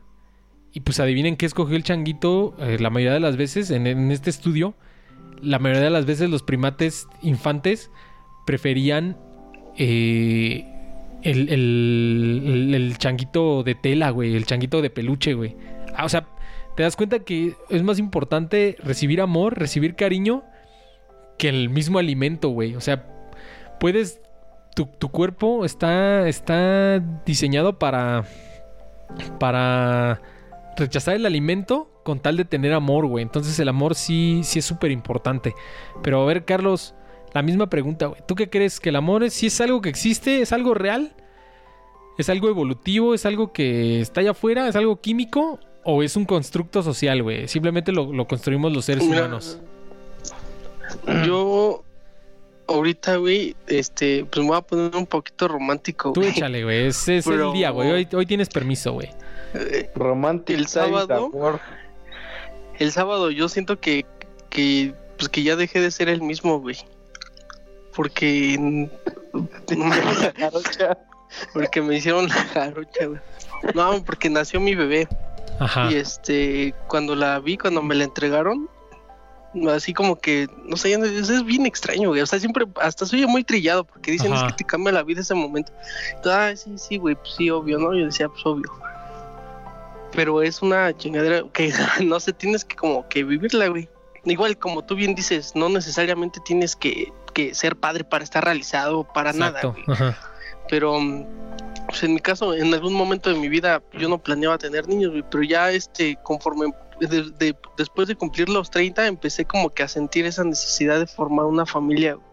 Speaker 1: Y pues adivinen qué escogió el changuito eh, la mayoría de las veces en, este estudio. La mayoría de las veces los primates infantes preferían eh, el- el changuito de tela, güey. El changuito de peluche, güey. Ah, o sea, te das cuenta que es más importante recibir amor, recibir cariño, que el mismo alimento, güey. O sea, puedes. Tu, tu cuerpo está, está diseñado para. Para rechazar el alimento con tal de tener amor, güey. Entonces el amor sí, sí es súper importante. Pero a ver, Carlos, la misma pregunta, güey. ¿Tú qué crees? ¿Que el amor es, si es algo que existe? ¿Es algo real? ¿Es algo evolutivo? ¿Es algo que está allá afuera? ¿Es algo químico? ¿O es un constructo social, güey? Simplemente lo, lo construimos los seres humanos.
Speaker 5: Yo ahorita, güey, este, pues me voy a poner un poquito romántico.
Speaker 1: Tú
Speaker 5: güey.
Speaker 1: échale, güey. Ese es
Speaker 5: Pero-
Speaker 1: el día, güey. Hoy, hoy tienes permiso, güey.
Speaker 4: Romántico.
Speaker 5: El sábado- El sábado yo siento que, que, pues que ya dejé de ser el mismo, güey. Porque, porque me hicieron la jarocha, güey. No, porque nació mi bebé.
Speaker 1: Ajá.
Speaker 5: Y este, cuando la vi, cuando me la entregaron, así como que, no sé, es, es bien extraño, güey. O sea, siempre, hasta soy muy trillado, porque dicen
Speaker 1: Ajá.
Speaker 5: es que te cambia la vida ese momento. Ah, sí, sí, güey, pues sí, obvio, ¿no? Yo decía, pues obvio. Pero es una chingadera que, no sé, tienes que como que vivirla, güey. Igual, como tú bien dices, no necesariamente tienes que, que ser padre para estar realizado, para nada, güey. Pero mm, pues en mi caso, en algún momento de mi vida yo no planeaba tener niños, güey, pero ya este, conforme de- de- después de cumplir los 30, empecé como que a sentir esa necesidad de formar una familia. güey.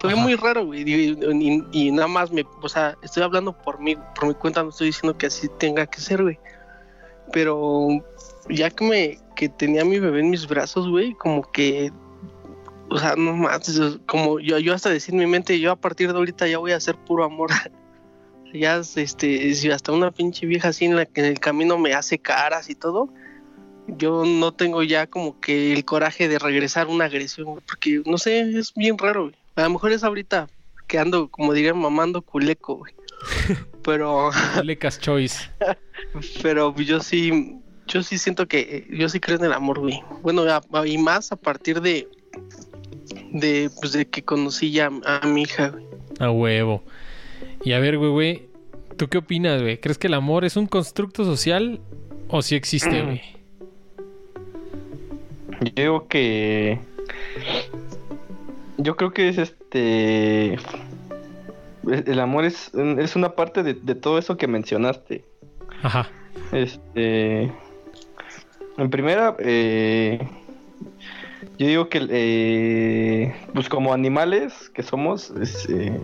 Speaker 5: Fue
Speaker 1: Ajá.
Speaker 5: muy raro, güey, y, y- y nada más me, o sea, estoy hablando por mí, por mi cuenta, no estoy diciendo que así tenga que ser, güey. Pero ya que me, que tenía a mi bebé en mis brazos, güey, como que o sea, no más, como yo, yo hasta decir en mi mente, yo a partir de ahorita ya voy a hacer puro amor. ya, este, si hasta una pinche vieja así en, la que en el camino me hace caras y todo, yo no tengo ya como que el coraje de regresar una agresión, porque no sé, es bien raro, güey. A lo mejor es ahorita que ando, como dirían, mamando culeco, güey. Pero,
Speaker 1: Lecas Choice.
Speaker 5: pero yo sí, yo sí siento que, yo sí creo en el amor, güey. Bueno, a- y más a partir de, de, pues de que conocí ya a mi hija, güey.
Speaker 1: A huevo. Y a ver, güey, güey. ¿Tú qué opinas, güey? ¿Crees que el amor es un constructo social o si existe, güey?
Speaker 4: Yo digo que. Yo creo que es este. El amor es, es una parte de, de todo eso que mencionaste.
Speaker 1: Ajá.
Speaker 4: Este. En primera, eh, yo digo que, eh, pues como animales que somos, es, eh,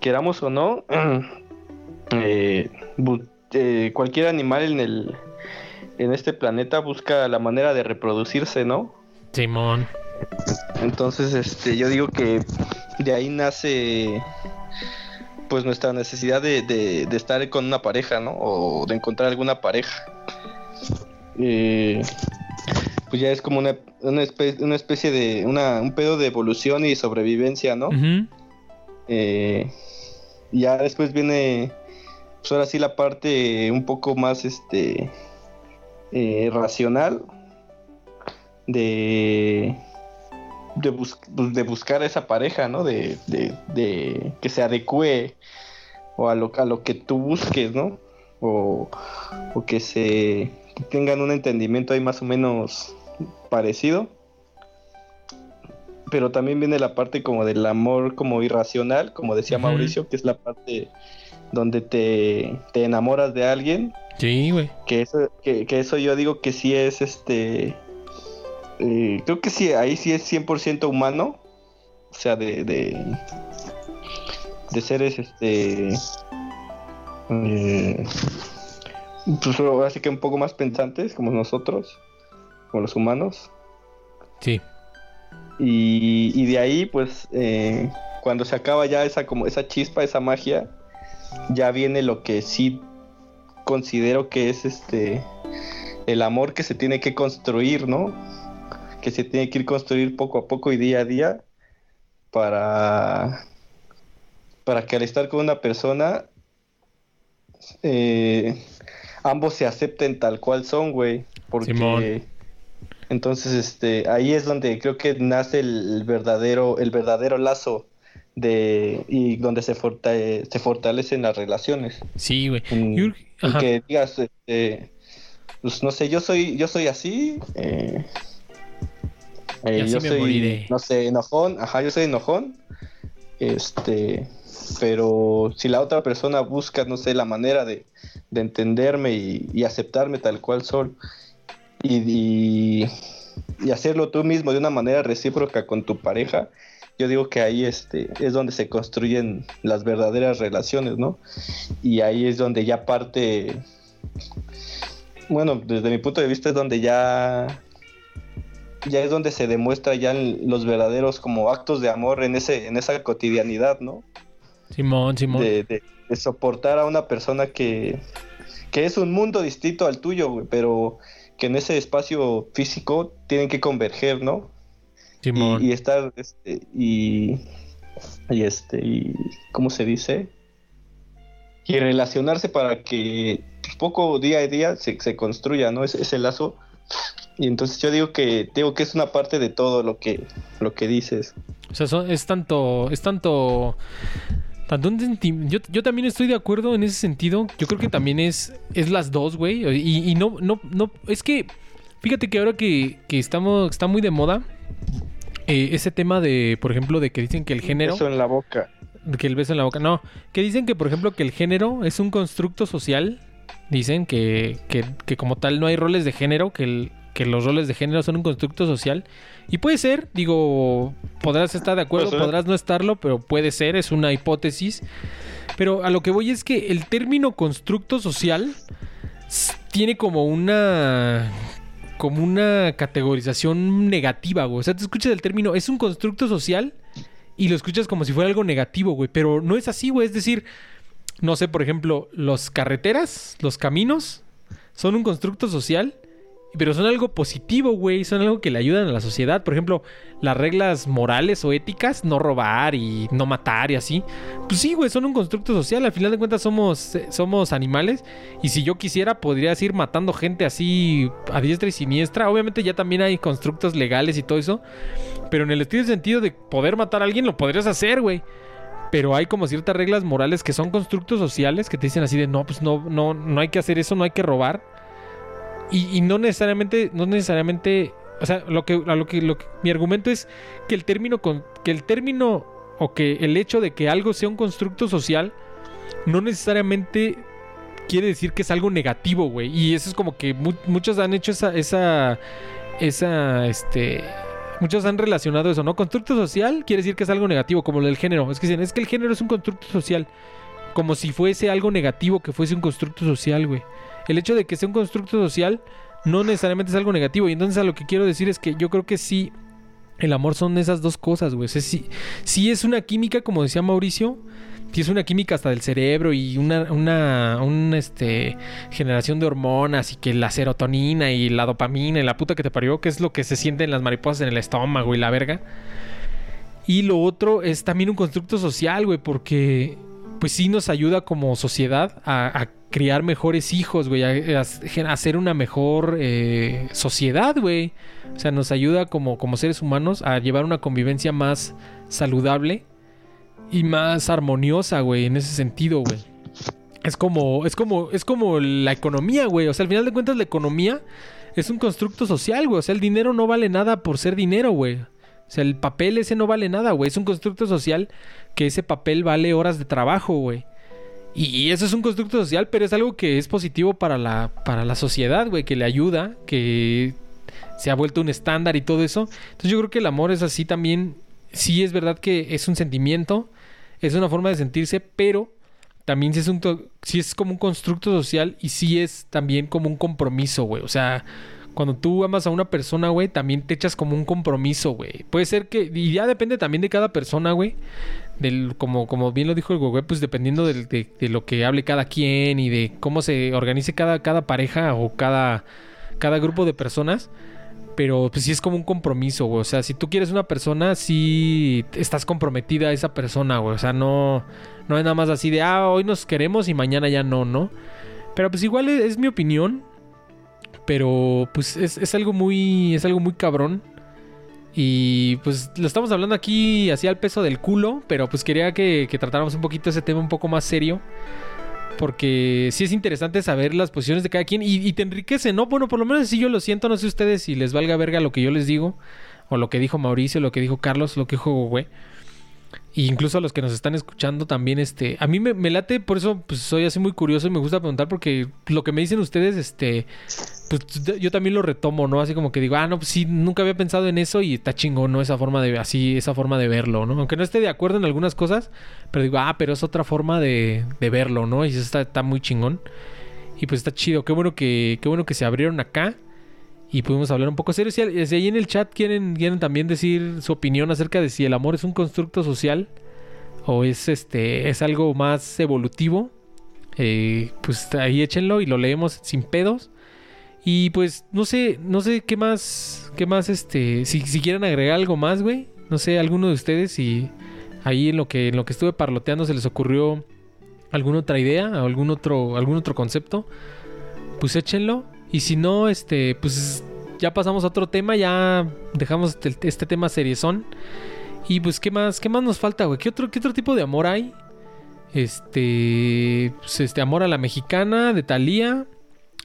Speaker 4: queramos o no, cualquier animal en el en este planeta busca la manera de reproducirse, ¿no?
Speaker 1: Simón.
Speaker 4: Entonces, este, yo digo que de ahí nace pues nuestra necesidad de, de- de estar con una pareja, ¿no? O de encontrar alguna pareja. Eh, pues ya es como una, una, espe- una especie de, una, un pedo de evolución y sobrevivencia, ¿no? Eh, ya después viene, pues ahora sí la parte un poco más, este, eh, racional de, de, bus- pues, de buscar a esa pareja, ¿no? De, de, de que se adecue o a lo, a lo que tú busques, ¿no? O, o que se que tengan un entendimiento ahí más o menos parecido pero también viene la parte como del amor como irracional, como decía. Mauricio, que es la parte donde te, te enamoras de alguien,
Speaker 1: Sí, güey.
Speaker 4: que eso, que, que eso yo digo que sí es este, eh, creo que sí, ahí sí es 100% humano, o sea, de, de, de seres este, eh, pues ahora sí que un poco más pensantes como nosotros, como los humanos.
Speaker 1: Sí.
Speaker 4: Y, y de ahí, pues, eh, cuando se acaba ya esa como esa chispa, esa magia, ya viene lo que sí considero que es este el amor que se tiene que construir, ¿no? Que se tiene que ir construir poco a poco y día a día para para que al estar con una persona eh, ambos se acepten tal cual son, güey, porque
Speaker 1: Simón.
Speaker 4: entonces, este, ahí es donde creo que nace el, verdadero, el verdadero lazo de y donde se, forta- se fortalecen las relaciones.
Speaker 1: Sí, güey.
Speaker 4: Que digas, este, pues no sé, yo soy, yo soy así. eh, eh, yo
Speaker 1: me
Speaker 4: soy,
Speaker 1: moriré.
Speaker 4: no sé, enojón, ajá, yo soy enojón. Este, pero si la otra persona busca, no sé, la manera de, de entenderme y, y aceptarme tal cual soy, y, y, y hacerlo tú mismo de una manera recíproca con tu pareja, yo digo que ahí este, es donde se construyen las verdaderas relaciones, ¿no? Y ahí es donde ya parte, bueno, desde mi punto de vista es donde ya ya es donde se demuestra ya los verdaderos como actos de amor en ese en esa cotidianidad, ¿no?
Speaker 1: Simón, Simón.
Speaker 4: De, de- de soportar a una persona que, que es un mundo distinto al tuyo, güey, pero que en ese espacio físico tienen que converger, ¿no?
Speaker 1: Simón.
Speaker 4: y, y estar este, y y este y cómo se dice y relacionarse para que poco día a día se, se construya no ese, ese lazo y entonces yo digo que digo que es una parte de todo lo que lo que dices
Speaker 1: O sea, son- es tanto, es tanto, tanto un senti- yo, yo también estoy de acuerdo en ese sentido. Yo creo que también es, es las dos, güey. Y, y no, no, no, es que, fíjate que ahora que, que estamos, está muy de moda, eh, ese tema de, por ejemplo, de que dicen que el género,
Speaker 4: eso en la boca
Speaker 1: que el beso en la boca, no, que dicen que, por ejemplo, que el género es un constructo social. Dicen que, que, que como tal no hay roles de género, que, el- que los roles de género son un constructo social. Y puede ser, digo, podrás estar de acuerdo, podrás no estarlo, pero puede ser, es una hipótesis. Pero a lo que voy es que el término constructo social tiene como una como una categorización negativa, güey. O sea, te escuchas el término, es un constructo social y lo escuchas como si fuera algo negativo, güey. Pero no es así, güey. Es decir, no sé, por ejemplo, las carreteras, los caminos, son un constructo social, pero son algo positivo, güey. Son algo que le ayudan a la sociedad. Por ejemplo, las reglas morales o éticas, no robar y no matar y así. Pues sí, güey, son un constructo social. Al final de cuentas somos, somos animales. Y si yo quisiera, podrías ir matando gente así a diestra y siniestra. Obviamente ya también hay constructos legales y todo eso. Pero en el estilo sentido de poder matar a alguien, lo podrías hacer, güey. Pero hay como ciertas reglas morales que son constructos sociales que te dicen así de no, pues no, no, no hay que hacer eso, no hay que robar. Y, no necesariamente, no necesariamente. O sea, lo que, a lo que, lo que- mi argumento es que el término con, que el término o que el hecho de que algo sea un constructo social no necesariamente quiere decir que es algo negativo, güey. Y eso es como que mu- muchos han hecho esa, esa, esa, este, muchos han relacionado eso, ¿no? Constructo social quiere decir que es algo negativo, como lo del género. Es que dicen, es que el género es un constructo social, como si fuese algo negativo que fuese un constructo social, güey. El hecho de que sea un constructo social no necesariamente es algo negativo. Y entonces a lo que quiero decir es que yo creo que sí, el amor son esas dos cosas, güey. O sea, sí, sí es una química, como decía Mauricio, es una química hasta del cerebro y una, una, este, generación de hormonas y que la serotonina y la dopamina y la puta que te parió, que es lo que se siente en las mariposas en el estómago y la verga. Y lo otro es también un constructo social, güey, porque pues sí nos ayuda como sociedad a, criar mejores hijos, güey, a, a hacer una mejor eh, sociedad, güey. O sea, nos ayuda como, como seres humanos a llevar una convivencia más saludable y más armoniosa, güey, en ese sentido, güey. Es como, es como, es como la economía, güey. O sea, al final de cuentas, la economía es un constructo social, güey. O sea, el dinero no vale nada por ser dinero, güey. O sea, el papel ese no vale nada, güey. Es un constructo social que ese papel vale horas de trabajo, güey. Y, eso es un constructo social, pero es algo que es positivo para la, para la sociedad, güey, que le ayuda, que se ha vuelto un estándar y todo eso. Entonces yo creo que el amor es así también. Sí es verdad que es un sentimiento, es una forma de sentirse, pero también sí es, un sí es como un constructo social y sí es también como un compromiso, güey. O sea, cuando tú amas a una persona, güey, también te echas como un compromiso, güey. Puede ser que, y ya depende también de cada persona, güey. Del, como, como bien lo dijo el güey, pues dependiendo de, de lo que hable cada quien y de cómo se organice cada, cada pareja o cada, cada grupo de personas. Pero pues sí es como un compromiso, güey. O sea, si tú quieres una persona, sí estás comprometida a esa persona, güey. O sea, no, no es nada más así de, ah, hoy nos queremos y mañana ya no, ¿no? Pero pues igual es, mi opinión. Pero pues es, es algo muy, es algo muy cabrón. Y pues lo estamos hablando aquí así al peso del culo. Pero pues quería que, que tratáramos un poquito ese tema un poco más serio. Porque sí es interesante saber las posiciones de cada quien y, y te enriquece, ¿no? Bueno, por lo menos si yo lo siento, no sé ustedes si les valga verga lo que yo les digo, o lo que dijo Mauricio, lo que dijo Carlos, lo que dijo güey. Y incluso a los que nos están escuchando también, este, a mí me, late, por eso pues soy así muy curioso y me gusta preguntar porque lo que me dicen ustedes, este, pues yo también lo retomo, ¿no? Así como que digo, ah, no, pues sí, nunca había pensado en eso y está chingón, ¿no? Esa forma de, así, esa forma de verlo, ¿no? Aunque no esté de acuerdo en algunas cosas, pero digo, ah, pero es otra forma de, de verlo, ¿no? Y eso está, está muy chingón. Y pues está chido, qué bueno que, qué bueno que se abrieron acá y pudimos hablar un poco serio. Si, si ahí en el chat quieren, quieren también decir su opinión acerca de si el amor es un constructo social o es este es algo más evolutivo, eh, pues ahí échenlo y lo leemos sin pedos. Y pues no sé, no sé qué más, qué más este, si, si quieren agregar algo más, güey. No sé, alguno de ustedes si ahí en lo que en lo que estuve parloteando se les ocurrió alguna otra idea algún otro algún otro concepto, pues échenlo. Y si no, este, pues ya pasamos a otro tema, ya dejamos este, este tema seriezón. Y pues, ¿qué más, qué más nos falta, güey? ¿Qué otro, ¿Qué otro tipo de amor hay? Este, pues, este, amor a la mexicana de Thalía.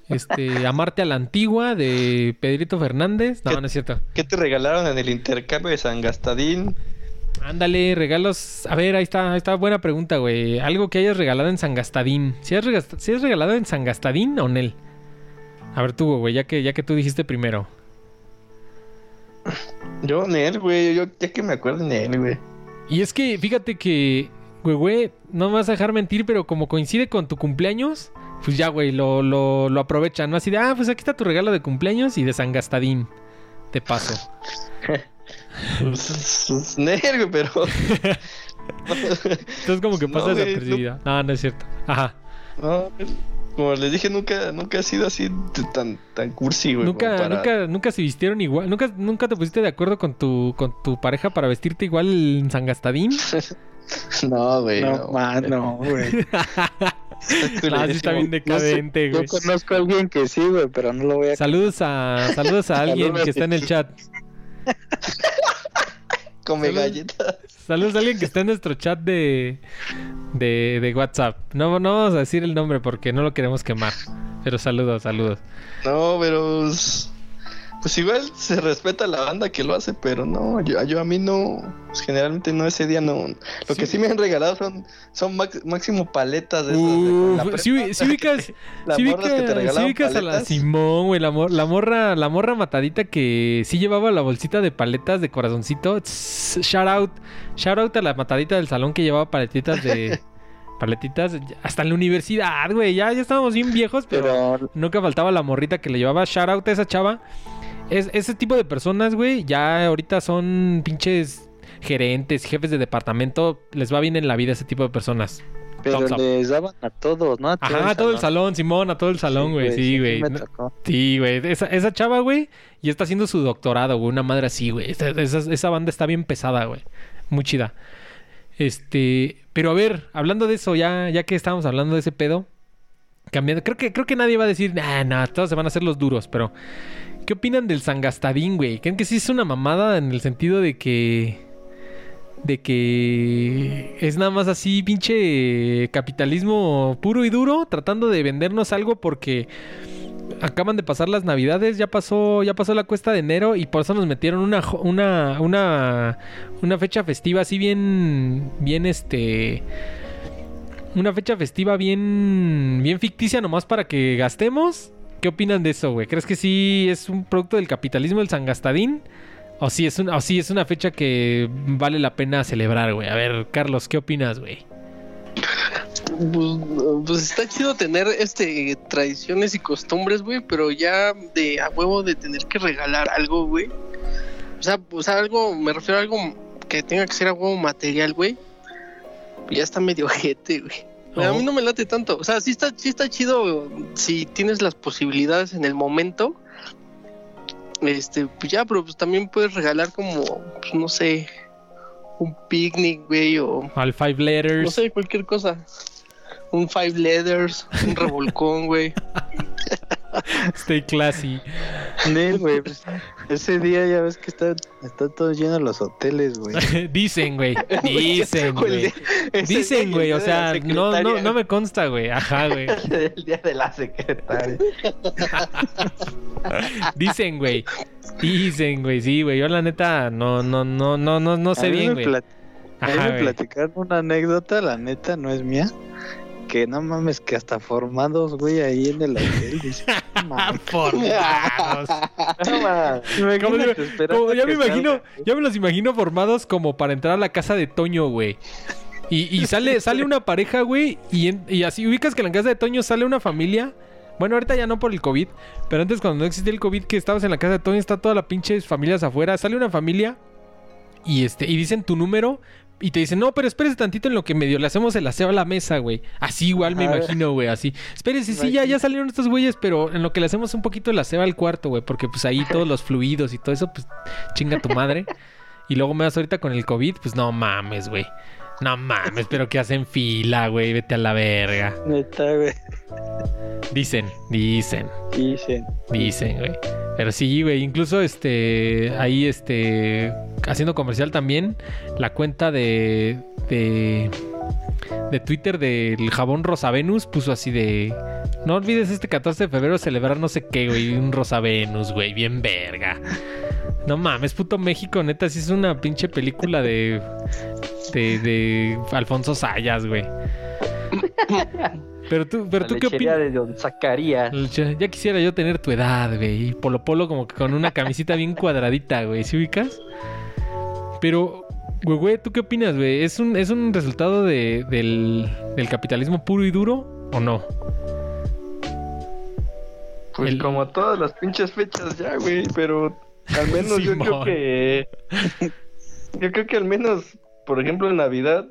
Speaker 1: Este, amarte a la antigua de Pedrito Fernández. No,
Speaker 4: ¿Qué-
Speaker 1: no es cierto.
Speaker 4: ¿Qué te regalaron en el intercambio de San Gastadín?
Speaker 1: Ándale, regalos. A ver, ahí está, ahí está buena pregunta, güey. Algo que hayas regalado en San Gastadín. ¿Si si has regalado en San Gastadín o Nel? A ver tú, güey, ya que, ya que tú dijiste primero.
Speaker 4: Yo, Nel, güey. Yo, ya que me acuerdo, Nel, güey.
Speaker 1: Y es que, fíjate que, güey, güey, no me vas a dejar mentir, pero como coincide con tu cumpleaños, pues ya, güey, lo, lo, lo aprovechan, ¿no? Así de, ah, pues aquí está tu regalo de cumpleaños y de San Gastadín. Te paso.
Speaker 4: Pues, pues, Nel, güey, pero.
Speaker 1: Entonces como que
Speaker 4: No,
Speaker 1: pasa
Speaker 4: güey,
Speaker 1: desapercibida. No, no es cierto. Ajá.
Speaker 4: No, como les dije, nunca, nunca ha sido así tan, tan cursi, güey.
Speaker 1: Nunca,
Speaker 4: para-
Speaker 1: nunca, nunca se vistieron igual. Nunca, nunca te pusiste de acuerdo con tu, con tu pareja para vestirte igual en San Gastadín.
Speaker 4: No, güey.
Speaker 2: No,
Speaker 4: no.
Speaker 2: man, no, güey.
Speaker 1: Ah, sí está bien decadente,
Speaker 2: Yo
Speaker 1: güey.
Speaker 2: conozco a alguien que sí, güey, pero no lo voy a...
Speaker 1: Saludos a, saludos a alguien
Speaker 2: Saludos
Speaker 1: que está en el chat.
Speaker 4: Come galletas.
Speaker 1: Saludos a alguien que está en nuestro chat de, de, de WhatsApp. No, no vamos a decir el nombre porque no lo queremos quemar. Pero saludos, saludos.
Speaker 4: No, pero. Pues, igual se respeta a la banda que lo hace, pero no, yo, yo a mí no. pues generalmente no, ese día no. Lo que
Speaker 1: Sí.
Speaker 4: me han regalado son, son max- máximo paletas de esas de la
Speaker 1: si, ubi- si ubicas, si
Speaker 4: morras que te
Speaker 1: ubicas, si
Speaker 4: regalaban
Speaker 1: ubicas a la. Simón, güey, la, mor- la morra, la morra matadita que sí llevaba la bolsita de paletas de corazoncito. Tss, Shout out, shout out a la matadita del salón que llevaba paletitas de paletitas hasta en la universidad, güey. Ya, ya estábamos bien viejos, pero
Speaker 2: Pero
Speaker 1: Nunca faltaba la morrita que le llevaba shout out a esa chava. Es, ese tipo de personas, güey, ya ahorita son pinches gerentes, jefes de departamento. Les va bien en la vida ese tipo de personas.
Speaker 2: Pero
Speaker 1: Thumbs up.
Speaker 2: les daban a todos, ¿no? A
Speaker 1: Ajá, a todo el salón, Simón, a todo el salón, güey. Sí, güey. Sí, güey. Esa, esa chava, güey, ya está haciendo su doctorado, güey. Una madre así, güey. Esa, esa- esa banda está bien pesada, güey. Muy chida. Este, pero a ver, hablando de eso, ya, ya que estábamos hablando de ese pedo, cambiando, creo que, creo que nadie va a decir, nah, nah, todos se van a hacer los duros, pero ¿qué opinan del Sangastadín, güey? ¿Creen que sí es una mamada en el sentido de que de que es nada más así pinche capitalismo puro y duro tratando de vendernos algo porque acaban de pasar las navidades, ya pasó, ya pasó la cuesta de enero y por eso nos metieron una una una una fecha festiva así bien bien este una fecha festiva bien bien ficticia nomás para que gastemos. ¿Qué opinan de eso, güey? ¿Crees que sí es un producto del capitalismo el Sangastadín? O sí es una, o sí es una fecha que vale la pena celebrar, güey. A ver, Carlos, ¿qué opinas, güey?
Speaker 5: Pues, pues está chido tener este tradiciones y costumbres, güey, pero ya de a huevo de tener que regalar algo, güey. O sea, o sea, algo, me refiero a algo que tenga que ser a huevo material, güey. Ya está medio ojete, güey. A mí no me late tanto. O sea, sí está, sí está chido si tienes las posibilidades en el momento. Este, pues ya, pero pues también puedes regalar como, pues no sé, un picnic, güey, o
Speaker 1: Al Five Letters.
Speaker 5: no sé, cualquier cosa. Un Five Leathers, un revolcón, güey.
Speaker 1: Stay classy.
Speaker 2: Nel, güey, pues, ese día ya ves que está, está todo lleno los hoteles, güey.
Speaker 1: Dicen, güey. Dicen, güey. Dicen, güey. O sea, no, no, no me consta, güey. Ajá, güey.
Speaker 4: El día de la secretaria.
Speaker 1: Dicen, güey. Dicen, güey. Sí, güey. Yo la neta no, no, no, no, no, no
Speaker 2: A
Speaker 1: sé bien, güey.
Speaker 2: A mí
Speaker 1: Ajá,
Speaker 2: me platicaron una anécdota, la neta, no es mía. Que no mames, que hasta formados, güey, ahí en el hotel.
Speaker 1: Formados. Como como ya me imagino,
Speaker 2: salga.
Speaker 1: ya me los imagino formados como para entrar a la casa de Toño, güey. Y, y sale, sale una pareja, güey, y, en- y así ubicas que en la casa de Toño sale una familia. Bueno, ahorita ya no por el COVID, pero antes cuando no existía el COVID, que estabas en la casa de Toño, está toda la pinche familias afuera. Sale una familia y este, y dicen tu número. Y te dicen, no, pero espérese tantito en lo que medio le hacemos el aseo a la mesa, güey. Así igual me imagino, güey, así. Espérese, sí, ya, ya salieron estos güeyes, pero en lo que le hacemos un poquito el aseo al cuarto, güey. Porque pues ahí todos los fluidos y todo eso, pues chinga tu madre. Y luego me das ahorita con el COVID, pues no mames, güey. No mames, pero que hacen fila, güey. Vete a la verga.
Speaker 2: Neta, güey.
Speaker 1: Dicen, dicen.
Speaker 2: Dicen.
Speaker 1: Dicen, güey. Pero sí, güey. Incluso este. Ahí, este. Haciendo comercial también. La cuenta de. de. de Twitter del jabón Rosa Venus puso así de. No olvides este 14 de febrero celebrar no sé qué, güey. Un Rosa Venus, güey. Bien verga. No mames, puto México, neta, sí es una pinche película de. de. de Alfonso Sayas, güey. Pero tú, pero tú qué opinas.
Speaker 4: de Don Zacarías.
Speaker 1: Ya quisiera yo tener tu edad, güey. Y Polo Polo como que con una camisita bien cuadradita, güey. ¿Sí ubicas? Pero, güey, güey, ¿tú qué opinas, güey? ¿Es un, ¿Es un resultado de, del, del capitalismo puro y duro o no?
Speaker 4: Pues
Speaker 1: El-
Speaker 4: como todas las pinches fechas ya, güey, pero al menos yo creo que... Yo creo que al menos, por ejemplo, en Navidad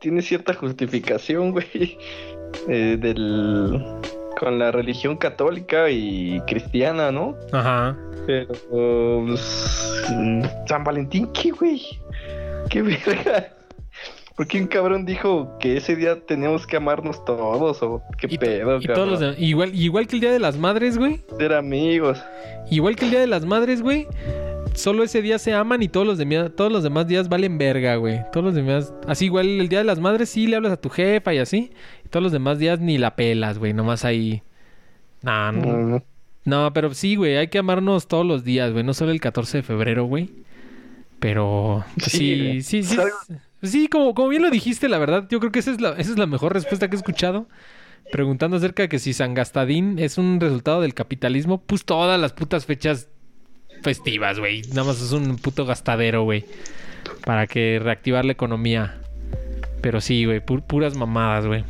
Speaker 4: tiene cierta justificación, güey, eh, del... con la religión católica y cristiana, ¿no?
Speaker 1: Ajá.
Speaker 4: Pero... pues, San Valentín, ¿qué, güey? ¿Qué verga? ¿Por qué un cabrón dijo que ese día teníamos que amarnos todos? ¿O qué
Speaker 1: Y,
Speaker 4: pedo,
Speaker 1: y todos los igual, igual que el Día de las Madres, güey.
Speaker 4: Ser amigos.
Speaker 1: Igual que el Día de las Madres, güey. Solo ese día se aman y todos los, demás todos los demás días valen verga, güey. Todos los demás... Así igual el Día de las Madres sí le hablas a tu jefa y así. Y todos los demás días ni la pelas, güey. Nomás ahí... Nah, no, No, pero sí, güey, hay que amarnos todos los días, güey, no solo el 14 de febrero, güey. Pero
Speaker 4: Sí,
Speaker 1: sí, sí, Sí, como, como bien lo dijiste, la verdad, yo creo que esa es la, esa es la mejor respuesta que he escuchado. Preguntando acerca de que si San Gastadín es un resultado del capitalismo, pues todas las putas fechas festivas, güey. Nada más es un puto gastadero, güey. Para que reactivar la economía. Pero sí, güey, pu- puras mamadas, güey.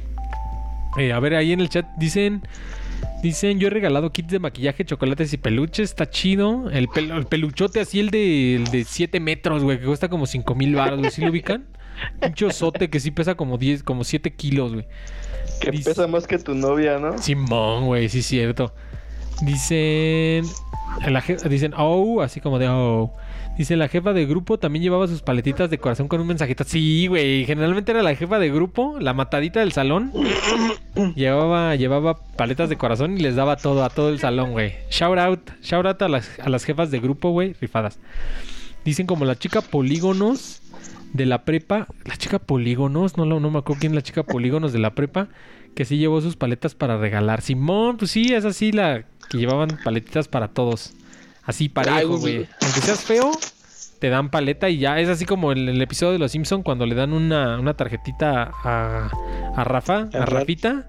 Speaker 1: Eh, a ver, ahí en el chat dicen... Dicen, yo he regalado kits de maquillaje, chocolates y peluches, está chido. El, pel- el peluchote así, el de, el de 7 metros, güey, que cuesta como 5 mil baros, güey. ¿Sí lo ubican? Pinche osote que sí pesa como 10, como 7 kilos, güey.
Speaker 4: Que
Speaker 1: Dice-
Speaker 4: pesa más que tu novia, ¿no?
Speaker 1: Simón, güey, sí es cierto. Dicen. La dicen, oh, así como de oh. Dice, la jefa de grupo también llevaba sus paletitas de corazón con un mensajito. Sí, güey. Generalmente era la jefa de grupo, la matadita del salón. llevaba, llevaba paletas de corazón y les daba todo a todo el salón, güey. Shout out, shout out a las, a las jefas de grupo, güey, rifadas. Dicen como la chica polígonos de la prepa. La chica polígonos, no, no me acuerdo quién es la chica polígonos de la prepa. Que sí llevó sus paletas para regalar. Simón, pues sí, es así la que llevaban paletitas para todos. Así parejo, güey. Aunque seas feo, te dan paleta y ya. Es así como en el episodio de Los Simpson cuando le dan una, una tarjetita a, a Rafa, a
Speaker 2: A Raf.
Speaker 1: Rafita.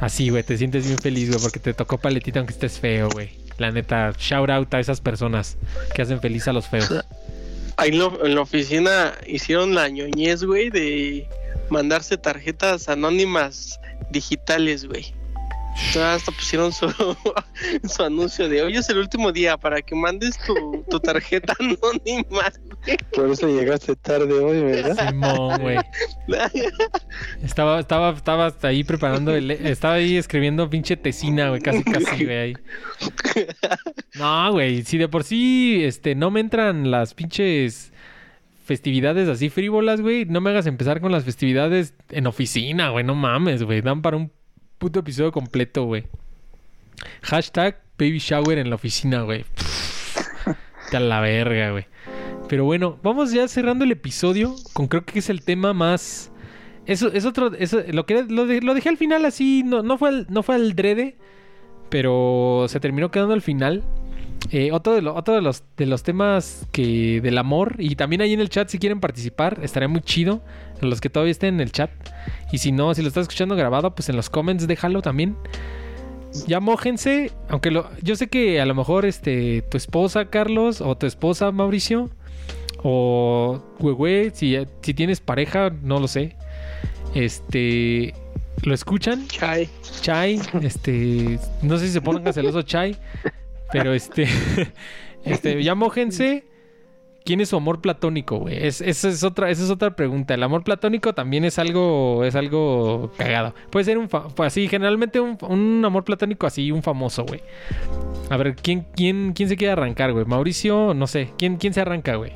Speaker 1: Así, güey, te sientes bien feliz, güey, porque te tocó paletita aunque estés feo, güey. La neta, shout out a esas personas que hacen feliz a los feos.
Speaker 5: Ahí en, lo- en la oficina hicieron la ñoñez, güey, de mandarse tarjetas anónimas digitales, güey. Entonces, hasta pusieron su, su anuncio de hoy es el último día para que mandes tu, tu tarjeta anónima.
Speaker 2: Por eso llegaste tarde hoy, ¿verdad?
Speaker 1: Simón, güey. Estaba, estaba, estaba hasta ahí preparando el, estaba ahí escribiendo pinche tesina, güey, casi casi, güey, ahí. No, güey, si de por sí, este, no me entran las pinches festividades así frívolas, güey, no me hagas empezar con las festividades en oficina, güey, no mames, güey, dan para un puto episodio completo, güey. Hashtag baby shower en la oficina, güey. A la verga, güey. Pero bueno, vamos ya cerrando el episodio con creo que es el tema más... Eso es otro... Eso, lo, que, lo, de- lo dejé al final así, no, no, fue no fue al drede, pero se terminó quedando al final. Eh, otro de, lo- otro de, los, de los temas que del amor, y también ahí en el chat si quieren participar, estaría muy chido. Los que todavía estén en el chat. Y si no, si lo estás escuchando grabado, pues en los comments déjalo también. Ya mójense, aunque lo, yo sé que a lo mejor este tu esposa Carlos o tu esposa Mauricio o güey, si, si tienes pareja, no lo sé. Este lo escuchan,
Speaker 5: Chai.
Speaker 1: Chai, este, no sé si se pongan celoso Chai, pero este, este, ya mójense. ¿Quién es su amor platónico, güey? Es, esa es otra, esa es otra pregunta. El amor platónico también es algo, es algo cagado. Puede ser un, así, generalmente un, un amor platónico así, un famoso, güey. A ver, ¿quién, quién, quién se quiere arrancar, güey? Mauricio, no sé. ¿Quién, quién se arranca, güey?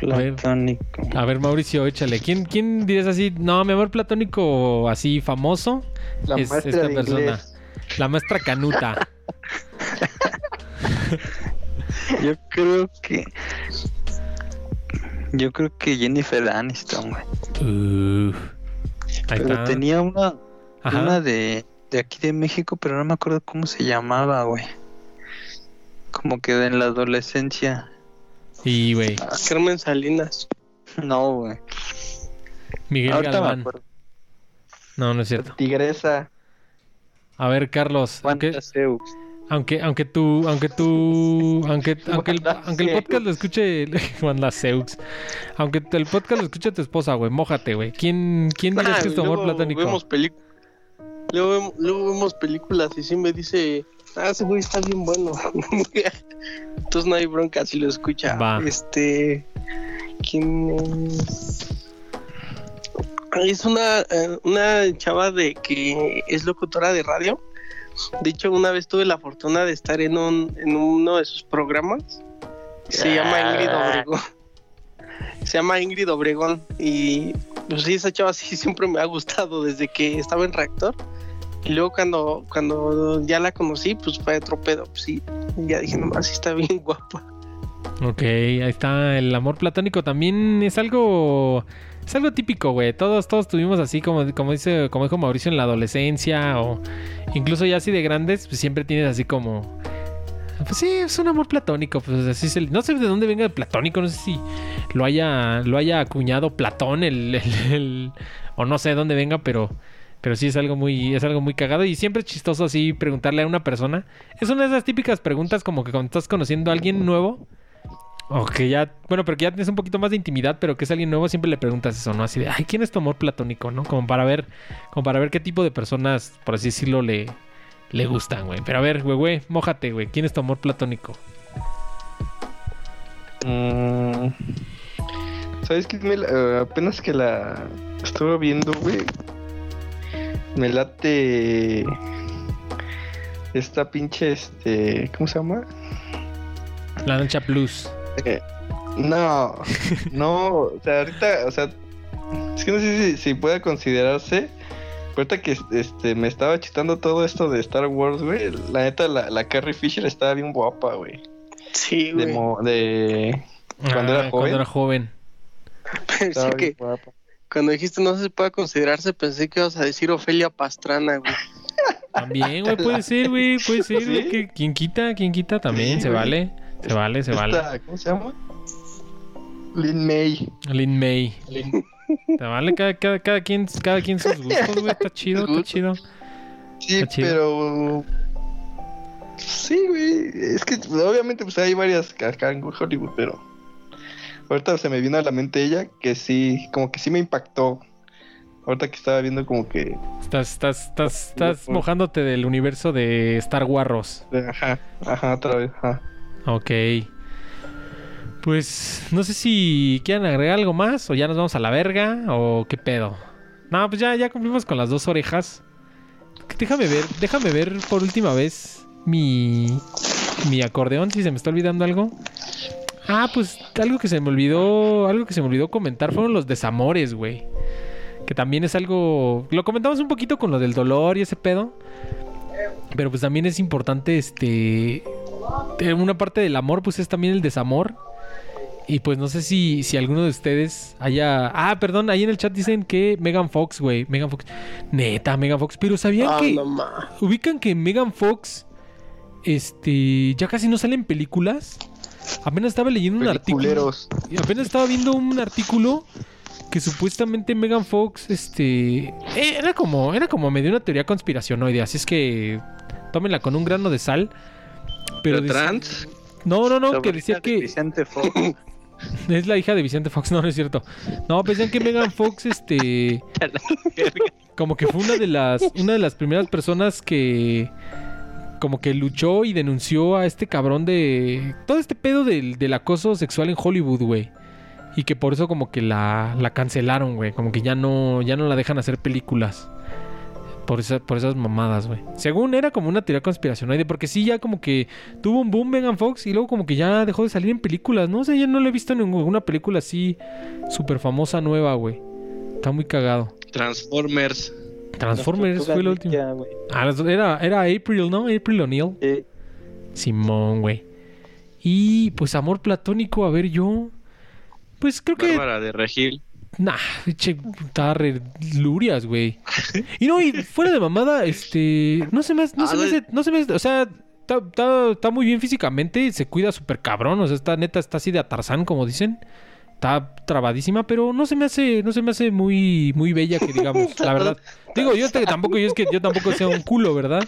Speaker 1: ver.
Speaker 2: Platónico.
Speaker 1: A ver, Mauricio, échale. ¿Quién, quién dirías así? No, mi amor platónico así famoso
Speaker 4: La
Speaker 1: es esta
Speaker 4: de
Speaker 1: persona.
Speaker 4: inglés.
Speaker 1: La maestra Canuta.
Speaker 2: Yo creo que. Yo creo que Jennifer Aniston, güey. Pero tenía una,
Speaker 1: Ajá.
Speaker 2: una de, de aquí de México, pero no me acuerdo cómo se llamaba, güey. Como que en la adolescencia.
Speaker 1: Y, güey,
Speaker 5: Carmen Salinas.
Speaker 2: No, güey.
Speaker 1: Miguel
Speaker 2: Ahorita
Speaker 1: Galván. No, no es cierto.
Speaker 4: Tigresa.
Speaker 1: A ver, Carlos, aunque, aunque, aunque tú, aunque tú, aunque, aunque, el, aunque podcast lo escuche, Seux. Aunque el podcast lo escuche tu esposa, güey, mójate, güey. ¿Quién, quién dirías
Speaker 5: Ah,
Speaker 1: que es tu amor
Speaker 5: luego
Speaker 1: platónico?
Speaker 5: Vemos luego, vemos- luego vemos películas y sí me dice, ah, ese güey está bien bueno. Entonces no hay bronca si lo escucha.
Speaker 1: Va.
Speaker 5: Este, ¿quién es? Es una, eh, una chava de que es locutora de radio. De hecho, una vez tuve la fortuna de estar en, un, en uno de sus programas. Se llama Ingrid Obregón. Se llama Ingrid Obregón. Y pues sí, esa chava sí siempre me ha gustado desde que estaba en reactor. Y luego cuando, cuando ya la conocí, pues fue otro pedo. Pues sí, ya dije, nomás sí está bien guapa.
Speaker 1: Ok, ahí está. El amor platónico también es algo. Es algo típico, güey. Todos, todos tuvimos así, como, como dice, como dijo Mauricio en la adolescencia, o incluso ya así de grandes, pues siempre tienes así como. Pues sí, es un amor platónico. Pues No sé de dónde venga el platónico, no sé si lo haya, lo haya acuñado Platón, el- o no sé de dónde venga, pero. Pero sí es algo muy, es algo muy cagado. Y siempre es chistoso así preguntarle a una persona. Es una de esas típicas preguntas como que cuando estás conociendo a alguien nuevo. O que ya, bueno, pero que ya tienes un poquito más de intimidad, pero que es alguien nuevo, siempre le preguntas eso, ¿no? Así de, ay, ¿quién es tu amor platónico, no? Como para ver, como para ver qué tipo de personas, por así decirlo, le, le gustan, güey. Pero a ver, güey, güey, mójate, güey. ¿Quién es tu amor platónico?
Speaker 4: Mm, ¿Sabes qué? Me eh, apenas que la estuve viendo, güey. Me late. Esta pinche, este. ¿Cómo se llama?
Speaker 1: La Lancha Plus.
Speaker 4: Eh, no, no, o sea, ahorita, o sea, es que no sé si, si pueda considerarse. Ahorita que este, me estaba chitando todo esto de Star Wars, güey. La neta, la, la Carrie Fisher estaba bien guapa, güey.
Speaker 5: Sí, güey.
Speaker 4: de Cuando era
Speaker 1: Ah,
Speaker 4: joven.
Speaker 1: Cuando era joven.
Speaker 5: Pensé que
Speaker 4: guapa.
Speaker 5: cuando dijiste no se puede considerarse, pensé que ibas a decir Ofelia Pastrana, güey.
Speaker 1: También, güey, puede ser, güey, puede ser, güey.
Speaker 4: ¿Sí?
Speaker 1: que- ¿Quién quita? ¿Quién quita? También,
Speaker 4: Sí,
Speaker 1: se
Speaker 4: güey.
Speaker 1: vale. Se vale, se vale.
Speaker 4: ¿Cómo se llama? Lin May.
Speaker 1: Lin May. Se vale, cada, cada, cada quien, cada quien sus gustos, güey. Está chido, está chido.
Speaker 4: Sí,
Speaker 1: Está chido.
Speaker 4: pero. Sí, güey. Es que pues, obviamente pues hay varias acá en Hollywood, pero. Ahorita se me vino a la mente ella que sí, como que sí me impactó. Ahorita que estaba viendo como que.
Speaker 1: Estás, estás, estás, estás mojándote del universo de Star Wars.
Speaker 4: Ajá, ajá, otra vez. Ajá.
Speaker 1: Ok. Pues no sé si quieren agregar algo más o ya nos vamos a la verga o qué pedo. No, pues ya, ya cumplimos con las dos orejas. Déjame ver, déjame ver por última vez mi, mi acordeón, si se me está olvidando algo. Ah, pues algo que se me olvidó, algo que se me olvidó comentar fueron los desamores, güey. Que también es algo. Lo comentamos un poquito con lo del dolor y ese pedo. Pero pues también es importante, este. Eh, Una parte del amor, pues es también el desamor. Y pues no sé si, si alguno de ustedes haya. Ah, perdón, ahí en el chat dicen que Megan Fox, güey. Megan Fox. Neta, Megan Fox. Pero ¿sabían
Speaker 5: Ah,
Speaker 1: que.
Speaker 5: no.
Speaker 1: Ubican que Megan Fox. Este. Ya casi no sale en películas. Apenas estaba leyendo un artículo. Y apenas estaba viendo un artículo que supuestamente Megan Fox, este, eh, era como, era como medio una teoría conspiracionoide, así es que tómenla con un grano de sal. Pero dice-
Speaker 4: trans.
Speaker 1: no, no, no, que decía
Speaker 2: de
Speaker 1: que
Speaker 2: Vicente Fox.
Speaker 1: es la hija de Vicente Fox, no, no es cierto. No, decían que Megan Fox, este, como que fue una de las, una de las primeras personas que como que luchó y denunció a este cabrón de todo este pedo del, del acoso sexual en Hollywood, güey. Y que por eso como que la, la cancelaron, güey. Como que ya no, ya no la dejan hacer películas. Por, esa- por esas mamadas, güey. Según era como una teoría conspiracional. Porque sí, ya como que tuvo un boom Megan Fox y luego como que ya dejó de salir en películas. No sé, ya no le he visto en ninguna película así súper famosa nueva, güey. Está muy cagado.
Speaker 4: Transformers.
Speaker 1: Transformers fue.
Speaker 2: Ninja, güey.
Speaker 1: Ah, era, era April, ¿no? April O'Neil.
Speaker 2: Sí.
Speaker 1: Simón, güey. Y pues amor platónico, a ver yo. Pues creo que.
Speaker 4: Bárbara de Regil.
Speaker 1: Nah, che, estaba re lurias, güey. Y no, y fuera de mamada, este. No se me hace. No se me hace. No se me hace- O sea, está, está- está muy bien físicamente. Se cuida súper cabrón. O sea, está neta, está así de atarzán, como dicen. Está trabadísima, pero no se me hace, no se me hace muy, muy bella que digamos, la verdad. Digo, yo tampoco, yo es que yo tampoco sea un culo, ¿verdad?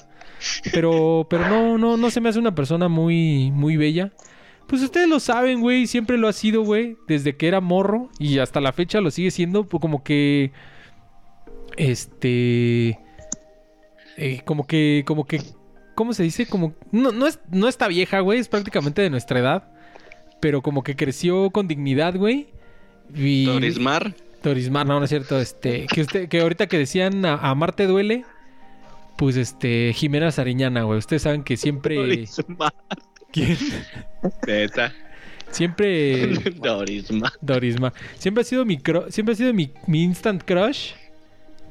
Speaker 1: Pero, pero no, no, no se me hace una persona muy, muy bella. Pues ustedes lo saben, güey, siempre lo ha sido, güey, desde que era morro y hasta la fecha lo sigue siendo, pues como que, este, eh, como que, como que, ¿cómo se dice? Como, no, no es, no está vieja, güey, es prácticamente de nuestra edad, pero como que creció con dignidad, güey. Y...
Speaker 4: Dorismar.
Speaker 1: Dorismar, no, no es cierto. Este, que usted, que ahorita que decían a, a Marte duele, pues este, Jimena Sariñana, güey. Ustedes saben que siempre,
Speaker 4: Dorismar.
Speaker 1: ¿Quién?
Speaker 4: Neta.
Speaker 1: siempre
Speaker 4: Dorismar.
Speaker 1: Dorismar, siempre ha sido mi, cru- siempre ha sido mi, mi instant crush.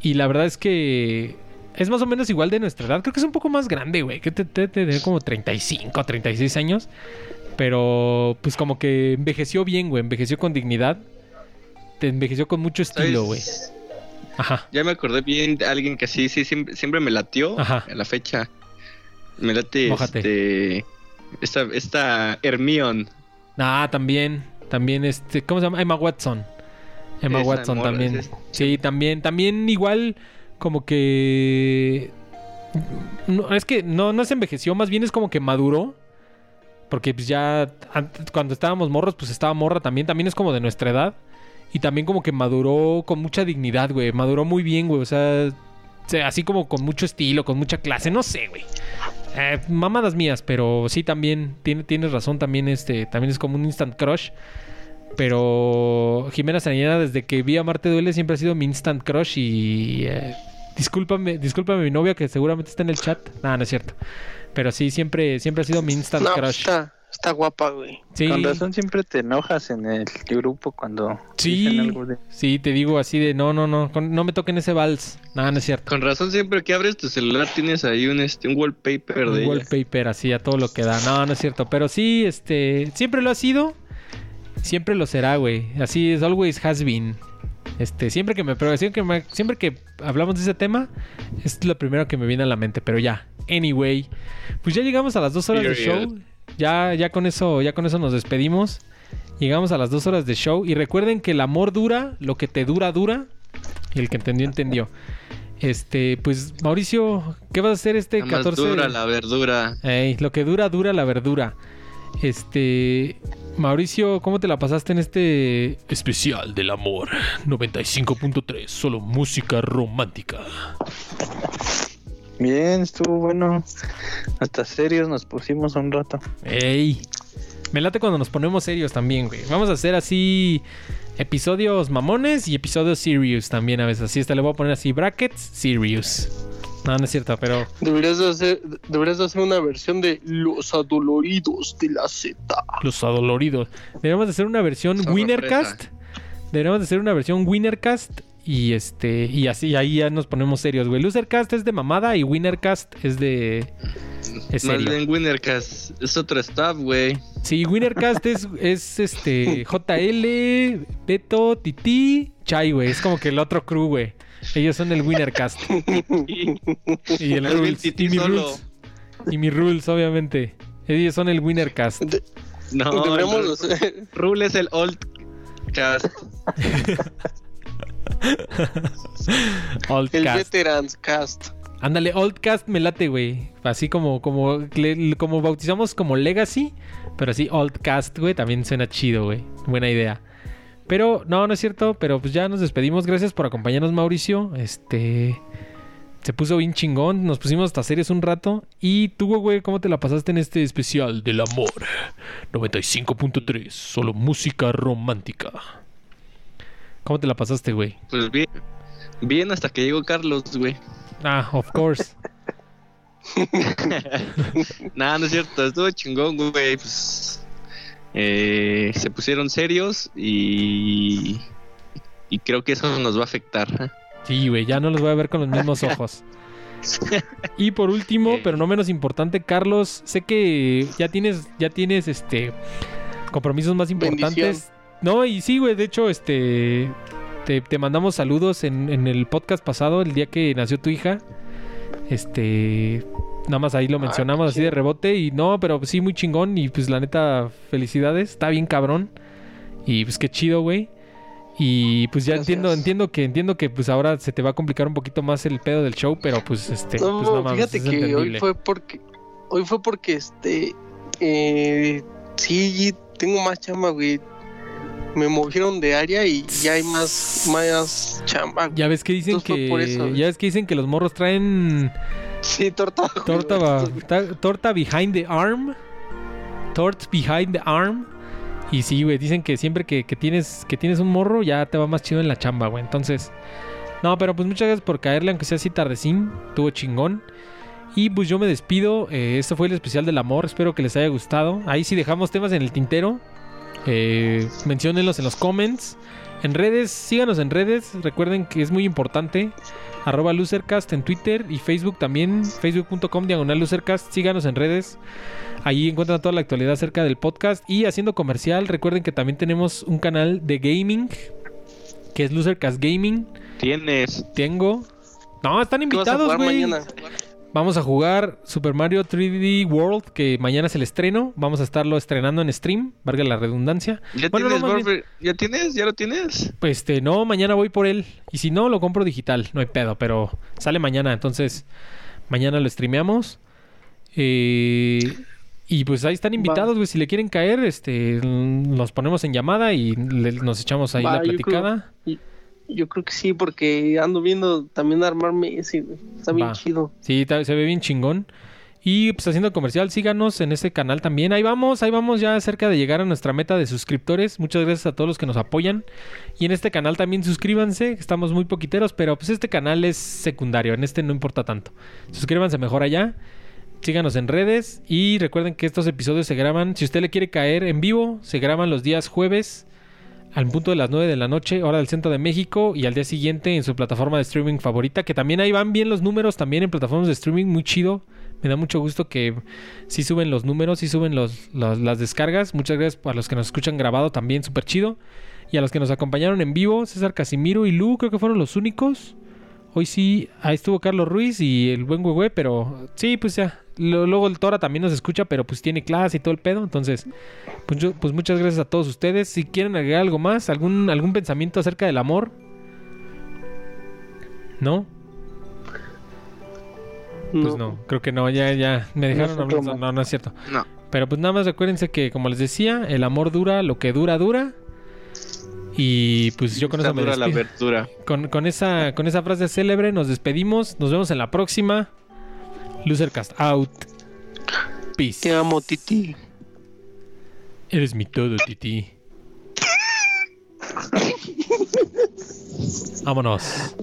Speaker 1: Y la verdad es que es más o menos igual de nuestra edad. Creo que es un poco más grande, güey. Que te, te, te- como 35, 36 años. Pero pues como que envejeció bien, güey. Envejeció con dignidad. Te envejeció con mucho estilo, güey. Ajá.
Speaker 4: Ya me acordé bien de alguien que sí, sí, siempre, siempre me latió
Speaker 1: Ajá.
Speaker 4: a la fecha. Me late
Speaker 1: Mójate.
Speaker 4: este. Esta, esta Hermione.
Speaker 1: Ah, también. También este. ¿Cómo se llama? Emma Watson. Emma
Speaker 4: Esa
Speaker 1: Watson también.
Speaker 4: es-
Speaker 1: Sí, también. También igual como que. No, es que no, no se envejeció, más bien es como que maduró. Porque pues ya antes, cuando estábamos morros, pues estaba morra también. También es como de nuestra edad. Y también como que maduró con mucha dignidad, güey. Maduró muy bien, güey. O sea, así como con mucho estilo, con mucha clase. No sé, güey. Eh, mamadas mías, pero sí también tiene, tienes razón, también este, también es como un instant crush. Pero Jimena Sariñana, desde que vi a Marte Duele, siempre ha sido mi instant crush y eh, discúlpame, discúlpame mi novia que seguramente está en el chat. No, no es cierto. Pero sí, siempre, siempre ha sido mi instant
Speaker 5: No,
Speaker 1: crush.
Speaker 5: está, está guapa, güey.
Speaker 1: Sí,
Speaker 2: Con razón siempre te enojas en el grupo cuando
Speaker 1: Sí.
Speaker 2: dicen algo de...
Speaker 1: sí, te digo así de no, no, no, con- no me toquen ese vals. No, no es cierto.
Speaker 4: Con razón, siempre que abres tu celular tienes ahí un, este, un wallpaper
Speaker 1: Un
Speaker 4: de
Speaker 1: wallpaper así a todo lo que da. No, no es cierto. Pero sí, este, siempre lo ha sido. Siempre lo será, güey. Así es, always has been. Este, siempre que me, pero siempre que me- siempre que hablamos de ese tema, es lo primero que me viene a la mente. Pero ya, anyway, pues ya llegamos a las dos horas de
Speaker 4: Period.
Speaker 1: show. Ya, ya con eso, ya con eso nos despedimos. Llegamos a las dos horas de show y recuerden que el amor dura, lo que te dura dura. Y el que entendió entendió. Este, pues Mauricio, ¿qué vas a hacer este
Speaker 4: La más
Speaker 1: 14 de-
Speaker 4: dura la verdura.
Speaker 1: Ey, lo que dura, dura la verdura. Este. Mauricio, ¿cómo te la pasaste en este especial del amor? 95.3, solo música romántica.
Speaker 2: Bien, estuvo bueno. Hasta serios nos pusimos un rato.
Speaker 1: Ey, me late cuando nos ponemos serios también, güey. Vamos a hacer así episodios mamones y episodios serious también a veces. Así hasta le voy a poner así brackets serious. No, no es cierto, pero
Speaker 5: Deberías de hacer, deberías de hacer una versión de Los Adoloridos de la Z.
Speaker 1: los adoloridos. Deberíamos de hacer una versión Winnercast. Deberíamos de hacer una versión Winnercast Y este, y así ahí ya nos ponemos serios, güey. Losercast es de mamada y Winnercast es de. Es
Speaker 4: Más
Speaker 1: serio.
Speaker 4: bien Winnercast es otro staff, güey.
Speaker 1: Sí, Winnercast es, es este JL, Beto, Titi, Chai, güey. Es como que el otro crew, güey. Ellos son el Winnercast. Y el Rules.
Speaker 4: Titi
Speaker 1: Y mi
Speaker 4: solo.
Speaker 1: Rules. Y mi Rules, obviamente. Ellos son el Winnercast.
Speaker 5: De-
Speaker 4: No, Rule es el old cast.
Speaker 5: el
Speaker 1: Oldcast.
Speaker 5: Veterans Cast.
Speaker 1: Ándale, Oldcast me late, güey. Así como, como, como bautizamos como Legacy, pero así Oldcast, güey, también suena chido, güey. Buena idea. Pero, no, no es cierto, pero pues ya nos despedimos. Gracias por acompañarnos, Mauricio. Este. Se puso bien chingón. Nos pusimos hasta series un rato. Y tú, güey, ¿cómo te la pasaste en este especial del amor? 95.3. Solo música romántica. ¿Cómo te la pasaste, güey?
Speaker 4: Pues bien. Bien hasta que llegó Carlos, güey.
Speaker 1: Ah, of course.
Speaker 4: Nada, no es cierto, estuvo chingón, güey. Pues, eh, se pusieron serios y, y creo que eso nos va a afectar.
Speaker 1: Sí, güey, ya no los voy a ver con los mismos ojos. Y por último, pero no menos importante, Carlos, sé que ya tienes, ya tienes este compromisos más importantes.
Speaker 5: Bendición.
Speaker 1: No, y sí, güey, de hecho, este te, te mandamos saludos en, en el podcast pasado, el día que nació tu hija. Este, nada más ahí lo mencionamos así de rebote y no, pero sí muy chingón y pues la neta felicidades, está bien cabrón. Y pues qué chido, güey. Y pues ya
Speaker 5: Gracias.
Speaker 1: entiendo, entiendo que entiendo que pues ahora se te va a complicar un poquito más el pedo del show, pero pues este,
Speaker 5: No,
Speaker 1: pues no mames,
Speaker 5: fíjate
Speaker 1: es
Speaker 5: que hoy fue porque hoy fue porque este eh, sí tengo más chamba, güey. Me movieron de área y ya hay más más chamba.
Speaker 1: Ya ves que dicen
Speaker 5: Entonces
Speaker 1: que
Speaker 5: por eso, güey.
Speaker 1: ya ves que dicen que los morros traen
Speaker 5: Sí, torta.
Speaker 1: torta ta- torta behind the arm. Torts behind the arm. Y sí, güey, dicen que siempre que, que tienes que tienes un morro ya te va más chido en la chamba, güey. Entonces, no, pero pues muchas gracias por caerle, aunque sea así tardecín. Tuvo chingón. Y pues yo me despido. Eh, este fue el especial del amor. Espero que les haya gustado. Ahí sí dejamos temas en el tintero. Eh, menciónenlos en los comments. En redes, síganos en redes. Recuerden que es muy importante. Arroba Losercast en Twitter y Facebook también. Facebook.com diagonal Losercast. Síganos en redes. Ahí encuentran toda la actualidad acerca del podcast. Y haciendo comercial, recuerden que también tenemos un canal de gaming. Que es Losercast Gaming.
Speaker 4: Tienes.
Speaker 1: Tengo. No, están
Speaker 5: ¿Qué vas a
Speaker 1: invitados, güey. Vamos a jugar Super Mario 3D World, que mañana es el estreno. Vamos a estarlo estrenando en stream, valga la redundancia.
Speaker 4: ¿Ya
Speaker 1: Bueno, no,
Speaker 4: tienes,
Speaker 1: bien-
Speaker 4: Borfer? ¿Ya tienes? ¿Ya lo tienes?
Speaker 1: Pues este, no, mañana voy por él. Y si no, lo compro digital, no hay pedo, pero sale mañana, entonces mañana lo streameamos. Eh, y pues ahí están invitados, güey. Si le quieren caer, este, nos ponemos en llamada y le- nos echamos ahí
Speaker 5: Va,
Speaker 1: la
Speaker 5: yo creo-
Speaker 1: platicada.
Speaker 5: Yo creo que sí, porque ando viendo también armarme ese, güey. Está bien
Speaker 1: Va.
Speaker 5: chido.
Speaker 1: Sí, se ve bien chingón. Y pues haciendo comercial, síganos en este canal también. Ahí vamos, ahí vamos ya cerca de llegar a nuestra meta de suscriptores. Muchas gracias a todos los que nos apoyan. Y en este canal también suscríbanse, estamos muy poquiteros, pero pues este canal es secundario, en este no importa tanto. Suscríbanse mejor allá. Síganos en redes y recuerden que estos episodios se graban, si usted le quiere caer en vivo, se graban los días jueves al punto de las 9 de la noche, hora del centro de México, y al día siguiente en su plataforma de streaming favorita, que también ahí van bien los números, también en plataformas de streaming, muy chido. Me da mucho gusto que sí suben los números, sí suben los, las descargas. Muchas gracias a los que nos escuchan grabado también, súper chido. Y a los que nos acompañaron en vivo, César Casimiro y Lu, creo que fueron los únicos. Hoy sí, ahí estuvo Carlos Ruiz y el buen güey, pero sí, pues ya. Lo- Luego el Tora también nos escucha, pero pues tiene clase y todo el pedo. Entonces, pues, yo- pues muchas gracias a todos ustedes. Si quieren agregar algo más, algún, algún pensamiento acerca del amor. ¿No? Pues no, creo que no, ya, ya. Me dejaron hablar.
Speaker 5: promo.
Speaker 1: No, no es cierto.
Speaker 4: No.
Speaker 1: Pero pues nada más recuérdense que, como les decía, el amor dura lo que dura, dura. Y pues yo con
Speaker 4: Está
Speaker 1: eso me
Speaker 4: la abertura.
Speaker 1: Con, con esa, con esa frase célebre nos despedimos. Nos vemos en la próxima. Losercast out. Peace.
Speaker 5: Te amo, Titi.
Speaker 1: Eres mi todo, Titi. Vámonos.